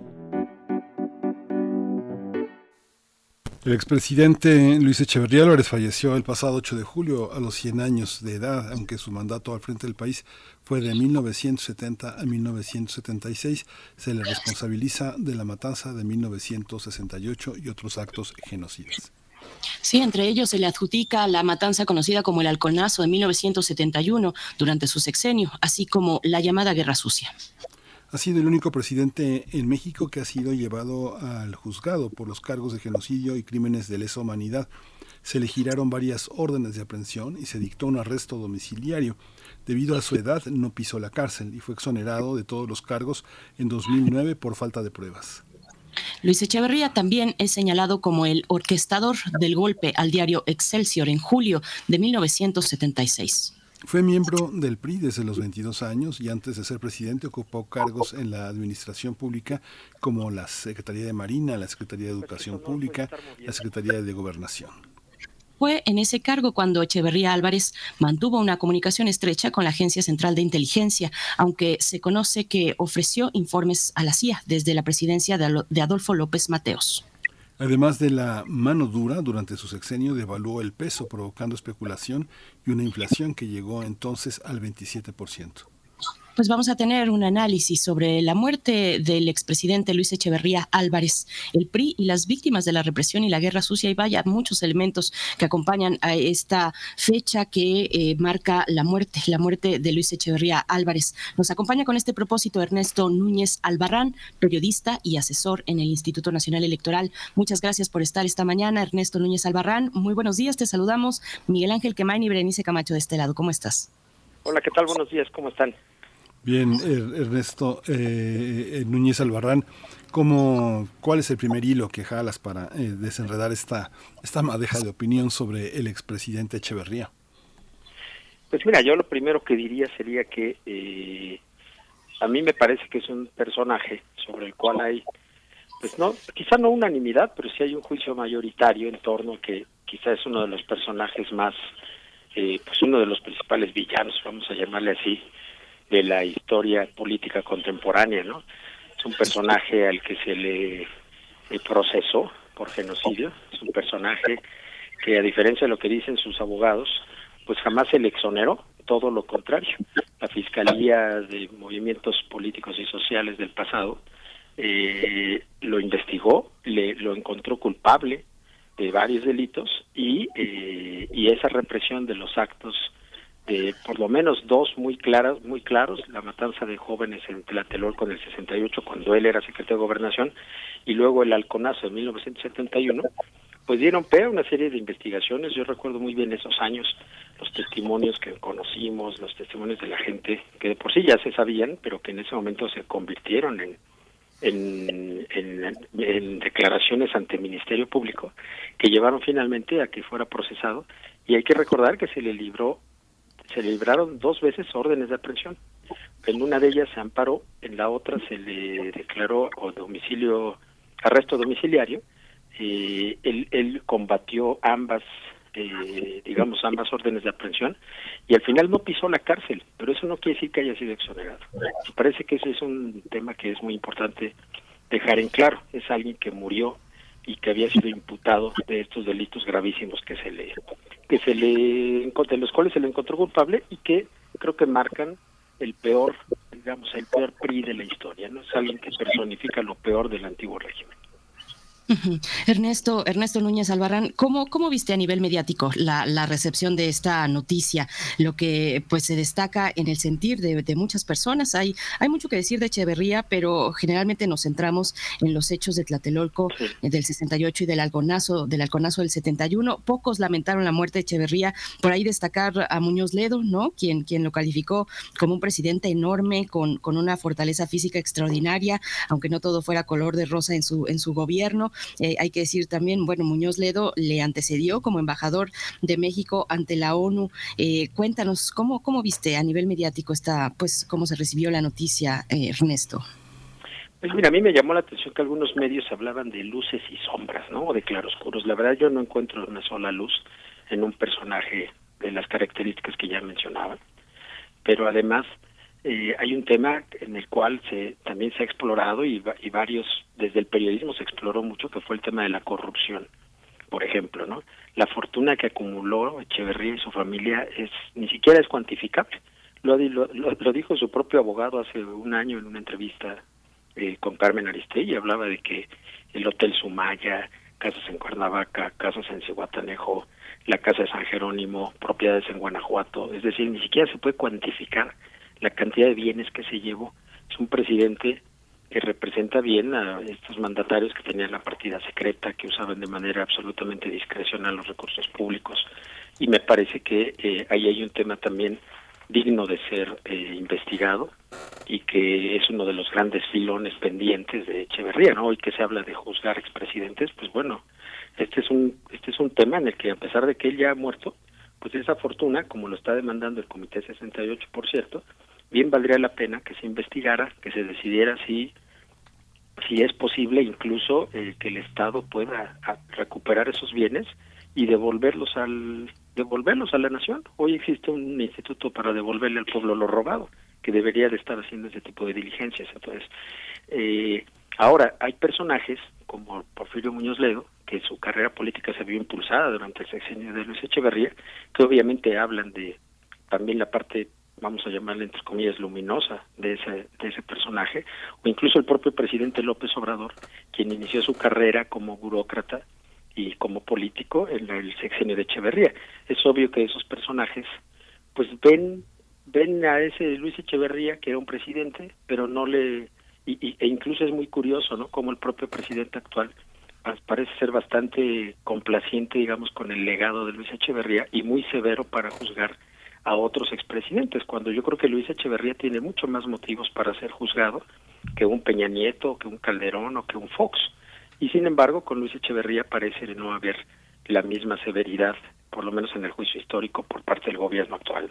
El expresidente Luis Echeverría Álvarez falleció el pasado 8 de julio a los 100 años de edad, aunque su mandato al frente del país fue de 1970 a 1976. Se le responsabiliza de la matanza de 1968 y otros actos genocidas. Sí, entre ellos se le adjudica la matanza conocida como el Halconazo de 1971 durante su sexenio, así como la llamada Guerra Sucia. Ha sido el único presidente en México que ha sido llevado al juzgado por los cargos de genocidio y crímenes de lesa humanidad. Se le giraron varias órdenes de aprehensión y se dictó un arresto domiciliario. Debido a su edad no pisó la cárcel y fue exonerado de todos los cargos en 2009 por falta de pruebas. Luis Echeverría también es señalado como el orquestador del golpe al diario Excelsior en julio de 1976. Fue miembro del PRI desde los 22 años y antes de ser presidente ocupó cargos en la administración pública como la Secretaría de Marina, la Secretaría de Educación Pública, la Secretaría de Gobernación. Fue en ese cargo cuando Echeverría Álvarez mantuvo una comunicación estrecha con la Agencia Central de Inteligencia, aunque se conoce que ofreció informes a la CIA desde la presidencia de Adolfo López Mateos. Además de la mano dura, durante su sexenio devaluó el peso, provocando especulación y una inflación que llegó entonces al 27% pues vamos a tener un análisis sobre la muerte del expresidente Luis Echeverría Álvarez, el PRI y las víctimas de la represión y la guerra sucia. Y vaya, muchos elementos que acompañan a esta fecha que eh, marca la muerte, la muerte de Luis Echeverría Álvarez. Nos acompaña con este propósito Ernesto Núñez Albarrán, periodista y asesor en el Instituto Nacional Electoral. Muchas gracias por estar esta mañana, Ernesto Núñez Albarrán. Muy buenos días, te saludamos. Miguel Ángel Quemain y Berenice Camacho de este lado. ¿Cómo estás? Hola, ¿qué tal? Buenos días, ¿cómo están? Bien, er, Ernesto eh, eh, Núñez Albarrán, ¿cómo, ¿cuál es el primer hilo que jalas para eh, desenredar esta, esta madeja de opinión sobre el expresidente Echeverría? Pues mira, yo lo primero que diría sería que a mí me parece que es un personaje sobre el cual hay, pues no, quizá no unanimidad, pero sí hay un juicio mayoritario en torno a que quizá es uno de los personajes más, pues uno de los principales villanos, vamos a llamarle así, de la historia política contemporánea, ¿no? Es un personaje al que se le procesó por genocidio, es un personaje que a diferencia de lo que dicen sus abogados, pues jamás se le exoneró, todo lo contrario. La Fiscalía de Movimientos Políticos y Sociales del pasado eh, lo investigó, le, lo encontró culpable de varios delitos y, eh, y esa represión de los actos por lo menos dos muy claras, muy claros, la matanza de jóvenes en Tlatelolco en el 68 cuando él era secretario de Gobernación y luego el halconazo de 1971, pues dieron pie a una serie de investigaciones. Yo recuerdo muy bien esos años, los testimonios que conocimos, los testimonios de la gente que de por sí ya se sabían, pero que en ese momento se convirtieron en, en, en, en, declaraciones ante el Ministerio Público que llevaron finalmente a que fuera procesado y hay que recordar que se le libró se libraron dos veces órdenes de aprehensión. En una de ellas se amparó, en la otra se le declaró domicilio arresto domiciliario. Eh, él, él combatió ambas, eh, digamos, ambas órdenes de aprehensión y al final no pisó la cárcel, pero eso no quiere decir que haya sido exonerado. Me parece que ese es un tema que es muy importante dejar en claro. Es alguien que murió y que había sido imputado de estos delitos gravísimos que se le que se le de los cuales se le encontró culpable y que creo que marcan el peor digamos el peor PRI de la historia no es alguien que personifica lo peor del antiguo régimen Ernesto, Ernesto Núñez Albarrán, ¿cómo, ¿cómo viste a nivel mediático la, la, recepción de esta noticia? Lo que pues se destaca en el sentir de, de, muchas personas. Hay, hay mucho que decir de Echeverría, pero generalmente nos centramos en los hechos de Tlatelolco eh, del 68 y del Alconazo, del Alconazo del 71. Pocos lamentaron la muerte de Echeverría. Por ahí destacar a Muñoz Ledo, ¿no? Quien, quien lo calificó como un presidente enorme, con, con una fortaleza física extraordinaria, aunque no todo fuera color de rosa en su, en su gobierno. Eh, hay que decir también, bueno, Muñoz Ledo le antecedió como embajador de México ante la ONU. Eh, cuéntanos, ¿cómo, ¿cómo viste a nivel mediático esta, pues, cómo se recibió la noticia, eh, Ernesto? Pues mira, a mí me llamó la atención que algunos medios hablaban de luces y sombras, ¿no? O de claroscuros. La verdad yo no encuentro una sola luz en un personaje de las características que ya mencionaba. Pero además eh, hay un tema en el cual se también se ha explorado y, y, varios desde el periodismo se exploró mucho que fue el tema de la corrupción por ejemplo, ¿no? La fortuna que acumuló Echeverría y su familia es ni siquiera es cuantificable. Lo, lo, lo dijo su propio abogado hace un año en una entrevista eh, con Carmen Aristegui, hablaba de que el Hotel Sumaya, casas en Cuernavaca, casas en Cihuatanejo, la casa de San Jerónimo, propiedades en Guanajuato, es decir, ni siquiera se puede cuantificar la cantidad de bienes que se llevó. Es un presidente que representa bien a estos mandatarios que tenían la partida secreta, que usaban de manera absolutamente discrecional los recursos públicos. Y me parece que eh, ahí hay un tema también digno de ser eh, investigado y que es uno de los grandes filones pendientes de Echeverría, ¿no? Hoy que se habla de juzgar expresidentes, pues bueno, este es un este es un tema en el que a pesar de que él ya ha muerto, pues esa fortuna, como lo está demandando el Comité 68, por cierto, bien valdría la pena que se investigara, que se decidiera si si es posible incluso eh, que el Estado pueda recuperar esos bienes y devolverlos al devolverlos a la nación. Hoy existe un instituto para devolverle al pueblo lo robado, que debería de estar haciendo ese tipo de diligencias. Entonces, eh, ahora hay personajes como Porfirio Muñoz Ledo, que su carrera política se vio impulsada durante el sexenio de Luis Echeverría, que obviamente hablan de también la parte vamos a llamarle entre comillas luminosa de ese de ese personaje o incluso el propio presidente López Obrador quien inició su carrera como burócrata y como político en el sexenio de Echeverría. Es obvio que esos personajes pues ven ven a ese Luis Echeverría que era un presidente, pero no le y, e incluso es muy curioso, ¿no? Como el propio presidente actual parece ser bastante complaciente, digamos, con el legado de Luis Echeverría y muy severo para juzgar a otros expresidentes, cuando yo creo que Luis Echeverría tiene mucho más motivos para ser juzgado que un Peña Nieto, que un Calderón o que un Fox. Y sin embargo, con Luis Echeverría parece no haber la misma severidad, por lo menos en el juicio histórico, por parte del gobierno actual.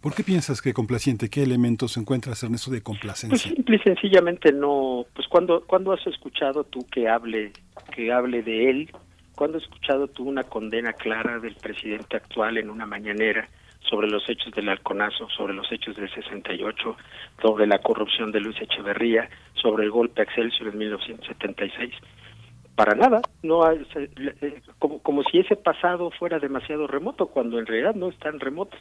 ¿Por qué piensas que complaciente? ¿Qué elementos encuentras en eso de complacencia? Pues simple y sencillamente no, pues cuando cuando has escuchado tú que hable que hable de él, cuando has escuchado tú una condena clara del presidente actual en una mañanera sobre los hechos del halconazo, sobre los hechos del 68, sobre la corrupción de Luis Echeverría, sobre el golpe a Excelsior en 1976. Para nada, no hay, eh, como, como si ese pasado fuera demasiado remoto, cuando en realidad no es tan remoto.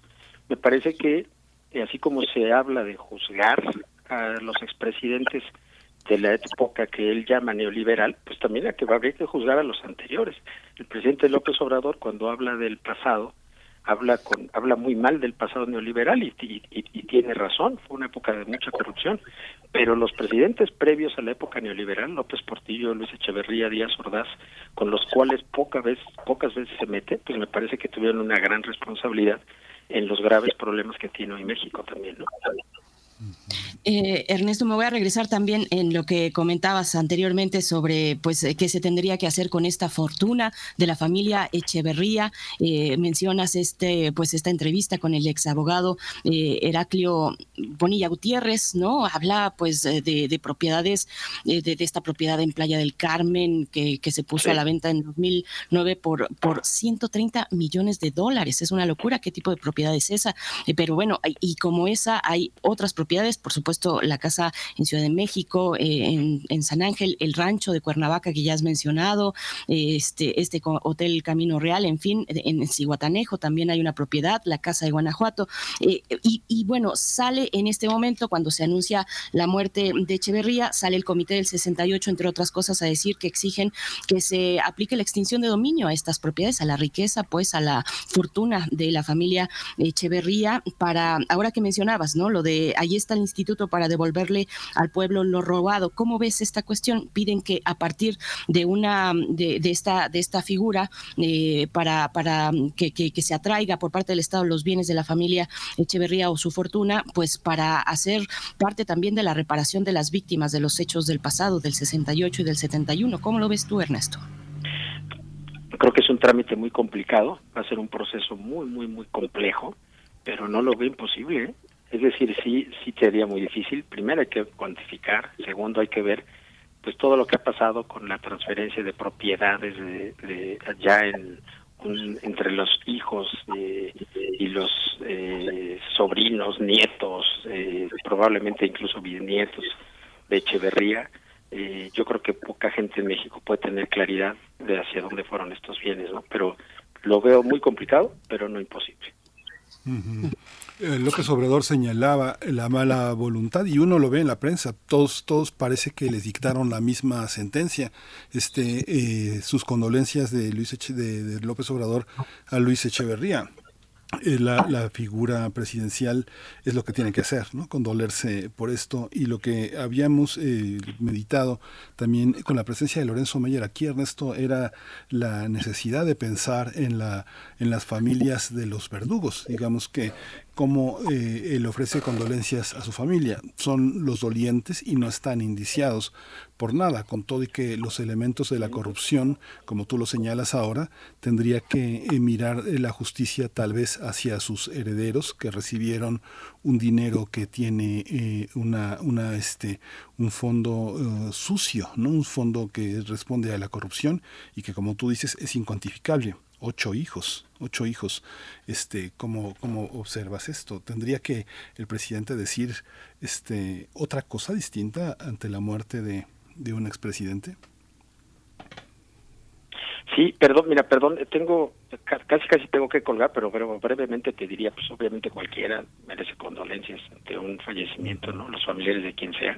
Me parece que, eh, así como se habla de juzgar a los expresidentes de la época que él llama neoliberal, pues también hay que, habría que juzgar a los anteriores. El presidente López Obrador, cuando habla del pasado, habla con habla muy mal del pasado neoliberal y, y, tiene razón fue una época de mucha corrupción pero los presidentes previos a la época neoliberal López Portillo Luis Echeverría Díaz Ordaz con los cuales poca vez pocas veces se mete pues me parece que tuvieron una gran responsabilidad en los graves problemas que tiene hoy México también no eh, Ernesto, me voy a regresar también en lo que comentabas anteriormente sobre pues qué se tendría que hacer con esta fortuna de la familia Echeverría. Eh, mencionas este pues esta entrevista con el ex abogado eh, Heraclio Bonilla Gutiérrez, ¿no? Habla pues de, propiedades, de, esta propiedad en Playa del Carmen que, se puso a la venta en 2009 por, por 130 millones de dólares. Es una locura qué tipo de propiedad es esa. pero bueno, y como esa hay otras propiedades, por supuesto puesto la casa en Ciudad de México, eh, en, San Ángel, el rancho de Cuernavaca que ya has mencionado, este, este Hotel Camino Real, en fin, en Cihuatanejo también hay una propiedad, la casa de Guanajuato. Eh, y, bueno, sale en este momento, cuando se anuncia la muerte de Echeverría, sale el Comité del 68, entre otras cosas, a decir que exigen que se aplique la extinción de dominio a estas propiedades, a la riqueza, pues a la fortuna de la familia Echeverría, para, ahora que mencionabas, ¿no? Lo de, ahí está el Instituto para devolverle al pueblo lo robado. ¿Cómo ves esta cuestión? Piden que a partir de una de, esta de esta figura eh, para para que, se atraiga por parte del Estado los bienes de la familia Echeverría o su fortuna, pues para hacer parte también de la reparación de las víctimas de los hechos del pasado, del 68 y del 71. ¿Cómo lo ves tú, Ernesto? Creo que es un trámite muy complicado, va a ser un proceso muy, muy, muy complejo, pero no lo veo imposible. ¿eh? Es decir, sí, sí sería muy difícil. Primero hay que cuantificar, segundo hay que ver pues todo lo que ha pasado con la transferencia de propiedades de, de ya en entre los hijos eh, y los eh, sobrinos, nietos, eh, probablemente incluso bisnietos de Echeverría. yo creo que poca gente en México puede tener claridad de hacia dónde fueron estos bienes, ¿no? Pero lo veo muy complicado, pero no imposible. Eh, López Obrador señalaba la mala voluntad y uno lo ve en la prensa. Todos, todos parece que les dictaron la misma sentencia. Este, eh, sus condolencias de Luis Eche- de, López Obrador a Luis Echeverría. Eh, la, la figura presidencial es lo que tiene que hacer, ¿no? Condolerse por esto y lo que habíamos eh, meditado también con la presencia de Lorenzo Meyer aquí, Ernesto, era la necesidad de pensar en la en las familias de los verdugos, digamos que cómo eh, él ofrece condolencias a su familia. Son los dolientes y no están indiciados por nada, con todo y que los elementos de la corrupción, como tú lo señalas ahora, tendría que eh, mirar eh, la justicia tal vez hacia sus herederos que recibieron un dinero que tiene eh, una, una este un fondo eh, sucio, no un fondo que responde a la corrupción y que como tú dices es incuantificable. Ocho hijos, ocho hijos. Este, ¿cómo, ¿Cómo observas esto? ¿Tendría que el presidente decir este, otra cosa distinta ante la muerte de, de un expresidente? Sí, perdón, mira, perdón, tengo, ca- casi casi tengo que colgar, pero, pero brevemente te diría, pues obviamente cualquiera merece condolencias ante un fallecimiento, ¿no? Los familiares de quien sea,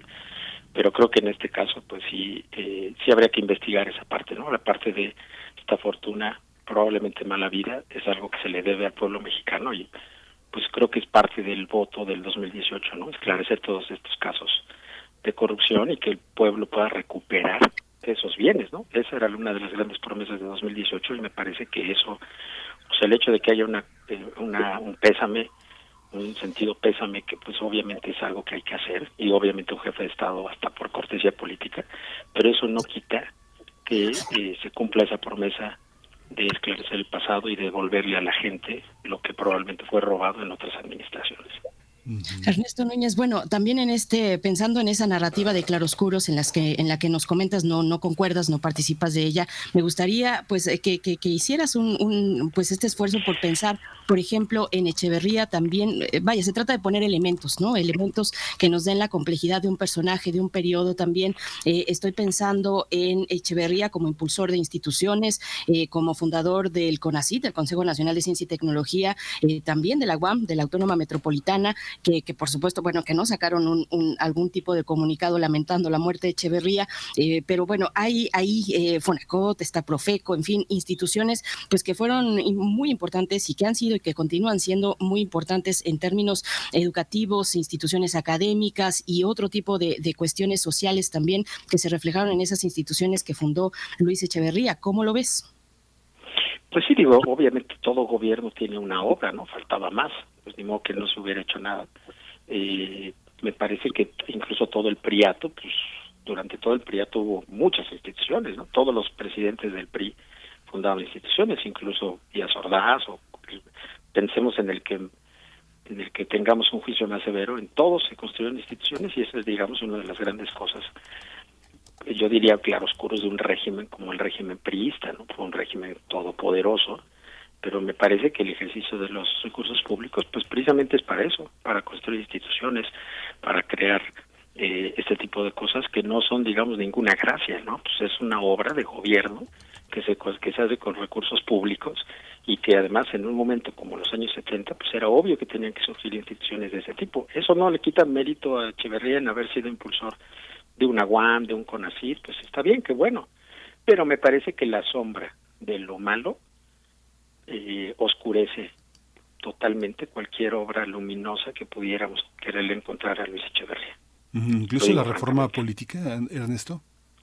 pero creo que en este caso, pues sí, eh, sí habría que investigar esa parte, ¿no? La parte de esta fortuna, probablemente mala vida, es algo que se le debe al pueblo mexicano y pues creo que es parte del voto del 2018, ¿no? Esclarecer todos estos casos de corrupción y que el pueblo pueda recuperar esos bienes, ¿no? Esa era una de las grandes promesas de 2018 y me parece que eso, o sea, el hecho de que haya una, eh, una un pésame, un sentido pésame que pues obviamente es algo que hay que hacer y obviamente un jefe de Estado hasta por cortesía política, pero eso no quita que eh, se cumpla esa promesa de esclarecer el pasado y devolverle a la gente lo que probablemente fue robado en otras administraciones. Ernesto Núñez, bueno, también en este, pensando en esa narrativa de claroscuros en las que, en la que nos comentas, no, no concuerdas, no participas de ella, me gustaría pues eh, que, que, que hicieras un, un, pues este esfuerzo por pensar, por ejemplo, en Echeverría también, eh, vaya, se trata de poner elementos, ¿no? Elementos que nos den la complejidad de un personaje, de un periodo también. Eh, estoy pensando en Echeverría como impulsor de instituciones, eh, como fundador del CONACYT, el Consejo Nacional de Ciencia y Tecnología, también de la UAM, de la Autónoma Metropolitana, que, por supuesto, bueno, que no sacaron un, algún tipo de comunicado lamentando la muerte de Echeverría, pero bueno, hay ahí Fonacot, está Profeco, en fin, instituciones pues que fueron muy importantes y que han sido que continúan siendo muy importantes en términos educativos, instituciones académicas y otro tipo de, cuestiones sociales también que se reflejaron en esas instituciones que fundó Luis Echeverría. ¿Cómo lo ves? Pues sí, digo, obviamente todo gobierno tiene una obra, ¿no? Faltaba más, pues ni modo que no se hubiera hecho nada. Eh, me parece que incluso todo el priato, pues durante todo el priato hubo muchas instituciones, ¿no? Todos los presidentes del PRI fundaban instituciones, incluso Díaz Ordaz, o pensemos en el que en el que tengamos un juicio más severo, en todos se construyeron instituciones y esa es, digamos, una de las grandes cosas yo diría claroscuros de un régimen como el régimen priista, ¿no? Un régimen todopoderoso, pero me parece que el ejercicio de los recursos públicos, pues precisamente es para eso, para construir instituciones, para crear eh, este tipo de cosas que no son, digamos, ninguna gracia, ¿no? Pues es una obra de gobierno que se que se hace con recursos públicos y que además en un momento como los años 70 pues era obvio que tenían que surgir instituciones de ese tipo. Eso no le quita mérito a Echeverría en haber sido impulsor de una UAM, de un CONACYT, pues está bien, que bueno, pero me parece que la sombra de lo malo eh, oscurece totalmente cualquier obra luminosa que pudiéramos quererle encontrar a Luis Echeverría. Incluso la reforma política, Ernesto.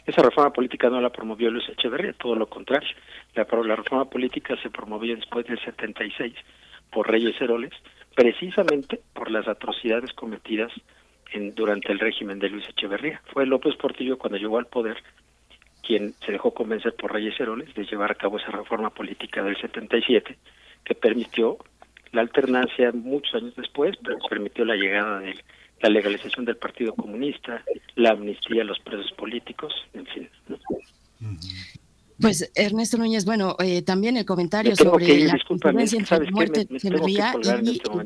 Esa reforma política no la promovió Luis Echeverría, todo lo contrario. La, la reforma política se promovió después del 76 por Reyes Heroles, precisamente por las atrocidades cometidas en, durante el régimen de Luis Echeverría. Fue López Portillo cuando llegó al poder quien se dejó convencer por Reyes Heroles de llevar a cabo esa reforma política del 77 que permitió la alternancia muchos años después, pero permitió la llegada de la legalización del Partido Comunista, la amnistía a los presos políticos, en fin. Pues Ernesto Núñez, bueno, eh, también el comentario sobre que ir, la coincidencia entre ¿sabes qué? muerte Me- me y este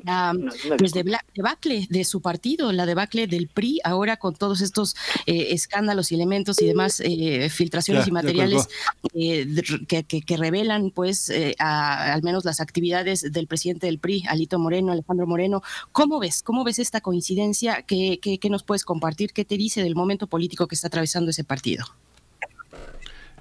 la pues, de debacle de su partido, la debacle del PRI, ahora con todos estos eh, escándalos y elementos y demás eh, filtraciones Ya, y materiales eh, de- que, que- que revelan, pues, eh, a- al menos las actividades del presidente del PRI, Alito Moreno, Alejandro Moreno. ¿Cómo ves? ¿Cómo ves esta coincidencia? ¿Qué, qué, qué nos puedes compartir? ¿Qué te dice del momento político que está atravesando ese partido?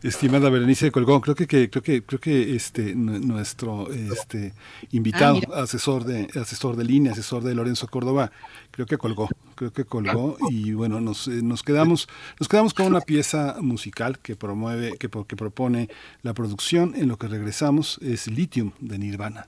Estimada Berenice Colgón, creo que, que- creo que creo que este nu- nuestro este invitado, Ah, asesor de asesor de línea, asesor de Lorenzo Córdoba, creo que colgó, creo que colgó y bueno, nos, eh, nos quedamos nos quedamos con una pieza musical que promueve que, que propone la producción. En lo que regresamos es Lithium de Nirvana.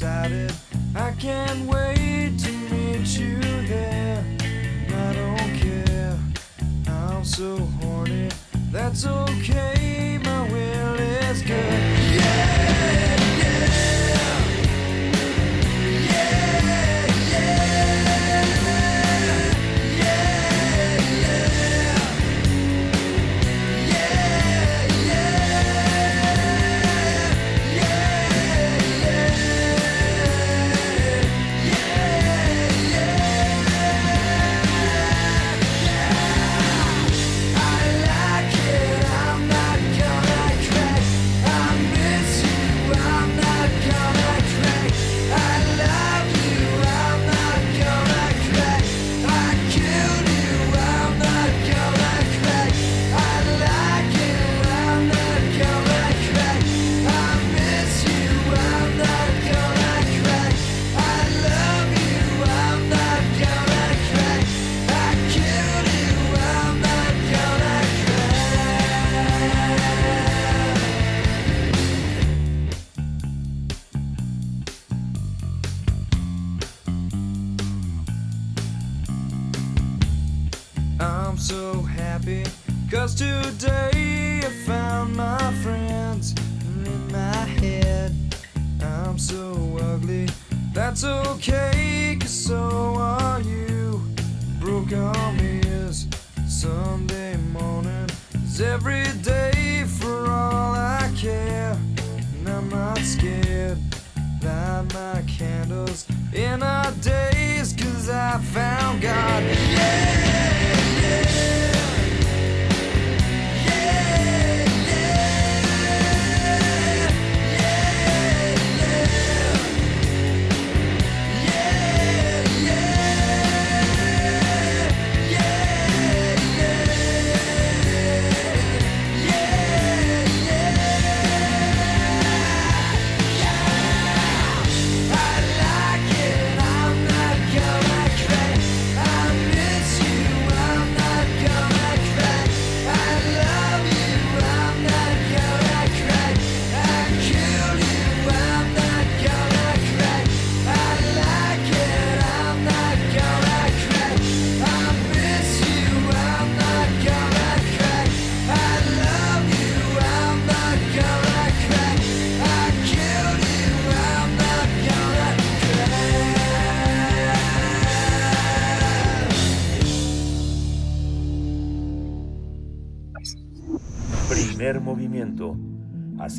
So excited, I can't wait to meet you there. I don't care, I'm so horny. That's okay,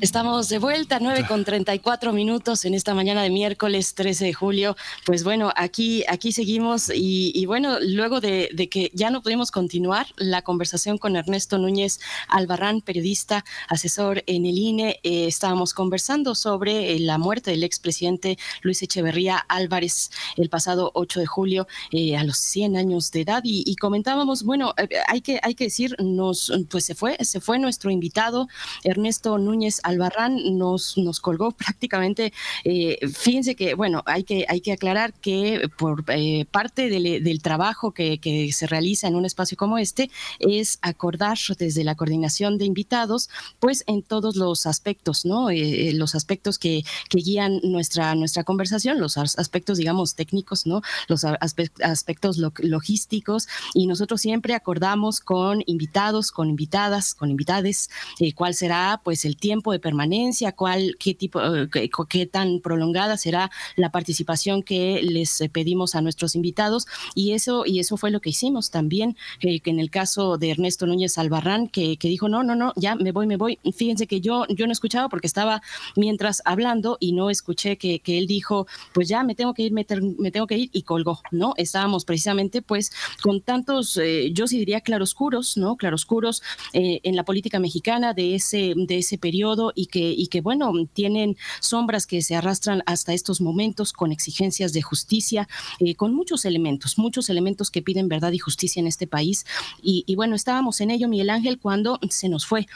Estamos de vuelta, 9 con 34 minutos en esta mañana de miércoles 13 de julio. Pues bueno, aquí, aquí seguimos y, bueno, luego de, que ya no pudimos continuar la conversación con Ernesto Núñez Albarrán, periodista, asesor en el INE, eh, estábamos conversando sobre eh, la muerte del expresidente Luis Echeverría Álvarez el pasado 8 de julio eh, a los 100 años de edad y, y comentábamos, bueno, hay que, hay que decir, nos, pues se fue, se fue nuestro invitado Ernesto Núñez Albarrán nos, nos colgó prácticamente. Eh, fíjense que, bueno, hay que, hay que aclarar que por eh, parte del, trabajo que, que, se realiza en un espacio como este es acordar desde la coordinación de invitados, pues en todos los aspectos, ¿no? Eh, los aspectos que, que, guían nuestra, nuestra conversación, los aspectos, digamos, técnicos, ¿no? Los aspectos logísticos y nosotros siempre acordamos con invitados, con invitadas, con invitades, eh, cuál será, pues, el tiempo de permanencia, cuál, qué tipo, eh, qué, qué, tan prolongada será la participación que les eh, pedimos a nuestros invitados. Y eso y eso fue lo que hicimos también, eh, que en el caso de Ernesto Núñez Albarrán que, que, dijo no no no ya me voy me voy. Fíjense que yo yo no escuchaba porque estaba mientras hablando y no escuché que, que él dijo pues ya me tengo que ir me, me, tengo que ir y colgó, no estábamos precisamente pues con tantos eh, yo sí diría claroscuros, no claroscuros en la política mexicana de ese de ese periodo y que, y que, bueno, tienen sombras que se arrastran hasta estos momentos con exigencias de justicia, eh, con muchos elementos, muchos elementos que piden verdad y justicia en este país. Y, y bueno, estábamos en ello, Miguel Ángel, cuando se nos fue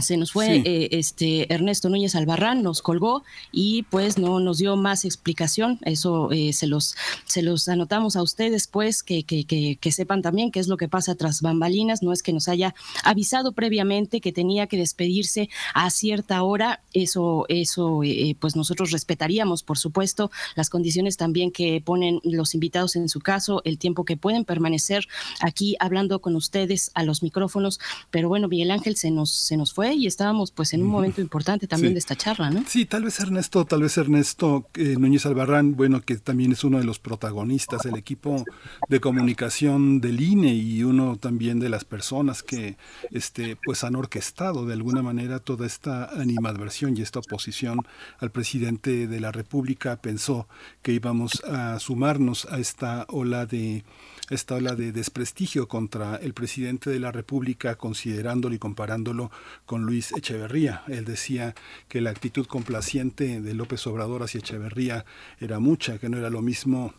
se nos fue sí. eh, este Ernesto Núñez Albarrán, nos colgó y pues no nos dio más explicación. Eso eh, se los se los anotamos a ustedes, pues que, que, que, que, sepan también qué es lo que pasa tras bambalinas. No es que nos haya avisado previamente que tenía que despedirse a cierta hora. Eso, eso eh, pues nosotros respetaríamos, por supuesto, las condiciones también que ponen los invitados en su caso, el tiempo que pueden permanecer aquí hablando con ustedes a los micrófonos. Pero bueno, Miguel Ángel se nos, se nos fue y estábamos pues en un momento importante también sí. de esta charla, ¿no? Sí, tal vez Ernesto, tal vez Ernesto eh, Núñez Albarrán, bueno, que también es uno de los protagonistas, del equipo de comunicación del INE y uno también de las personas que este pues han orquestado de alguna manera toda esta animadversión y esta oposición al presidente de la República pensó que íbamos a sumarnos a esta ola de esta ola de desprestigio contra el presidente de la República, considerándolo y comparándolo con Luis Echeverría. Él decía que la actitud complaciente de López Obrador hacia Echeverría era mucha, que no era lo mismo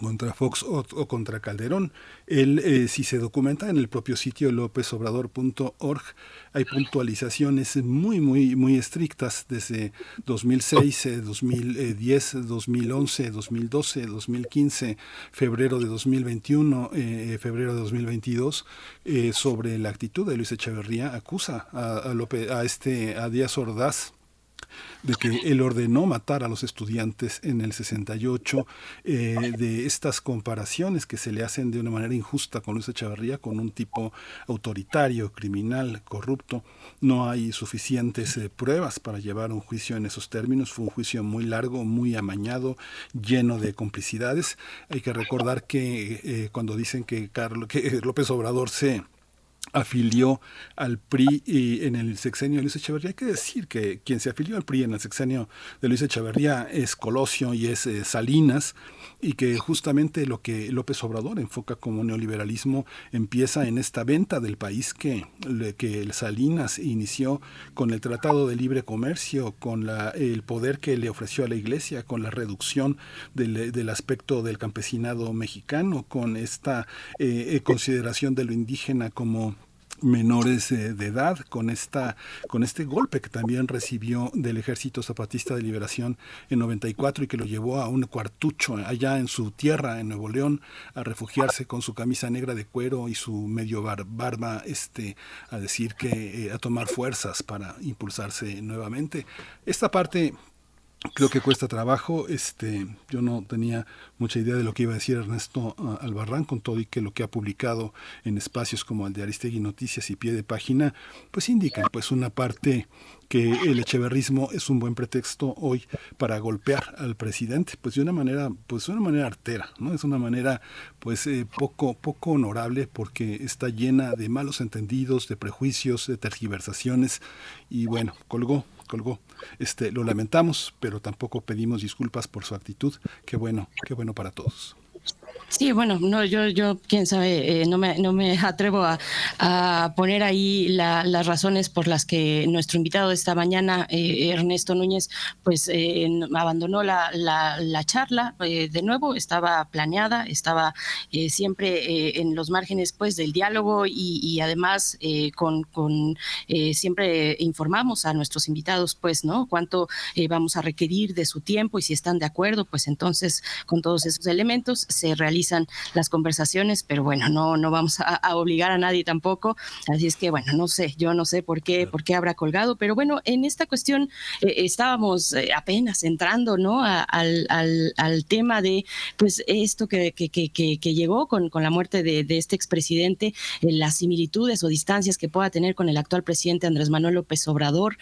contra Fox o, contra Calderón. Él, eh, si se documenta en el propio sitio lópezobrador.org, hay puntualizaciones muy, muy, muy estrictas desde 2006, eh, 2010, 2011, 2012, 2015, febrero de 2021, eh, febrero de 2022, eh, sobre la actitud de Luis Echeverría. Acusa a, a, a, este, a Díaz Ordaz de que él ordenó matar a los estudiantes en el 68, eh, de estas comparaciones que se le hacen de una manera injusta con Luis Echeverría, con un tipo autoritario, criminal, corrupto. No hay suficientes eh, pruebas para llevar un juicio en esos términos. Fue un juicio muy largo, muy amañado, lleno de complicidades. Hay que recordar que eh, cuando dicen que, Carlos, que López Obrador se afilió al PRI y en el sexenio de Luis Echeverría. Hay que decir que quien se afilió al PRI en el sexenio de Luis Echeverría es Colosio y es eh, Salinas, y que justamente lo que López Obrador enfoca como neoliberalismo empieza en esta venta del país que, que Salinas inició con el Tratado de Libre Comercio, con la, el poder que le ofreció a la Iglesia, con la reducción del, del aspecto del campesinado mexicano, con esta eh, consideración de lo indígena como menores eh, de edad con esta con este golpe que también recibió del Ejército Zapatista de Liberación en 94 y que lo llevó a un cuartucho allá en su tierra en Nuevo León a refugiarse con su camisa negra de cuero y su medio bar barba este a decir que eh, a tomar fuerzas para impulsarse nuevamente. Esta parte creo que cuesta trabajo. Este, yo no tenía mucha idea de lo que iba a decir Ernesto uh, Albarrán con todo y que lo que ha publicado en espacios como el de Aristegui Noticias y Pie de Página, pues indican pues una parte que el echeverrismo es un buen pretexto hoy para golpear al presidente, pues de una manera, pues de una manera artera, ¿no? Es una manera, pues eh, poco, poco honorable porque está llena de malos entendidos, de prejuicios, de tergiversaciones y bueno, colgó, colgó. Este, lo lamentamos, pero tampoco pedimos disculpas por su actitud. Qué bueno, qué bueno para todos. Sí, bueno, no, yo, yo, quién sabe, eh, no, me, no me atrevo a, a poner ahí la, las razones por las que nuestro invitado de esta mañana, eh, Ernesto Núñez, pues eh, abandonó la, la, la charla. de nuevo, estaba planeada, estaba siempre en los márgenes pues del diálogo y, y además con, con siempre informamos a nuestros invitados pues, ¿no? Cuánto vamos a requerir de su tiempo y si están de acuerdo, pues entonces con todos esos elementos se realiza las conversaciones, pero bueno, no, no vamos a, obligar a nadie tampoco. Así es que bueno, no sé, yo no sé por qué, por qué habrá colgado, pero bueno, en esta cuestión eh, estábamos eh, apenas entrando, ¿no? al, al, al, tema de, pues, esto que, que, que, que llegó con, con, la muerte de, de este expresidente, eh, las similitudes o distancias que pueda tener con el actual presidente Andrés Manuel López Obrador.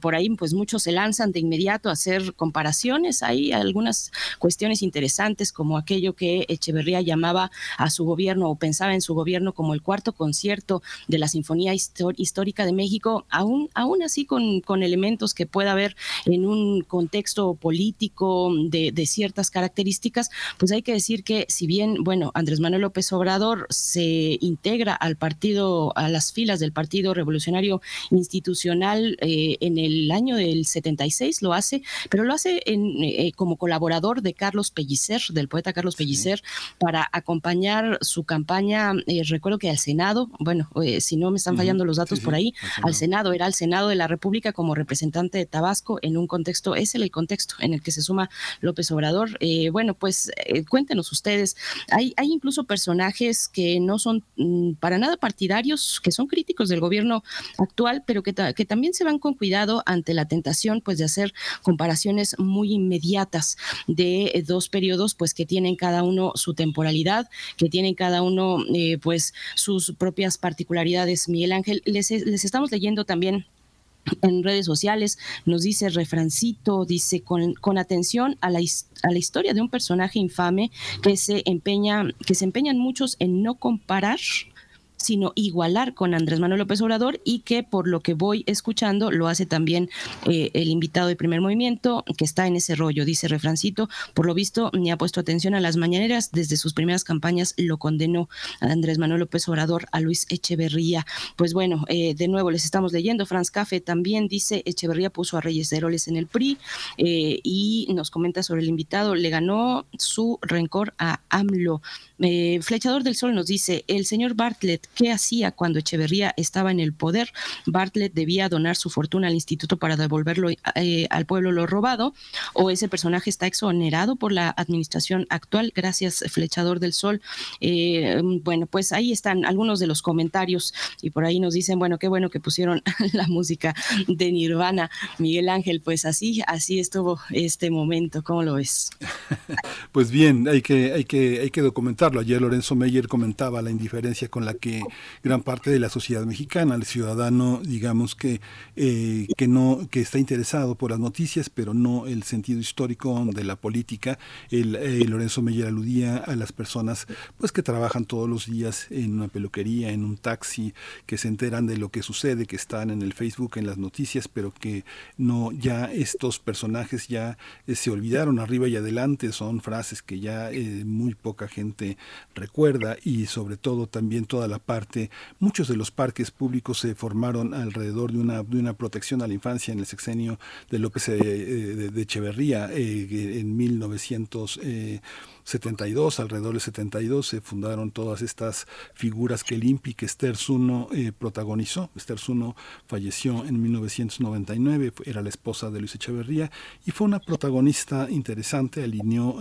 por ahí, pues, muchos se lanzan de inmediato a hacer comparaciones. Hay algunas cuestiones interesantes como aquello que Echeverría llamaba a su gobierno o pensaba en su gobierno como el cuarto concierto de la Sinfonía Histórica de México, aún, aún así con, con elementos que pueda haber en un contexto político de, de ciertas características, pues hay que decir que si bien, bueno, Andrés Manuel López Obrador se integra al partido, a las filas del Partido Revolucionario Institucional eh, en el año del 76, lo hace, pero lo hace en, eh, como colaborador de Carlos Pellicer, del poeta Carlos Pellicer, para acompañar su campaña, eh, recuerdo que al Senado, bueno, eh, si no me están fallando los datos por ahí, al Senado, era al Senado de la República como representante de Tabasco en un contexto, es el contexto en el que se suma López Obrador. Eh, bueno, pues cuéntenos ustedes, hay, hay incluso personajes que no son mm, para nada partidarios, que son críticos del gobierno actual, pero que, que también se van con cuidado ante la tentación pues de hacer comparaciones muy inmediatas de dos periodos pues que tienen cada uno su temporalidad, que tienen cada uno eh, pues sus propias particularidades. Miguel Ángel, les, les estamos leyendo también en redes sociales, nos dice refrancito, dice con, con atención a la, a la, historia de un personaje infame que se empeña, que se empeñan muchos en no comparar sino igualar con Andrés Manuel López Obrador y que por lo que voy escuchando lo hace también eh, el invitado de primer movimiento que está en ese rollo, dice Refrancito, por lo visto ni ha puesto atención a las mañaneras, desde sus primeras campañas lo condenó a Andrés Manuel López Obrador, a Luis Echeverría. Pues bueno, eh, de nuevo les estamos leyendo, Franz Cafe también dice Echeverría puso a Reyes de Heroles en el PRI eh, y nos comenta sobre el invitado, le ganó su rencor a AMLO. Eh, Flechador del Sol nos dice, el señor Bartlett, ¿qué hacía cuando Echeverría estaba en el poder? Bartlett debía donar su fortuna al instituto para devolverlo eh, al pueblo lo robado, o ese personaje está exonerado por la administración actual. Gracias, Flechador del Sol. Eh, bueno, pues ahí están algunos de los comentarios y por ahí nos dicen, bueno, qué bueno que pusieron la música de Nirvana, Miguel Ángel, pues así, así estuvo este momento. ¿Cómo lo ves? Pues bien, hay que, hay que, hay que documentar Ayer Lorenzo Meyer comentaba la indiferencia con la que gran parte de la sociedad mexicana, el ciudadano, digamos que, eh, que no, que está interesado por las noticias, pero no el sentido histórico de la política. El, eh, Lorenzo Meyer aludía a las personas pues que trabajan todos los días en una peluquería, en un taxi, que se enteran de lo que sucede, que están en el Facebook, en las noticias, pero que no, ya estos personajes ya eh, se olvidaron arriba y adelante, son frases que ya muy poca gente recuerda y sobre todo también toda la parte, muchos de los parques públicos se formaron alrededor de una, de una protección a la infancia en el sexenio de López eh, de, Echeverría eh, en 1900. 72, alrededor del 72, se fundaron todas estas figuras que el INPI, que Esther Zuno eh, protagonizó. Esther Zuno falleció en 1999, era la esposa de Luis Echeverría y fue una protagonista interesante, alineó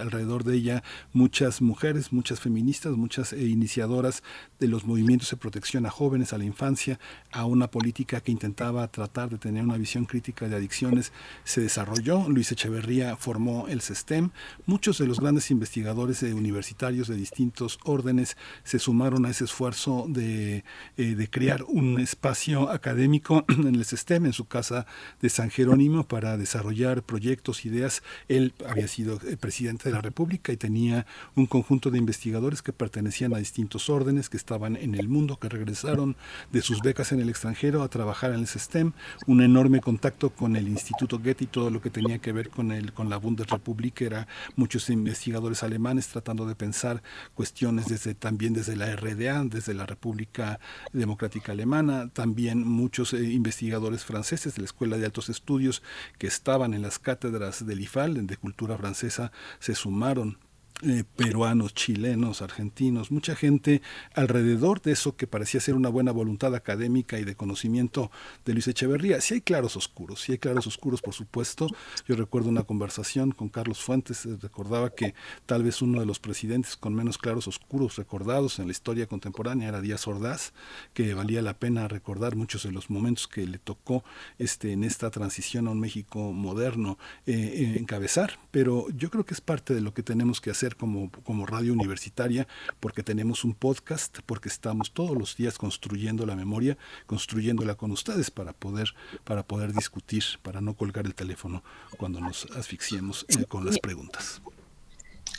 alrededor de ella muchas mujeres, muchas feministas, muchas eh, iniciadoras de los movimientos de protección a jóvenes, a la infancia, a una política que intentaba tratar de tener una visión crítica de adicciones, se desarrolló. Luis Echeverría formó el SESTEM. Muchos de los grandes investigadores universitarios de distintos órdenes se sumaron a ese esfuerzo de, eh, crear un espacio académico en el SESTEM, en su casa de San Jerónimo, para desarrollar proyectos, ideas. Él había sido eh, presidente de la República y tenía un conjunto de investigadores que pertenecían a distintos órdenes, que estaban en el mundo, que regresaron de sus becas en el extranjero a trabajar en el SESTEM, un enorme contacto con el Instituto Goethe y todo lo que tenía que ver con, con la Bundesrepublik, era muchos investigadores alemanes tratando de pensar cuestiones desde, también desde la RDA, desde la República Democrática Alemana, también muchos eh, investigadores franceses de la Escuela de Altos Estudios que estaban en las cátedras del IFAL, de cultura francesa, se sumaron eh, peruanos, chilenos, argentinos, mucha gente alrededor de eso que parecía ser una buena voluntad académica y de conocimiento de Luis Echeverría. Sí hay claros oscuros, sí hay claros oscuros, por supuesto. Yo recuerdo una conversación con Carlos Fuentes, eh, recordaba que tal vez uno de los presidentes con menos claros oscuros recordados en la historia contemporánea era Díaz Ordaz, que valía la pena recordar muchos de los momentos que le tocó este, en esta transición a un México moderno eh, encabezar. Pero yo creo que es parte de lo que tenemos que hacer como, como radio universitaria, porque tenemos un podcast, porque estamos todos los días construyendo la memoria, construyéndola con ustedes para poder, para poder discutir, para no colgar el teléfono cuando nos asfixiemos con las preguntas.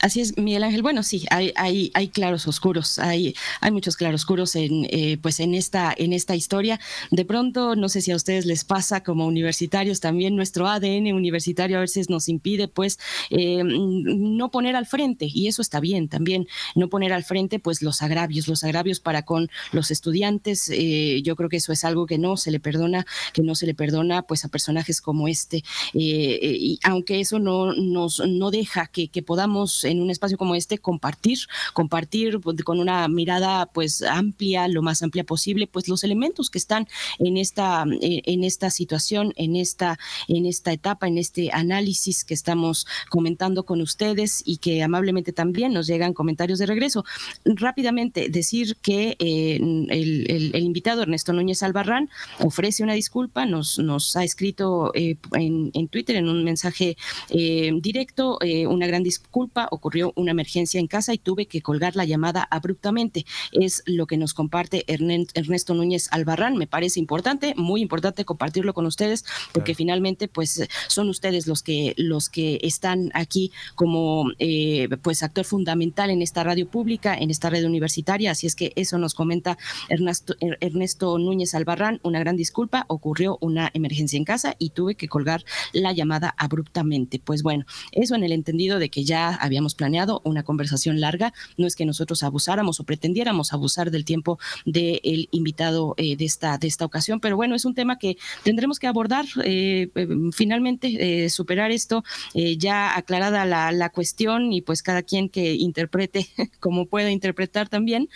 Así es, Miguel Ángel. Bueno, sí, hay, claros oscuros, hay, muchos claroscuros en, eh, pues en esta, en esta historia. De pronto, no sé si a ustedes les pasa como universitarios, también nuestro ADN universitario a veces nos impide, pues, eh, no poner al frente, y eso está bien también, no poner al frente, pues, los agravios, los agravios para con los estudiantes. Eh, yo creo que eso es algo que no se le perdona, que no se le perdona, pues, a personajes como este. y aunque eso no nos no deja que podamos en un espacio como este compartir, compartir pues, con una mirada pues amplia, lo más amplia posible, pues los elementos que están en esta, eh, en esta situación, en esta, en esta etapa, en este análisis que estamos comentando con ustedes y que amablemente también nos llegan comentarios de regreso. Rápidamente decir que eh, el, invitado Ernesto Núñez Albarrán ofrece una disculpa, nos, nos ha escrito eh, en, en, Twitter en un mensaje directo una gran disculpa ocurrió una emergencia en casa y tuve que colgar la llamada abruptamente. Es lo que nos comparte Ernesto Núñez Albarrán. Me parece importante, muy importante compartirlo con ustedes, porque finalmente, pues, son ustedes los que los que están aquí como eh, pues actor fundamental en esta radio pública, en esta red universitaria. Así es que eso nos comenta Ernesto, er, Ernesto Núñez Albarrán. Una gran disculpa, ocurrió una emergencia en casa y tuve que colgar la llamada abruptamente. Pues bueno, eso en el entendido de que ya habíamos planeado una conversación larga. No es que nosotros abusáramos o pretendiéramos abusar del tiempo del invitado eh, de, esta, de esta ocasión, pero bueno, es un tema que tendremos que abordar. Eh, eh, finalmente, superar esto, ya aclarada la, la, cuestión y pues cada quien que interprete como pueda interpretar también,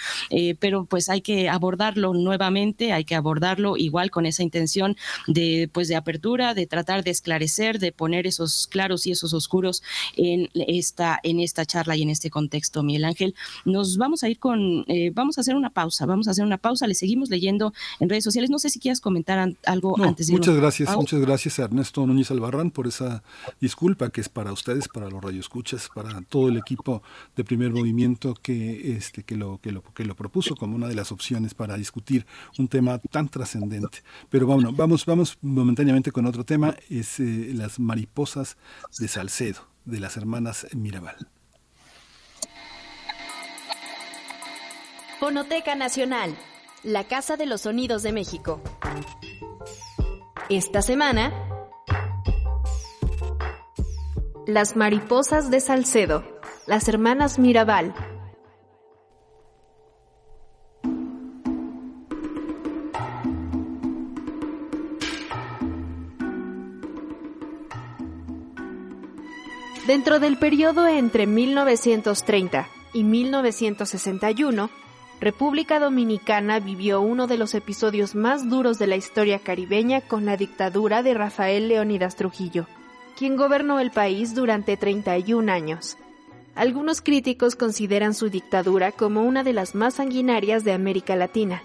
pero pues hay que abordarlo nuevamente, hay que abordarlo igual con esa intención de pues de apertura, de tratar de esclarecer, de poner esos claros y esos oscuros en esta en esta charla y en este contexto, Miguel Ángel. Nos vamos a ir con, eh, vamos a hacer una pausa, vamos a hacer una pausa, le seguimos leyendo en redes sociales. No sé si quieras comentar algo antes de Muchas gracias, muchas gracias a Ernesto Núñez Albarrán por esa disculpa que es para ustedes, para los radioescuchas, para todo el equipo de primer movimiento que, este, que, lo, que, lo, que lo propuso como una de las opciones para discutir un tema tan trascendente. Pero bueno, vamos, vamos momentáneamente con otro tema, es eh, las mariposas de Salcedo de las hermanas Mirabal. Fonoteca Nacional, la Casa de los Sonidos de México. Esta semana, Las Mariposas de Salcedo, las hermanas Mirabal. Dentro del periodo entre 1930 y 1961, República Dominicana vivió uno de los episodios más duros de la historia caribeña con la dictadura de Rafael Leónidas Trujillo, quien gobernó el país durante 31 años. Algunos críticos consideran su dictadura como una de las más sanguinarias de América Latina,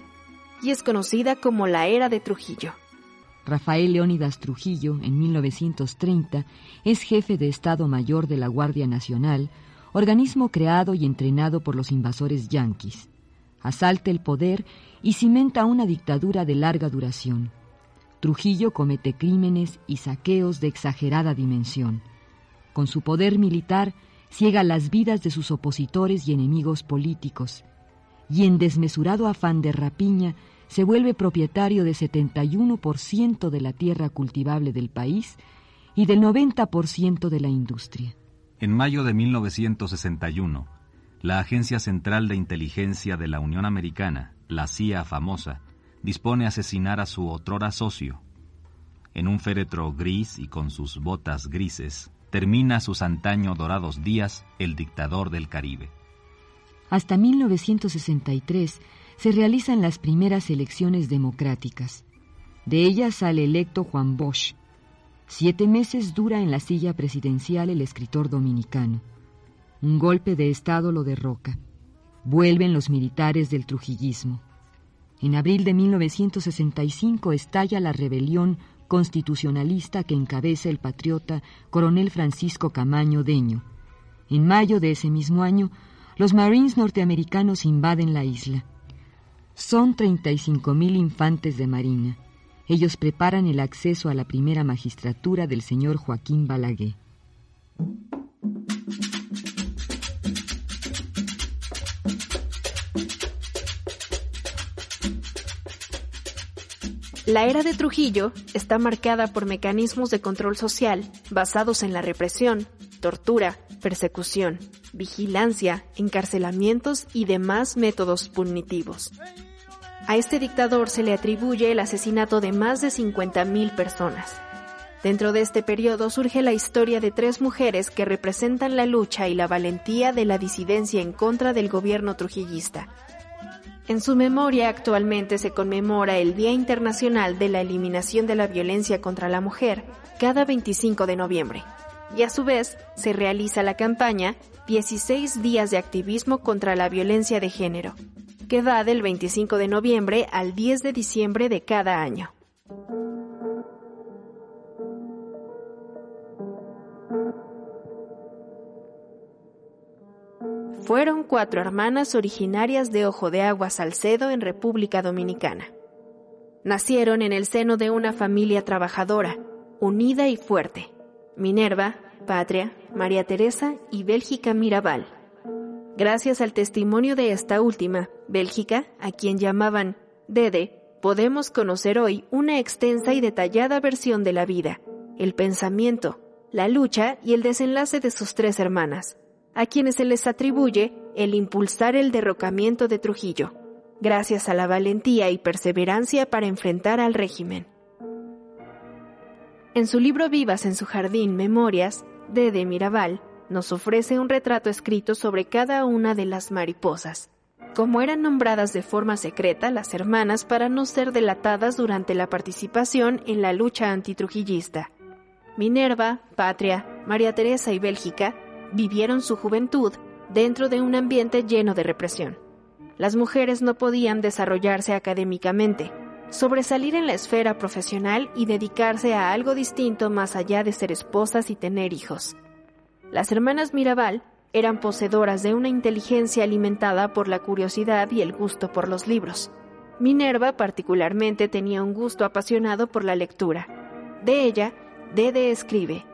y es conocida como la era de Trujillo. Rafael Leónidas Trujillo, en 1930, es jefe de Estado Mayor de la Guardia Nacional, organismo creado y entrenado por los invasores yanquis. Asalta el poder y cimenta una dictadura de larga duración. Trujillo comete crímenes y saqueos de exagerada dimensión. Con su poder militar, ciega las vidas de sus opositores y enemigos políticos, y en desmesurado afán de rapiña se vuelve propietario de 71% de la tierra cultivable del país y del 90% de la industria. En mayo de 1961, la Agencia Central de Inteligencia de la Unión Americana, la CIA famosa, dispone asesinar a su otrora socio. En un féretro gris y con sus botas grises, termina sus antaño dorados días el dictador del Caribe. Hasta 1963 se realizan las primeras elecciones democráticas. De ellas sale electo Juan Bosch. Siete meses dura en la silla presidencial el escritor dominicano. Un golpe de Estado lo derroca. Vuelven los militares del trujillismo. En abril de 1965 estalla la rebelión constitucionalista que encabeza el patriota coronel Francisco Camaño Deño. En mayo de ese mismo año, los Marines norteamericanos invaden la isla. Son 35.000 infantes de marina. Ellos preparan el acceso a la primera magistratura del señor Joaquín Balaguer. La era de Trujillo está marcada por mecanismos de control social basados en la represión, tortura, persecución, vigilancia, encarcelamientos y demás métodos punitivos. A este dictador se le atribuye el asesinato de más de 50.000 personas. Dentro de este periodo surge la historia de tres mujeres que representan la lucha y la valentía de la disidencia en contra del gobierno trujillista. En su memoria actualmente se conmemora el Día Internacional de la Eliminación de la Violencia contra la Mujer cada 25 de noviembre. Y a su vez se realiza la campaña 16 días de activismo contra la violencia de género, que va del 25 de noviembre al 10 de diciembre de cada año. Fueron cuatro hermanas originarias de Ojo de Agua Salcedo en República Dominicana. Nacieron en el seno de una familia trabajadora, unida y fuerte. Minerva, Patria, María Teresa y Bélgica Mirabal. Gracias al testimonio de esta última, Bélgica, a quien llamaban Dede, podemos conocer hoy una extensa y detallada versión de la vida, el pensamiento, la lucha y el desenlace de sus tres hermanas, a quienes se les atribuye el impulsar el derrocamiento de Trujillo, gracias a la valentía y perseverancia para enfrentar al régimen. En su libro Vivas en su jardín, Memorias, Dede Mirabal nos ofrece un retrato escrito sobre cada una de las mariposas, como eran nombradas de forma secreta las hermanas para no ser delatadas durante la participación en la lucha antitrujillista. Minerva, Patria, María Teresa y Bélgica vivieron su juventud dentro de un ambiente lleno de represión. Las mujeres no podían desarrollarse académicamente, sobresalir en la esfera profesional y dedicarse a algo distinto más allá de ser esposas y tener hijos. Las hermanas Mirabal eran poseedoras de una inteligencia alimentada por la curiosidad y el gusto por los libros. Minerva particularmente tenía un gusto apasionado por la lectura. De ella, Dede escribe,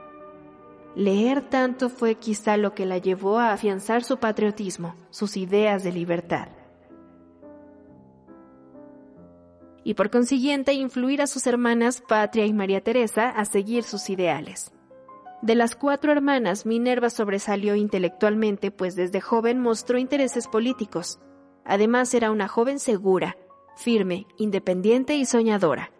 Leer tanto fue quizá lo que la llevó a afianzar su patriotismo, sus ideas de libertad. Y por consiguiente influir a sus hermanas Patria y María Teresa a seguir sus ideales. De las cuatro hermanas, Minerva sobresalió intelectualmente, pues desde joven mostró intereses políticos. Además era una joven segura, firme, independiente y soñadora.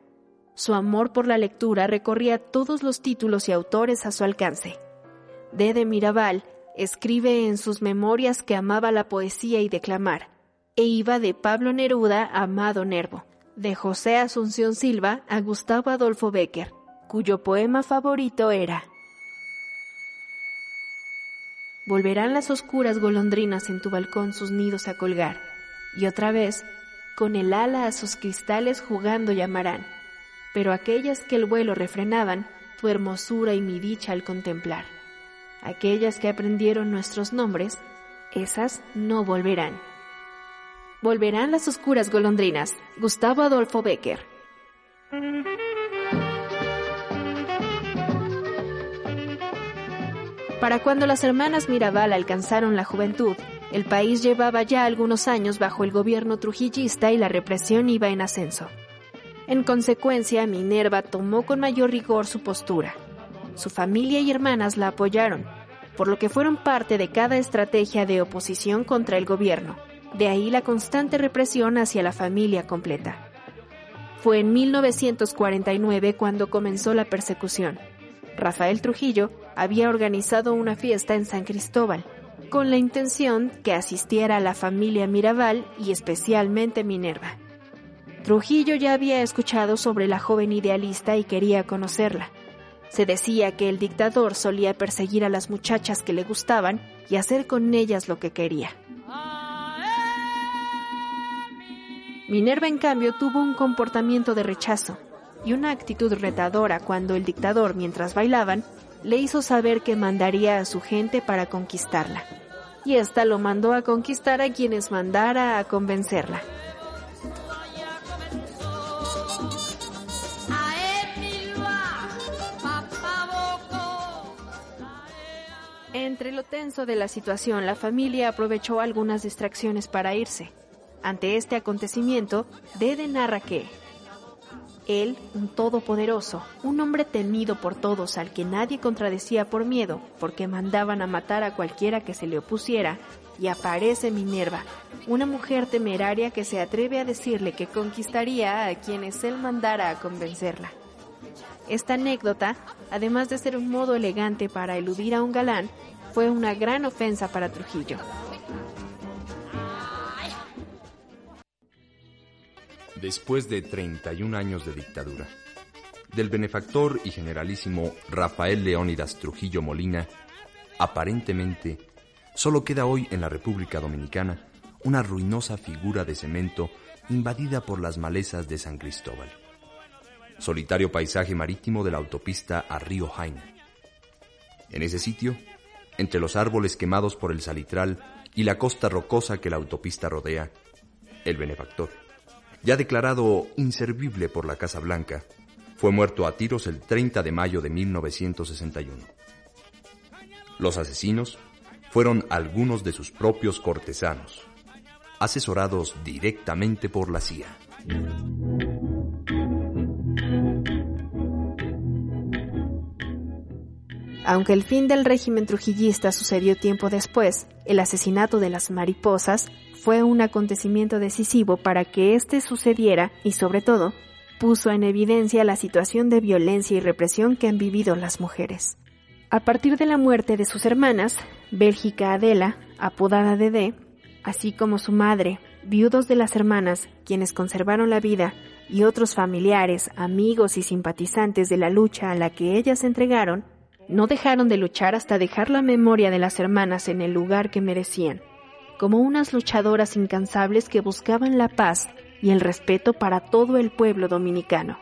Su amor por la lectura recorría todos los títulos y autores a su alcance. Dede Mirabal escribe en sus memorias que amaba la poesía y declamar, e iba de Pablo Neruda a Amado Nervo, de José Asunción Silva a Gustavo Adolfo Becker, cuyo poema favorito era Volverán las oscuras golondrinas en tu balcón sus nidos a colgar, y otra vez, con el ala a sus cristales jugando llamarán, pero aquellas que el vuelo refrenaban, tu hermosura y mi dicha al contemplar. Aquellas que aprendieron nuestros nombres, esas no volverán. Volverán las oscuras golondrinas. Gustavo Adolfo Becker. Para cuando las hermanas Mirabal alcanzaron la juventud, el país llevaba ya algunos años bajo el gobierno trujillista y la represión iba en ascenso. En consecuencia, Minerva tomó con mayor rigor su postura. Su familia y hermanas la apoyaron, por lo que fueron parte de cada estrategia de oposición contra el gobierno. De ahí la constante represión hacia la familia completa. Fue en 1949 cuando comenzó la persecución. Rafael Trujillo había organizado una fiesta en San Cristóbal, con la intención que asistiera la familia Mirabal y especialmente Minerva. Trujillo ya había escuchado sobre la joven idealista y quería conocerla. Se decía que el dictador solía perseguir a las muchachas que le gustaban y hacer con ellas lo que quería. Minerva, en cambio, tuvo un comportamiento de rechazo y una actitud retadora cuando el dictador, mientras bailaban, le hizo saber que mandaría a su gente para conquistarla. Y ésta lo mandó a conquistar a quienes mandara a convencerla. Entre lo tenso de la situación, la familia aprovechó algunas distracciones para irse. Ante este acontecimiento, Dede narra que él, un todopoderoso, un hombre temido por todos al que nadie contradecía por miedo, porque mandaban a matar a cualquiera que se le opusiera, y aparece Minerva, una mujer temeraria que se atreve a decirle que conquistaría a quienes él mandara a convencerla. Esta anécdota, además de ser un modo elegante para eludir a un galán, fue una gran ofensa para Trujillo. Después de 31 años de dictadura, del benefactor y generalísimo Rafael Leónidas Trujillo Molina, aparentemente solo queda hoy en la República Dominicana una ruinosa figura de cemento invadida por las malezas de San Cristóbal. Solitario paisaje marítimo de la autopista a Río Jaina. En ese sitio, entre los árboles quemados por el salitral y la costa rocosa que la autopista rodea, el benefactor, ya declarado inservible por la Casa Blanca, fue muerto a tiros el 30 de mayo de 1961. Los asesinos fueron algunos de sus propios cortesanos, asesorados directamente por la CIA. Aunque el fin del régimen trujillista sucedió tiempo después, el asesinato de las mariposas fue un acontecimiento decisivo para que éste sucediera y sobre todo puso en evidencia la situación de violencia y represión que han vivido las mujeres. A partir de la muerte de sus hermanas, Bélgica Adela, apodada Dede, así como su madre, viudos de las hermanas, quienes conservaron la vida, y otros familiares, amigos y simpatizantes de la lucha a la que ellas se entregaron, no dejaron de luchar hasta dejar la memoria de las hermanas en el lugar que merecían, como unas luchadoras incansables que buscaban la paz y el respeto para todo el pueblo dominicano.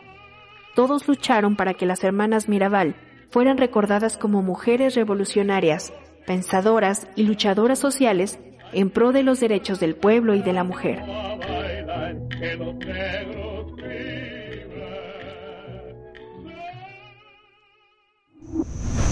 Todos lucharon para que las hermanas Mirabal fueran recordadas como mujeres revolucionarias, pensadoras y luchadoras sociales en pro de los derechos del pueblo y de la mujer.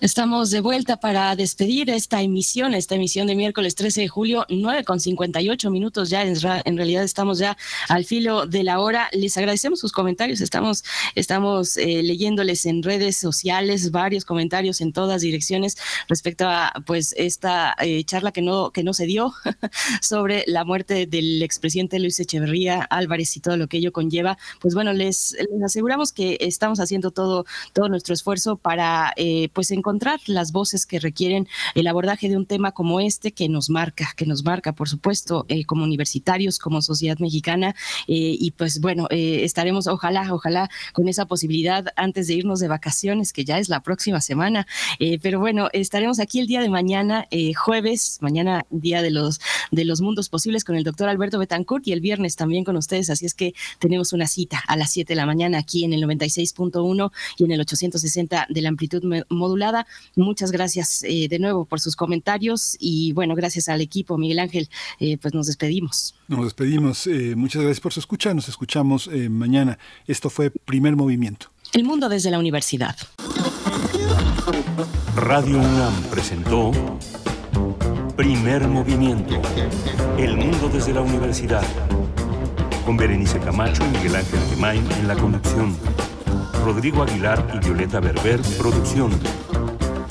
Estamos de vuelta para despedir esta emisión, esta emisión de miércoles 13 de julio, 9 con 58 minutos ya, en, realidad estamos ya al filo de la hora. Les agradecemos sus comentarios, estamos, estamos eh, leyéndoles en redes sociales varios comentarios en todas direcciones respecto a pues esta eh, charla que no, que no se dio sobre la muerte del expresidente Luis Echeverría Álvarez y todo lo que ello conlleva. Pues bueno, les, les aseguramos que estamos haciendo todo, todo nuestro esfuerzo para eh, pues encontrar encontrar las voces que requieren el abordaje de un tema como este que nos marca, que nos marca, por supuesto, eh, como universitarios, como sociedad mexicana. Eh, y pues bueno, eh, estaremos, ojalá, ojalá, con esa posibilidad antes de irnos de vacaciones, que ya es la próxima semana. pero bueno, estaremos aquí el día de mañana, jueves, mañana, día de los, de los mundos posibles, con el doctor Alberto Betancourt y el viernes también con ustedes. Así es que tenemos una cita a las 7 de la mañana aquí en el 96.1 y en el 860 de la amplitud modulada Muchas gracias eh, de nuevo por sus comentarios y bueno, gracias al equipo, Miguel Ángel, eh, pues nos despedimos. Nos despedimos. Eh, muchas gracias por su escucha. Nos escuchamos mañana. Esto fue Primer Movimiento. El mundo desde la universidad. Radio UNAM presentó Primer Movimiento. El mundo desde la universidad. Con Berenice Camacho y Miguel Ángel Gemain en la conducción. Rodrigo Aguilar y Violeta Berber, producción.